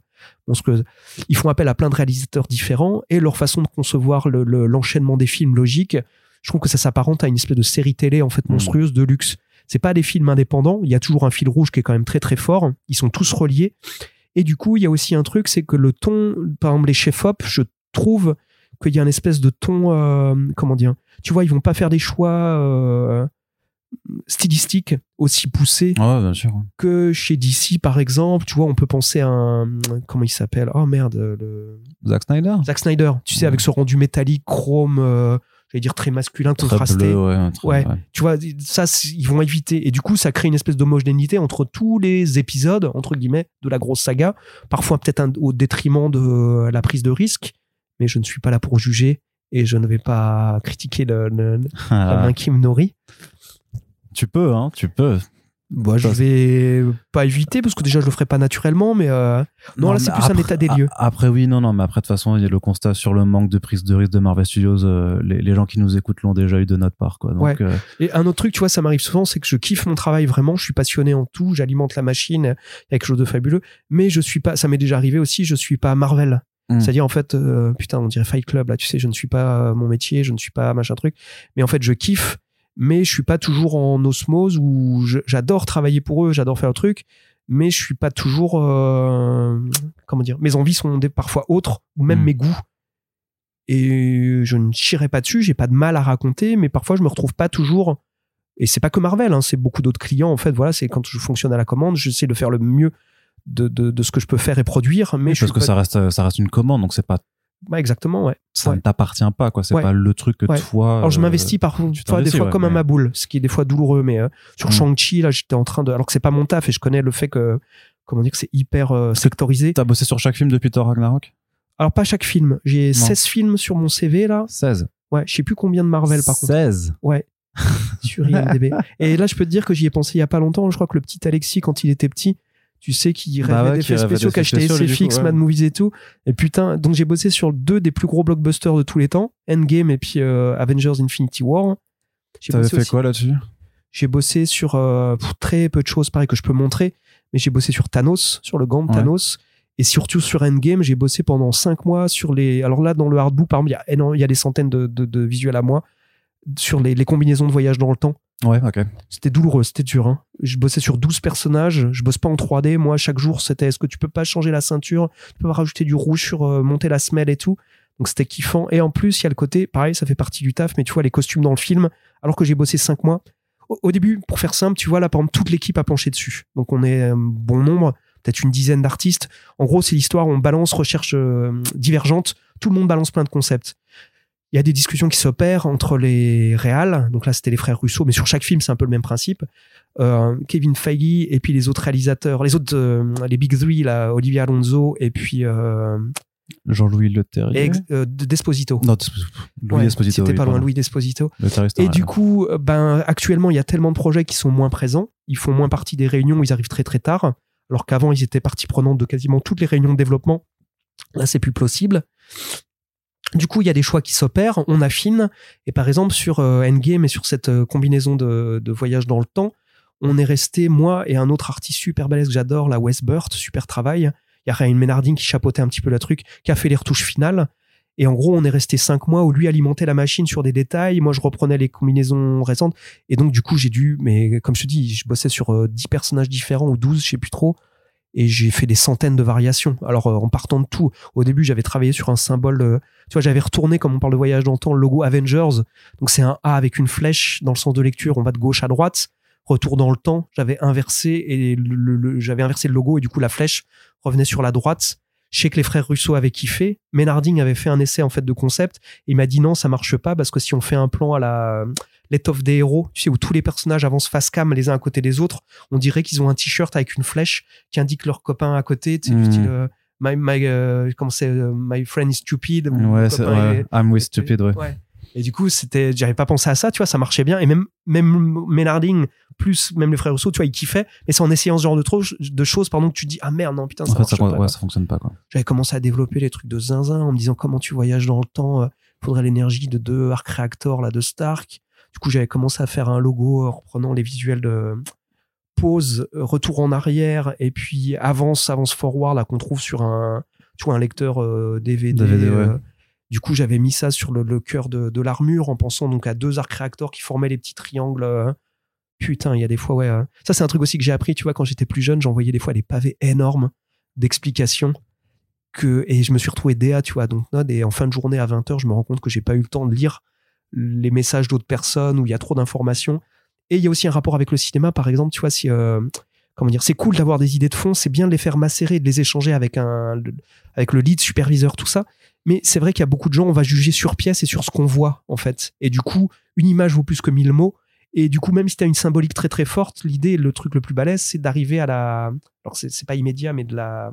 Speaker 2: monstrueuse. Ils font appel à plein de réalisateurs différents et leur façon de concevoir le- le- l'enchaînement des films logiques, je trouve que ça s'apparente à une espèce de série télé en fait
Speaker 1: Mhm.
Speaker 2: monstrueuse de luxe. C'est pas des films indépendants, il y a toujours un fil rouge qui est quand même très très fort, ils sont tous reliés. Et du coup, il y a aussi un truc, c'est que le ton, par exemple les chefs-op, je trouve qu'il y a une espèce de ton, euh, comment dire, tu vois, ils vont pas faire des choix euh, stylistiques aussi poussés
Speaker 1: Ouais, bien sûr.
Speaker 2: que chez DC, par exemple. Tu vois, on peut penser à un, comment il s'appelle? Oh merde, le
Speaker 1: Zack Snyder?
Speaker 2: Zack Snyder. Tu sais, avec ce rendu métallique, chrome, euh, j'allais dire très masculin,
Speaker 1: Très
Speaker 2: contrasté.
Speaker 1: bleu, ouais. très-
Speaker 2: Ouais. Tu vois, ça, ils vont éviter. Et du coup, ça crée une espèce d'homogénéité entre tous les épisodes, entre guillemets, de la grosse saga. Parfois, peut-être au détriment de euh, la prise de risque. Mais je ne suis pas là pour juger et je ne vais pas critiquer le, le- la
Speaker 1: Ah,
Speaker 2: main qui me nourrit.
Speaker 1: tu peux, hein, tu peux.
Speaker 2: Bon, je vais pas éviter parce que déjà, je le ferai pas naturellement, mais euh, Non, là, c'est plus un état des lieux.
Speaker 1: Après, oui, non, non, mais après, de toute façon, il y a le constat sur le manque de prise de risque de Marvel Studios. euh, les, les gens qui nous écoutent l'ont déjà eu de notre part, quoi. Donc,
Speaker 2: Ouais.
Speaker 1: euh,
Speaker 2: Et un autre truc, tu vois, ça m'arrive souvent, c'est que je kiffe mon travail vraiment. Je suis passionné en tout. J'alimente la machine. Il y a quelque chose de fabuleux. Mais je suis pas, ça m'est déjà arrivé aussi, je suis pas Marvel.
Speaker 1: Mm.
Speaker 2: C'est-à-dire, en fait, putain, on dirait Fight Club, là, tu sais, je ne suis pas mon métier, je ne suis pas machin truc. Mais en fait, je kiffe, mais je suis pas toujours en osmose où j'adore travailler pour eux, j'adore faire le truc. Mais je suis pas toujours, euh, comment dire, mes envies sont des, parfois autres, ou même
Speaker 1: Mm.
Speaker 2: mes goûts. Et je ne chierai pas dessus, j'ai pas de mal à raconter, mais parfois je me retrouve pas toujours. Et c'est pas que Marvel, hein, c'est beaucoup d'autres clients. En fait, voilà, c'est quand je fonctionne à la commande, j'essaie de faire le mieux de, de, de ce que je peux faire et produire. Mais je
Speaker 1: parce que
Speaker 2: pas-
Speaker 1: ça reste, ça reste une commande, donc c'est pas,
Speaker 2: Ouais, exactement, ouais.
Speaker 1: ça
Speaker 2: Ouais.
Speaker 1: ne t'appartient pas, quoi. C'est
Speaker 2: Ouais.
Speaker 1: pas le truc que toi.
Speaker 2: Alors je
Speaker 1: euh,
Speaker 2: m'investis parfois des fois comme
Speaker 1: mais-
Speaker 2: à ma boule, ce qui est des fois douloureux. Mais euh, sur
Speaker 1: Mm.
Speaker 2: Shang-Chi, là, j'étais en train de. Alors que c'est pas mon taf et je connais le fait que. Comment dire que c'est hyper euh, sectorisé.
Speaker 1: T'as bossé sur chaque film depuis Thor Ragnarok?
Speaker 2: Alors pas chaque film. J'ai
Speaker 1: Non.
Speaker 2: 16 films sur mon CV là.
Speaker 1: 16.
Speaker 2: Ouais, je sais plus combien de Marvel par contre.
Speaker 1: 16.
Speaker 2: Ouais. sur IMDb. Et là, je peux te dire que j'y ai pensé il y a pas longtemps. Je crois que le petit Alexis, quand il était petit, tu sais, qu'il rêvait
Speaker 1: Bah ouais,
Speaker 2: d'effets spéciaux, SFX,
Speaker 1: coup, ouais.
Speaker 2: Mad Movies et tout. Et putain, donc j'ai bossé sur deux des plus gros blockbusters de tous les temps, Endgame et puis euh, Avengers Infinity War. J'ai
Speaker 1: T'avais
Speaker 2: bossé
Speaker 1: fait
Speaker 2: aussi-
Speaker 1: quoi là-dessus?
Speaker 2: J'ai bossé sur euh, très peu de choses, pareil, que je peux montrer. Mais j'ai bossé sur Thanos, sur le gant de
Speaker 1: Ouais.
Speaker 2: Thanos. Et surtout sur Endgame, j'ai bossé pendant cinq mois sur les. Alors là, dans le hardbook, par exemple, il y a, énorme- il y a des centaines de, de- de visuels à moi sur les, les combinaisons de voyage dans le temps.
Speaker 1: Ouais, ok.
Speaker 2: C'était douloureux, c'était dur. Hein. Je bossais sur 12 personnages. Je bosse pas en 3D. Moi, chaque jour, c'était est-ce que tu peux pas changer la ceinture? Tu peux pas rajouter du rouge sur euh, monter la semelle et tout? Donc c'était kiffant. Et en plus, il y a le côté, pareil, ça fait partie du taf, mais tu vois, les costumes dans le film, alors que j'ai bossé 5 mois. Au, début, pour faire simple, tu vois, là, par exemple, toute l'équipe a penché dessus. Donc on est euh, bon nombre, peut-être une dizaine d'artistes. En gros, c'est l'histoire on balance recherche euh, divergente. Tout le monde balance plein de concepts. Il y a des discussions qui s'opèrent entre les réals. Donc là, c'était les frères Russo, mais sur chaque film, c'est un peu le même principe. Euh, Kevin Feige et puis les autres réalisateurs, les autres, euh, les Big Three, là, Olivier Alonso et puis euh,
Speaker 1: Jean-Louis Le Terrier.
Speaker 2: Desposito.
Speaker 1: Non, Louis
Speaker 2: Ouais,
Speaker 1: Esposito.
Speaker 2: C'était
Speaker 1: oui,
Speaker 2: pas loin,
Speaker 1: pardon.
Speaker 2: Louis Desposito. Et du coup, ben, actuellement, il y a tellement de projets qui sont moins présents. Ils font moins partie des réunions où ils arrivent très très tard. Alors qu'avant, ils étaient partie prenante de quasiment toutes les réunions de développement. Là, c'est plus possible. Du coup, il y a des choix qui s'opèrent, on affine, et par exemple sur euh, Endgame et sur cette euh, combinaison de, de voyage dans le temps, on est resté, moi et un autre artiste super balèze que j'adore, la Wes Burt, super travail. Il y a Ryan Menarding qui chapeautait un petit peu le truc, qui a fait les retouches finales. Et en gros, on est resté cinq mois où lui alimentait la machine sur des détails. Moi, je reprenais les combinaisons récentes. Et donc, du coup, j'ai dû, mais comme je te dis, je bossais sur euh, 10 personnages différents ou 12, je sais plus trop. Et j'ai fait des centaines de variations. Alors, euh, en partant de tout, au début, j'avais travaillé sur un symbole, euh, tu vois, j'avais retourné, comme on parle de voyage dans le temps, le logo Avengers. Donc, c'est un A avec une flèche dans le sens de lecture. On va de gauche à droite. Retour dans le temps, j'avais inversé et le- j'avais inversé le logo et du coup, la flèche revenait sur la droite. Je sais que les frères Russo avaient kiffé. Ménarding avait fait un essai en fait de concept. Et il m'a dit non, ça marche pas parce que si on fait un plan à la l'étoffe des héros, tu sais où tous les personnages avancent face cam les uns à côté des autres, on dirait qu'ils ont un t-shirt avec une flèche qui indique leur copain à côté. Tu sais, du style, euh, my my euh, comment c'est euh, my friend is stupid.
Speaker 1: Ouais,
Speaker 2: est-
Speaker 1: I'm with stupid, ouais.
Speaker 2: Ouais. Et du coup, c'était, j'avais pas pensé à ça, tu vois, ça marchait bien. Et même, même Ménarding, plus même les frères Rousseau, tu vois, ils kiffaient. Mais c'est en essayant ce genre de, trop, de choses, pardon, que tu dis, ah merde, non, putain, ça
Speaker 1: En fait,
Speaker 2: marche
Speaker 1: ça,
Speaker 2: pas.
Speaker 1: ouais, ça fonctionne pas, quoi.
Speaker 2: J'avais commencé à développer les trucs de zinzin en me disant comment tu voyages dans le temps. faudrait l'énergie de deux arc réacteurs, là, de Stark. Du coup, j'avais commencé à faire un logo en reprenant les visuels de pause, euh, retour en arrière, et puis avance, avance forward, là, qu'on trouve sur un, tu vois, un lecteur euh, DVD.
Speaker 1: DVD, ouais.
Speaker 2: euh, du coup, j'avais mis ça sur le, le cœur de, de l'armure en pensant donc à deux arcs réacteurs qui formaient les petits triangles. euh. Putain, il y a des fois, ouais. euh. Ça, c'est un truc aussi que j'ai appris, tu vois, quand j'étais plus jeune, j'envoyais des fois des pavés énormes d'explications. Que, et je me suis retrouvé DA, tu vois, donc Node, et en fin de journée à 20h, je me rends compte que j'ai pas eu le temps de lire les messages d'autres personnes où il y a trop d'informations. Et il y a aussi un rapport avec le cinéma, par exemple, tu vois, si, euh, comment dire, c'est cool d'avoir des idées de fond, c'est bien de les faire macérer, de les échanger avec un, avec le lead superviseur, tout ça. Mais c'est vrai qu'il y a beaucoup de gens, on va juger sur pièce et sur ce qu'on voit, en fait. Et du coup, une image vaut plus que mille mots. Et du coup, même si tu as une symbolique très très forte, l'idée, le truc le plus balèze, c'est d'arriver à la. Alors, c'est pas immédiat, mais de la-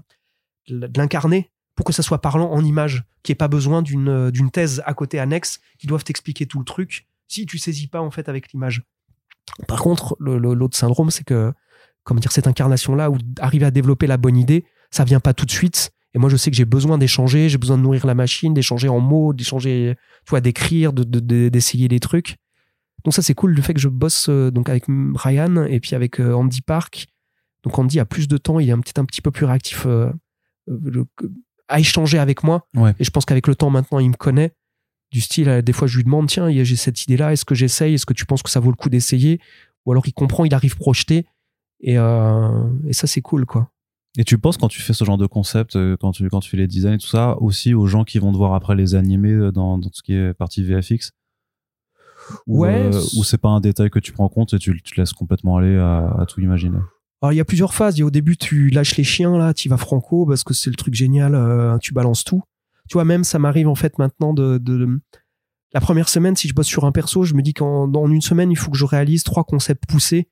Speaker 2: de l'incarner pour que ça soit parlant en image, qu'il n'y ait pas besoin d'une euh, d'une thèse à côté annexe qui doivent t'expliquer tout le truc si tu saisis pas en fait avec l'image. Par contre, l'autre syndrome, c'est que, comment dire, cette incarnation-là, où arriver à développer la bonne idée, ça vient pas tout de suite. Et moi, je sais que j'ai besoin d'échanger, j'ai besoin de nourrir la machine, d'échanger en mots, d'échanger, tu vois, d'écrire, de- de- de- d'essayer des trucs. Donc ça, c'est cool le fait que je bosse euh, donc avec Ryan et puis avec euh, Andy Park. Donc Andy a plus de temps, il est un petit, un petit peu plus réactif à échanger avec moi.
Speaker 1: Ouais.
Speaker 2: Et je pense qu'avec le temps maintenant, il me connaît. Du style, euh, des fois, je lui demande, tiens, j'ai cette idée-là, est-ce que j'essaye? Est-ce que tu penses que ça vaut le coup d'essayer? Ou alors il comprend, il arrive projeté. Et, euh, et ça, c'est cool, quoi.
Speaker 1: Et tu penses quand tu fais ce genre de concept, euh, quand tu, quand tu fais les designs et tout ça, aussi aux gens qui vont te voir après les animer dans, dans tout ce qui est partie VFX Ou,
Speaker 2: Ouais,
Speaker 1: euh,
Speaker 2: c'est-
Speaker 1: ou c'est pas un détail que tu prends en compte et tu, tu te laisses complètement aller à, à tout imaginer?
Speaker 2: Il y a plusieurs phases. Il y a au début, tu lâches les chiens, là, tu vas franco parce que c'est le truc génial, euh, tu balances tout. Tu vois, même ça m'arrive en fait maintenant de, de- La première semaine, si je bosse sur un perso, je me dis qu'en dans une semaine, il faut que je réalise trois concepts poussés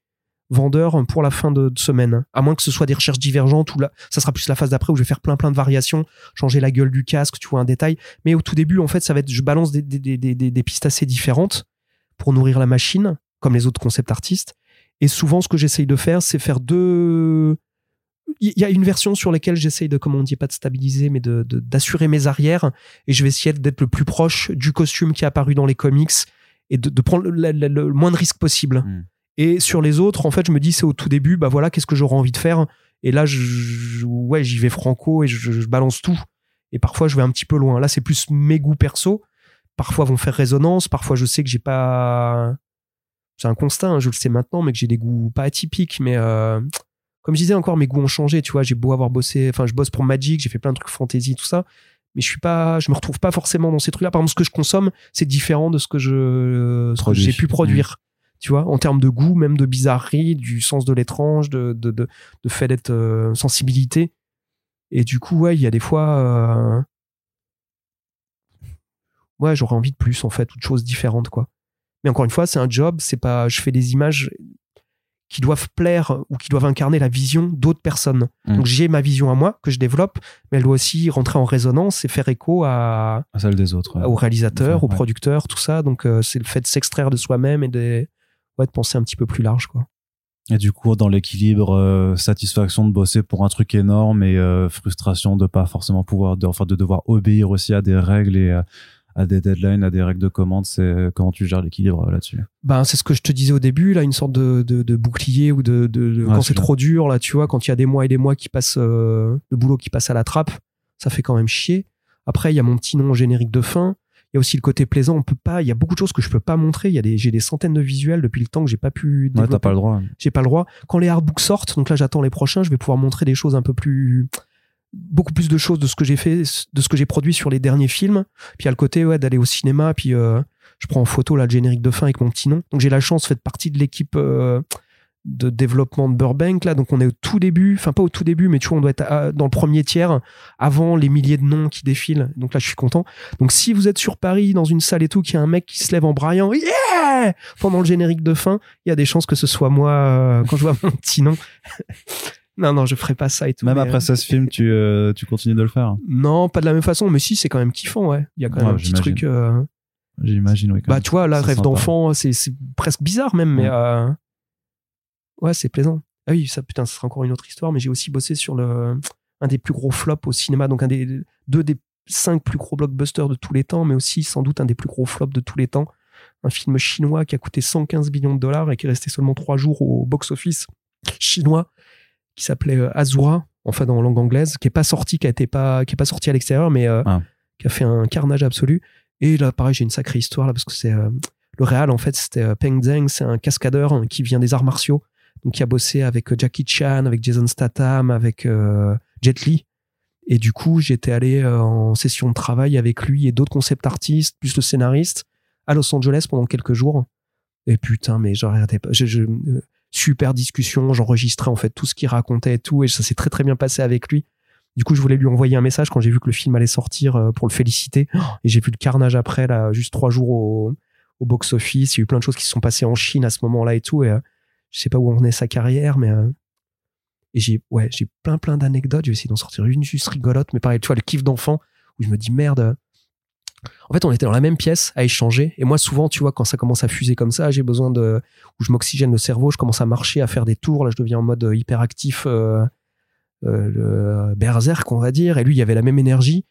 Speaker 2: vendeurs pour la fin de, semaine. À moins que ce soit des recherches divergentes ou là, ça sera plus la phase d'après où je vais faire plein plein de variations, changer la gueule du casque, tu vois, un détail. Mais au tout début, en fait, ça va être, je balance des pistes assez différentes pour nourrir la machine, comme les autres concepts artistes. Et souvent, ce que j'essaye de faire, c'est faire deux. Il y a une version sur laquelle j'essaye de, comment on dit, pas de stabiliser, mais de, d'assurer mes arrières. Et je vais essayer d'être le plus proche du costume qui est apparu dans les comics et de, de prendre le, le- le moins de risques possible.
Speaker 1: Mm.
Speaker 2: Et sur les autres, en fait, je me dis, c'est au tout début, bah voilà, qu'est-ce que j'aurais envie de faire? Et là, je, je- ouais, j'y vais franco et je, je balance tout. Et parfois, je vais un petit peu loin. Là, c'est plus mes goûts perso. Parfois, vont faire résonance. Parfois, je sais que j'ai pas. C'est un constat, hein, je le sais maintenant, mais que j'ai des goûts pas atypiques. Mais euh, comme je disais encore, mes goûts ont changé. Tu vois, j'ai beau avoir bossé. Enfin, je bosse pour Magic, j'ai fait plein de trucs fantasy, tout ça. Mais je suis pas, je me retrouve pas forcément dans ces trucs-là. Par exemple, ce que je consomme, c'est différent de ce que je, ce que
Speaker 1: Produit.
Speaker 2: j'ai pu produire. Tu vois, en termes de goût, même de bizarrerie, du sens de l'étrange, de, de, de, de fait d'être euh, sensibilité. Et du coup, ouais, il y a des fois, euh, ouais, j'aurais envie de plus en fait, ou de choses différentes, quoi. Mais encore une fois, c'est un job, c'est pas, je fais des images qui doivent plaire ou qui doivent incarner la vision d'autres personnes.
Speaker 1: Mm.
Speaker 2: Donc j'ai ma vision à moi que je développe, mais elle doit aussi rentrer en résonance et faire écho à,
Speaker 1: À celle des autres. ouais.
Speaker 2: aux réalisateurs,
Speaker 1: Enfin,
Speaker 2: aux
Speaker 1: ouais.
Speaker 2: producteurs, tout ça. Donc euh, c'est le fait de s'extraire de soi-même et de, ouais, de penser un petit peu plus large, quoi.
Speaker 1: Et du coup, dans l'équilibre, euh, satisfaction de bosser pour un truc énorme et euh, frustration de pas forcément pouvoir, de, enfin, de devoir obéir aussi à des règles et à, des deadlines, à des règles de commande. C'est comment tu gères l'équilibre euh, là-dessus?
Speaker 2: Ben, c'est ce que je te disais au début, là, une sorte de, de, de bouclier ou de, quand
Speaker 1: c'est
Speaker 2: trop dur, là, tu vois, quand il y a des mois et des mois qui passent, euh, de boulot qui passe à la trappe, ça fait quand même chier. Après, il y a mon petit nom générique de fin. Il y a aussi le côté plaisant. On peut pas, il y a beaucoup de choses que je peux pas montrer. Il y a des, j'ai des centaines de visuels depuis le temps que j'ai pas pu
Speaker 1: Ouais, t'as pas le droit.
Speaker 2: j'ai pas le droit. Quand les artbooks sortent, donc là j'attends les prochains, je vais pouvoir montrer des choses un peu plus, beaucoup plus de choses de ce que j'ai fait, de ce que j'ai produit sur les derniers films. Puis il y a le côté d'aller au cinéma, puis euh, je prends en photo le générique de fin avec mon petit nom. Donc j'ai la chance, fait partie de l'équipe euh, de développement de Burbank donc on est au tout début, enfin pas au tout début, mais tu vois on doit être dans le premier tiers avant les milliers de noms qui défilent. Donc là je suis content. Donc si vous êtes sur Paris dans une salle et tout, qu'il y a un mec qui se lève en braillant, pendant le générique de fin, il y a des chances que ce soit moi euh, quand je vois mon petit nom. non, non, je ferai pas ça et tout.
Speaker 1: Même
Speaker 2: mais,
Speaker 1: après
Speaker 2: euh,
Speaker 1: 16 films, tu, euh, tu continues de le faire?
Speaker 2: Non, pas de la même façon, mais si, c'est quand même kiffant, ouais. Il y a quand même un petit truc. euh,
Speaker 1: J'imagine, oui. quand
Speaker 2: Bah,
Speaker 1: même.
Speaker 2: tu vois, là, rêve d'enfant, c'est presque bizarre même, mais.
Speaker 1: Ouais.
Speaker 2: euh, Ouais, c'est plaisant. Ah oui, ça, putain, ce sera encore une autre histoire, mais j'ai aussi bossé sur le un des plus gros flops au cinéma, donc un des deux des cinq plus gros blockbusters de tous les temps, mais aussi sans doute un des plus gros flops de tous les temps. Un film chinois qui a coûté 115 millions de dollars et qui est resté seulement trois jours au box-office chinois, qui s'appelait euh, Azura, enfin dans langue anglaise, qui est pas sorti, qui a été pas, qui est pas sorti à l'extérieur, mais euh,
Speaker 1: Ah.
Speaker 2: qui a fait un carnage absolu. Et là, pareil, j'ai une sacrée histoire là parce que c'est euh, le réal en fait, c'était Peng Zheng, c'est un cascadeur hein, qui vient des arts martiaux, donc qui a bossé avec Jackie Chan, avec Jason Statham, avec Jet Li. Et du coup, j'étais allé en session de travail avec lui et d'autres concept artistes, plus le scénariste, à Los Angeles pendant quelques jours. Et putain, mais j'arrêtais pas. Je, je- super discussion, j'enregistrais en fait tout ce qu'il racontait et tout, et ça s'est très très bien passé avec lui. Du coup, je voulais lui envoyer un message quand j'ai vu que le film allait sortir euh, pour le féliciter. Et j'ai vu le carnage après, là, juste trois jours au, au box-office. Il y a eu plein de choses qui se sont passées en Chine à ce moment-là et tout. Et euh, je sais pas où en est sa carrière, mais. euh, et j'ai ouais, j'ai plein plein d'anecdotes. Je vais essayer d'en sortir une juste rigolote, mais pareil, tu vois, le kiff d'enfant où je me dis merde. En fait, on était dans la même pièce à échanger. Et moi, souvent, tu vois, quand ça commence à fuser comme ça, j'ai besoin de. où je m'oxygène le cerveau, je commence à marcher, à faire des tours. Là, je deviens en mode hyperactif, euh, euh, le berserk, on va dire. Et lui, il avait la même énergie.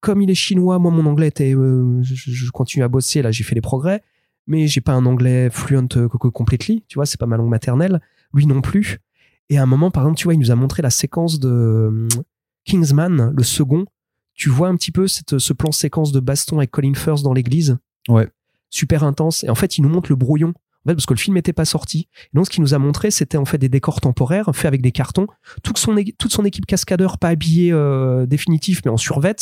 Speaker 2: Comme il est chinois, moi, mon anglais était. euh, je, continue à bosser, là, j'ai fait des progrès. Mais j'ai pas un anglais fluent co- co- completely, tu vois, c'est pas ma langue maternelle. Lui non plus. Et à un moment, par exemple, tu vois, il nous a montré la séquence de Kingsman, le second. Tu vois un petit peu cette, ce plan séquence de baston avec Colin Firth dans l'église?
Speaker 1: Ouais.
Speaker 2: Super intense. Et en fait, il nous montre le brouillon. En fait, parce que le film n'était pas sorti. Et donc, ce qu'il nous a montré, c'était en fait des décors temporaires faits avec des cartons. Toute son, é- toute son équipe cascadeur, pas habillée euh, définitif, mais en survêt,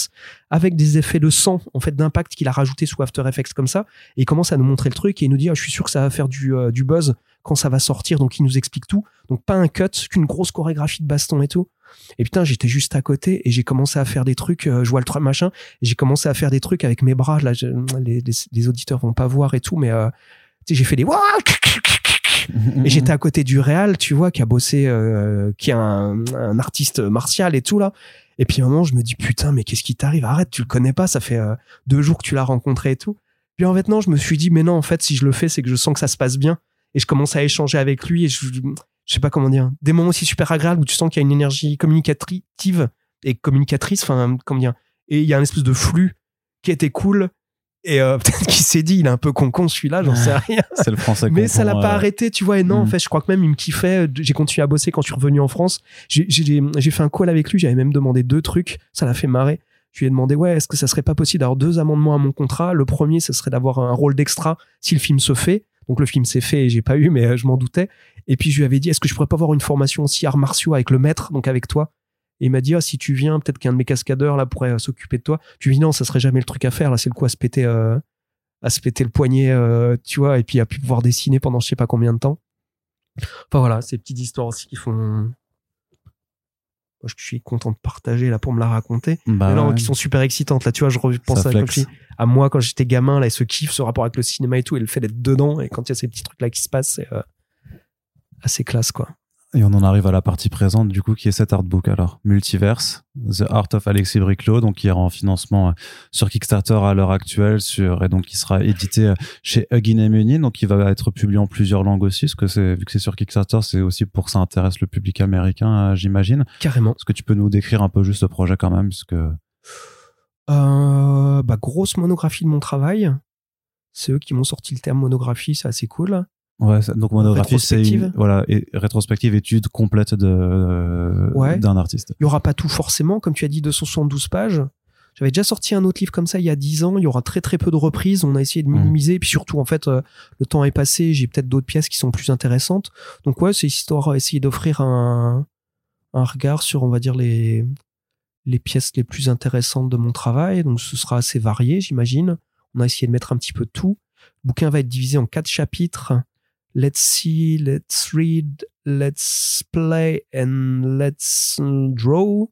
Speaker 2: avec des effets de sang, en fait, d'impact qu'il a rajouté sous After Effects comme ça. Et il commence à nous montrer le truc et il nous dit, Ah, je suis sûr que ça va faire du, euh, du buzz quand ça va sortir. Donc, il nous explique tout. Donc, pas un cut, qu'une grosse chorégraphie de baston et tout. Et putain, j'étais juste à côté et j'ai commencé à faire des trucs, euh, je vois le truc machin, et j'ai commencé à faire des trucs avec mes bras. Là, je- les, les, les auditeurs vont pas voir et tout, mais euh, j'ai fait des et j'étais à côté du réal, tu vois, qui a bossé, euh, qui est un, un artiste martial et tout là. Et puis à un moment, je me dis putain, mais qu'est-ce qui t'arrive? Arrête, tu le connais pas, ça fait euh, deux jours que tu l'as rencontré et tout. Puis en fait non, je me suis dit mais non, en fait si je le fais, c'est que je sens que ça se passe bien et je commence à échanger avec lui et je, je sais pas comment dire, des moments aussi super agréables où tu sens qu'il y a une énergie communicative et communicatrice, enfin comment dire, et il y a un espèce de flux qui était cool. Et euh, peut-être qu'il s'est dit, il est un peu con-con celui-là, j'en sais rien.
Speaker 1: C'est le français.
Speaker 2: Mais ça l'a pas
Speaker 1: euh,
Speaker 2: arrêté, tu vois. Et non, en
Speaker 1: Mhm.
Speaker 2: fait, je crois que même il me kiffait. J'ai continué à bosser quand je suis revenu en France. J'ai fait un call avec lui. J'avais même demandé deux trucs. Ça l'a fait marrer. Je lui ai demandé, ouais, est-ce que ça serait pas possible d'avoir deux amendements à mon contrat? Le premier, ce serait d'avoir un rôle d'extra si le film se fait. Donc le film s'est fait et j'ai pas eu, mais euh, je m'en doutais. Et puis je lui avais dit, est-ce que je pourrais pas avoir une formation aussi arts martiaux avec le maître, donc avec toi? Et il m'a dit, ah, si tu viens, peut-être qu'un de mes cascadeurs là pourrait euh, s'occuper de toi. Je lui ai dit, non, ça serait jamais le truc à faire. Là, c'est le coup à se péter, euh, à se péter le poignet, tu vois, et puis à plus pouvoir dessiner pendant je sais pas combien de temps. Enfin voilà, ces petites histoires aussi qui font. Moi, je suis content de partager là pour me la raconter.
Speaker 1: Bah, ouais.
Speaker 2: qui sont super excitantes. Là, tu vois, je repense
Speaker 1: Ça
Speaker 2: à, comme
Speaker 1: flex.
Speaker 2: je dis, à moi quand j'étais gamin, là, et ce kiff, ce rapport avec le cinéma et tout, et le fait d'être dedans, et quand il y a ces petits trucs là qui se passent, c'est euh, assez classe, quoi.
Speaker 1: Et on en arrive à la partie présente, du coup, qui est cet artbook. Alors, Multiverse, The Art of Alexis Briclot, donc qui est en financement euh, sur Kickstarter à l'heure actuelle, sur, et donc qui sera édité euh, chez Huggin et donc qui va être publié en plusieurs langues aussi, parce que c'est, vu que c'est sur Kickstarter, c'est aussi pour que ça intéresse le public américain, euh, j'imagine.
Speaker 2: Carrément.
Speaker 1: Est-ce que tu peux nous décrire un peu juste le projet quand même, puisque...
Speaker 2: Euh, bah, grosse monographie de mon travail. C'est eux qui m'ont sorti le terme monographie, c'est assez cool.
Speaker 1: Ouais, donc monographie, c'est voilà, et rétrospective, étude complète de d'un artiste.
Speaker 2: Il y aura pas tout forcément, comme tu as dit, 272 pages. J'avais déjà sorti un autre livre comme ça il y a 10 ans. Il y aura très très peu de reprises. On a essayé de mmh. minimiser. Et puis surtout, en fait, euh, le temps est passé. J'ai peut-être d'autres pièces qui sont plus intéressantes. Donc ouais, c'est histoire d'essayer d'offrir un, un regard sur, on va dire, les, les pièces les plus intéressantes de mon travail. Donc ce sera assez varié, j'imagine. On a essayé de mettre un petit peu de tout. Le bouquin va être divisé en quatre chapitres let's see, let's read, let's play and let's draw,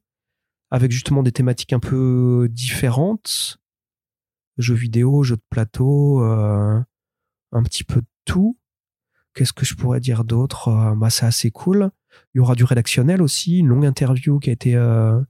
Speaker 2: avec justement des thématiques un peu différentes. Jeux vidéo, jeux de plateau, euh, un petit peu de tout. Qu'est-ce que je pourrais dire d'autre? Euh, bah, C'est assez cool. Il y aura du rédactionnel aussi, une longue interview qui a été euh,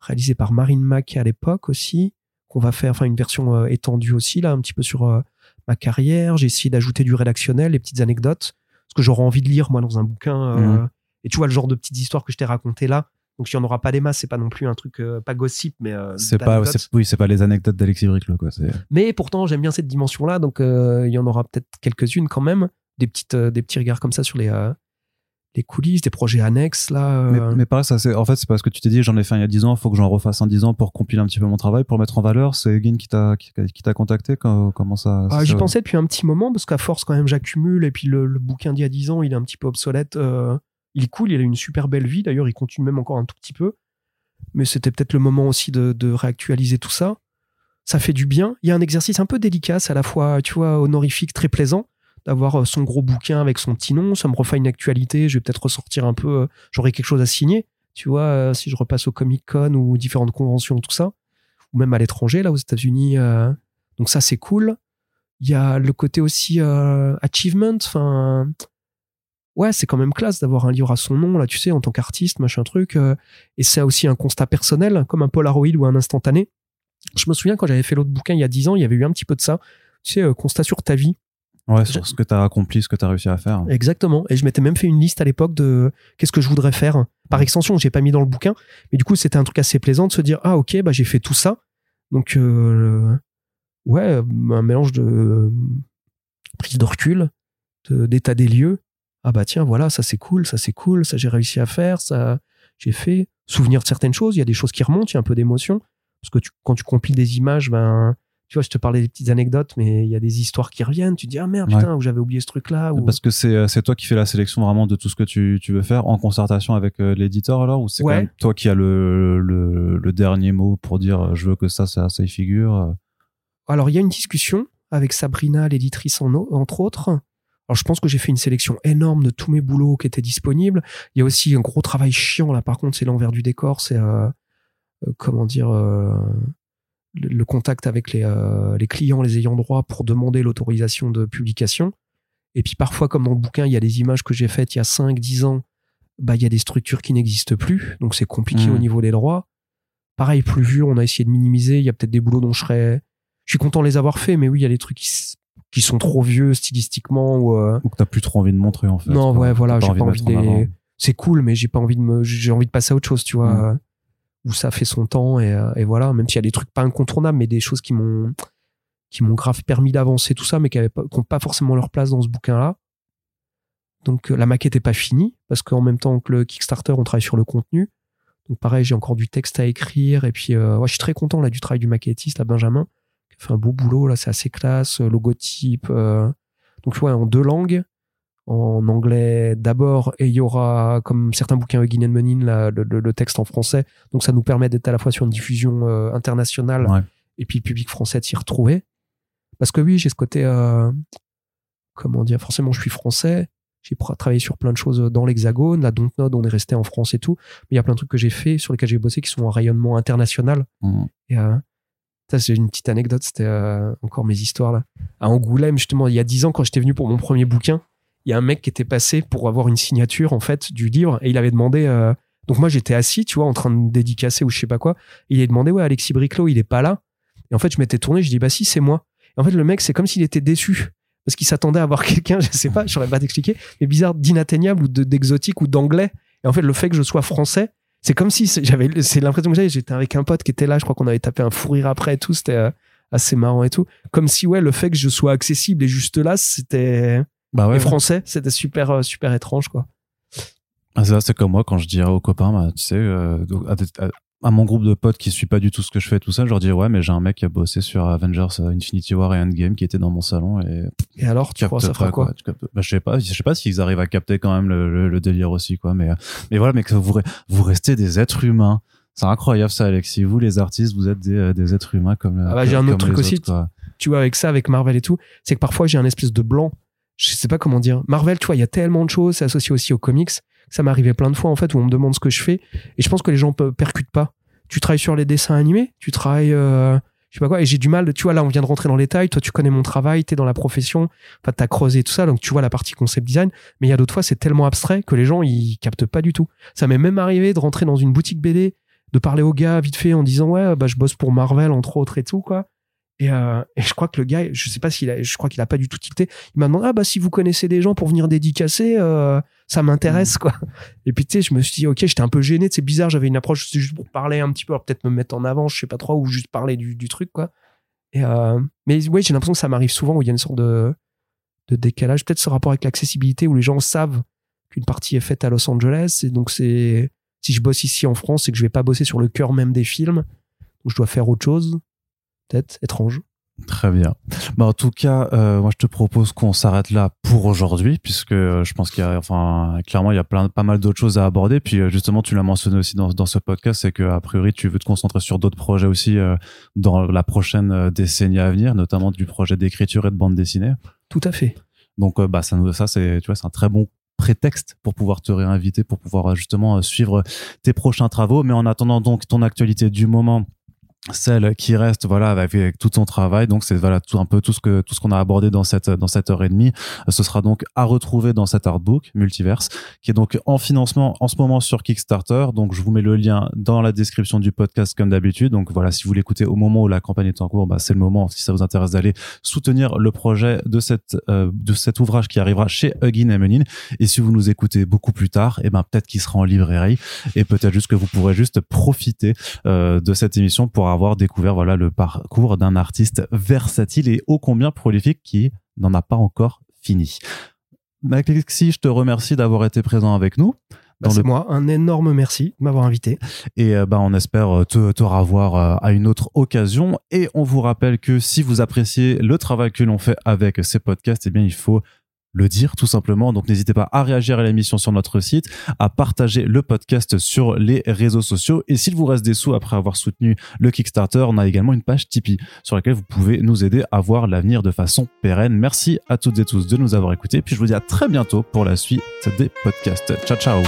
Speaker 2: réalisée par Marine Mack à l'époque aussi, qu'on va faire, enfin une version étendue aussi, là, un petit peu sur ma carrière, j'ai essayé d'ajouter du rédactionnel, les petites anecdotes, ce que j'aurais envie de lire moi dans un bouquin. Euh, mhm. Et tu vois le genre de petites histoires que je t'ai racontées là. Donc il n'y en aura pas des masses, c'est pas non plus un truc euh, pas gossip, mais euh,
Speaker 1: c'est pas, oui, c'est pas les anecdotes d'Alexis Briclo quoi.
Speaker 2: Mais pourtant j'aime bien cette dimension là, donc il y en aura peut-être quelques-unes quand même, des petites, des petits regards comme ça sur les les coulisses, des projets annexes là.
Speaker 1: Euh. Mais, pareil, ça c'est en fait c'est parce que tu t'es dit j'en ai fait un il y a 10 ans, il faut que j'en refasse un 10 ans pour compiler un petit peu mon travail, pour mettre en valeur. C'est Guin qui t'a qui, t'a contacté comment ça,
Speaker 2: ah, J'y pensais depuis un petit moment parce qu'à force quand même j'accumule et puis le, bouquin d'il y a 10 ans il est un petit peu obsolète. Euh, il est cool, il a une super belle vie. D'ailleurs il continue même encore un tout petit peu. Mais c'était peut-être le moment aussi de, de réactualiser tout ça. Ça fait du bien. Il y a un exercice un peu délicat, c'est à la fois tu vois honorifique, très plaisant d'avoir euh, son gros bouquin avec son petit nom. Ça me refait une actualité. Je vais peut-être ressortir un peu. Euh, j'aurai quelque chose à signer. Tu vois, euh, si je repasse au Comic Con ou différentes conventions, tout ça, ou même à l'étranger, là aux États-Unis. donc ça, c'est cool. Il y a le côté aussi achievement. Enfin, ouais, c'est quand même classe d'avoir un livre à son nom, là, tu sais, en tant qu'artiste, machin truc. et c'est aussi un constat personnel, comme un Polaroid ou un instantané. Je me souviens quand j'avais fait l'autre bouquin il y a 10 ans, il y avait eu un petit peu de ça. Tu sais, constat sur ta vie.
Speaker 1: Ouais, sur ce que tu as accompli, ce que tu as réussi à faire.
Speaker 2: Exactement. Et je m'étais même fait une liste à l'époque de qu'est-ce que je voudrais faire. Par extension, j'ai pas mis dans le bouquin, mais du coup, c'était un truc assez plaisant de se dire ah ok, bah j'ai fait tout ça. Donc euh, ouais, un mélange de prise de recul, d'état des lieux. Ah bah tiens, voilà, ça c'est cool, ça c'est cool, ça j'ai réussi à faire, ça j'ai fait. Souvenir de certaines choses, il y a des choses qui remontent, il y a un peu d'émotion. Parce que tu, quand tu compiles des images, ben tu vois, je te parlais des petites anecdotes, mais il y a des histoires qui reviennent. Tu te dis, ah merde, putain, j'avais oublié ce truc-là. Ou...
Speaker 1: Parce que euh, c'est toi qui fais la sélection vraiment de tout ce que tu, tu veux faire en concertation avec euh, l'éditeur alors Ou c'est quand même toi qui as le, le, le, dernier mot pour dire, euh, je veux que ça, ça, ça y figure
Speaker 2: Alors, il y a une discussion avec Sabrina, l'éditrice, en, entre autres. Alors, je pense que j'ai fait une sélection énorme de tous mes boulots qui étaient disponibles. Il y a aussi un gros travail chiant, là, par contre, c'est l'envers du décor. C'est, comment dire le contact avec euh, les, clients, les ayants droit pour demander l'autorisation de publication. Et puis parfois, comme dans le bouquin, il y a des images que j'ai faites il y a 5, 10 ans, bah, il y a des structures qui n'existent plus, donc c'est compliqué au mmh. niveau des droits. Pareil, plus vu, on a essayé de minimiser, il y a peut-être des boulots dont je serais... Je suis content de les avoir faits, mais oui, il y a des trucs qui, sont trop vieux stylistiquement. Ou, euh...
Speaker 1: que t'as plus trop envie de montrer en fait.
Speaker 2: Non, ouais, voilà, j'ai pas envie de... C'est cool, mais j'ai pas envie de me... J'ai envie de passer à autre chose, tu vois. Mmh où ça fait son temps euh, et, voilà. Même s'il y a des trucs pas incontournables mais des choses qui m'ont qui m'ont grave permis d'avancer tout ça mais qui n'ont pas, forcément leur place dans ce bouquin là donc euh, la maquette est pas finie parce qu'en même temps que le Kickstarter on travaille sur le contenu. Donc pareil j'ai encore du texte à écrire et puis euh, je suis très content là du travail du maquettiste là Benjamin qui a fait un beau boulot là c'est assez classe logotype donc vois en deux langues en anglais d'abord et il y aura comme certains bouquins Huggin and Menin le, texte en français. Donc ça nous permet d'être à la fois sur une diffusion euh, internationale et puis le public français de s'y retrouver. Parce que oui j'ai ce côté euh, comment dire forcément je suis français. J'ai travaillé sur plein de choses dans l'hexagone. La Dontnod on est resté en France et tout. Mais il y a plein de trucs que j'ai fait sur lesquels j'ai bossé qui sont en rayonnement international. Mmh. et euh, ça c'est une petite anecdote. C'était encore mes histoires là. À Angoulême justement il y a dix ans quand j'étais venu pour mon premier bouquin il y a un mec qui était passé pour avoir une signature en fait du livre et il avait demandé. euh, donc moi j'étais assis, tu vois, en train de dédicacer ou je sais pas quoi. Il a demandé ouais Alexis Briclot, il est pas là. Et en fait je m'étais tourné, je dis bah si c'est moi. En fait le mec c'est comme s'il était déçu parce qu'il s'attendait à voir quelqu'un, je sais pas, je saurais pas t'expliquer, mais bizarre d'inatteignable ou de- d'exotique ou d'anglais. Et en fait le fait que je sois français, c'est comme si j'avais, c'est l'impression que j'avais. J'étais avec un pote qui était là, je crois qu'on avait tapé un fou rire après et tout, c'était euh, assez marrant et tout. Comme si ouais le fait que je sois accessible et juste là, c'était
Speaker 1: Bah ouais.
Speaker 2: et français, c'était super euh, super étrange quoi.
Speaker 1: Ah, c'est comme moi quand je dirais aux copains, bah, tu sais, euh, à, des- à- à mon groupe de potes qui suit pas du tout ce que je fais, tout ça, je leur dis ouais, mais j'ai un mec qui a bossé sur Avengers euh, Infinity War et Endgame qui était dans mon salon et
Speaker 2: Et alors tu crois ça fera quoi,
Speaker 1: bah, je sais pas, je sais pas s'ils arrivent à capter quand même le, le- le délire aussi quoi, mais mais voilà, mais que vous vous restez des êtres humains. C'est incroyable ça, Alexis. Vous, les artistes, vous êtes des, des êtres humains comme.
Speaker 2: Ah bah, j'ai un autre truc
Speaker 1: les
Speaker 2: aussi.
Speaker 1: autres,
Speaker 2: tu vois, avec ça, avec Marvel et tout, c'est que parfois j'ai un espèce de blanc. Je sais pas comment dire. Marvel, tu vois, il y a tellement de choses, c'est associé aussi aux comics. Ça m'est arrivé plein de fois, en fait, où on me demande ce que je fais. Et je pense que les gens pe- percutent pas. Tu travailles sur les dessins animés, tu travailles, euh, je sais pas quoi, et j'ai du mal, tu vois, là, on vient de rentrer dans les détails. Toi, tu connais mon travail, t'es dans la profession, enfin, t'as creusé tout ça, donc tu vois la partie concept design. Mais il y a d'autres fois, c'est tellement abstrait que les gens, ils captent pas du tout. Ça m'est même arrivé de rentrer dans une boutique BD, de parler au gars vite fait en disant, ouais, bah, je bosse pour Marvel, entre autres et tout, quoi. Et, euh, et je crois que le gars, je sais pas s'il a, je crois qu'il a pas du tout tilté. Il m'a demandé, ah bah si vous connaissez des gens pour venir dédicacer, euh, ça m'intéresse quoi. Et puis tu sais, je me suis dit, ok, j'étais un peu gêné, c'est bizarre, j'avais une approche juste pour parler un petit peu, peut-être me mettre en avant, je sais pas trop, ou juste parler du, du truc quoi. Et euh, mais ouais, j'ai l'impression que ça m'arrive souvent où il y a une sorte de, de décalage, peut-être ce rapport avec l'accessibilité où les gens savent qu'une partie est faite à Los Angeles et donc c'est si je bosse ici en France, c'est que je vais pas bosser sur le cœur même des films, donc je dois faire autre chose, peut-être étrange.
Speaker 1: Très bien. Bah, en tout cas, euh, moi, je te propose qu'on s'arrête là pour aujourd'hui, puisque euh, je pense qu'il y a, enfin, clairement, il y a plein, pas mal d'autres choses à aborder. Puis, euh, justement, tu l'as mentionné aussi dans, dans ce podcast, c'est que a priori, tu veux te concentrer sur d'autres projets aussi dans la prochaine décennie à venir, notamment du projet d'écriture et de bande dessinée.
Speaker 2: Tout à fait.
Speaker 1: Donc, bah, ça, ça, c'est, tu vois, c'est un très bon prétexte pour pouvoir te réinviter, pour pouvoir justement suivre tes prochains travaux. Mais en attendant donc ton actualité du moment, celle qui reste voilà avec, avec tout ton travail. Donc c'est voilà tout un peu tout ce que tout ce qu'on a abordé dans cette dans cette heure et demie. Euh, ce sera donc à retrouver dans cet artbook multiverse qui est donc en financement en ce moment sur Kickstarter. Donc je vous mets le lien dans la description du podcast comme d'habitude. Donc voilà si vous l'écoutez au moment où la campagne est en cours bah, c'est le moment si ça vous intéresse d'aller soutenir le projet de cette euh, de cet ouvrage qui arrivera chez Huggin et Menin. Et si vous nous écoutez beaucoup plus tard et ben peut-être qu'il sera en librairie. Et peut-être juste que vous pourrez juste profiter euh, de cette émission pour avoir découvert voilà le parcours d'un artiste versatile et ô combien prolifique qui n'en a pas encore fini. Alexis, je te remercie d'avoir été présent avec nous.
Speaker 2: Bah, c'est
Speaker 1: le-
Speaker 2: moi, un énorme merci de m'avoir invité.
Speaker 1: Et euh, bah, on espère euh, te, te revoir euh, à une autre occasion. Et on vous rappelle que si vous appréciez le travail que l'on fait avec ces podcasts, eh bien, il faut le dire tout simplement. Donc n'hésitez pas à réagir à l'émission sur notre site, à partager le podcast sur les réseaux sociaux. Et s'il vous reste des sous après avoir soutenu le Kickstarter, on a également une page Tipeee sur laquelle vous pouvez nous aider à voir l'avenir de façon pérenne. Merci à toutes et tous de nous avoir écoutés. Puis je vous dis à très bientôt pour la suite des podcasts. Ciao ciao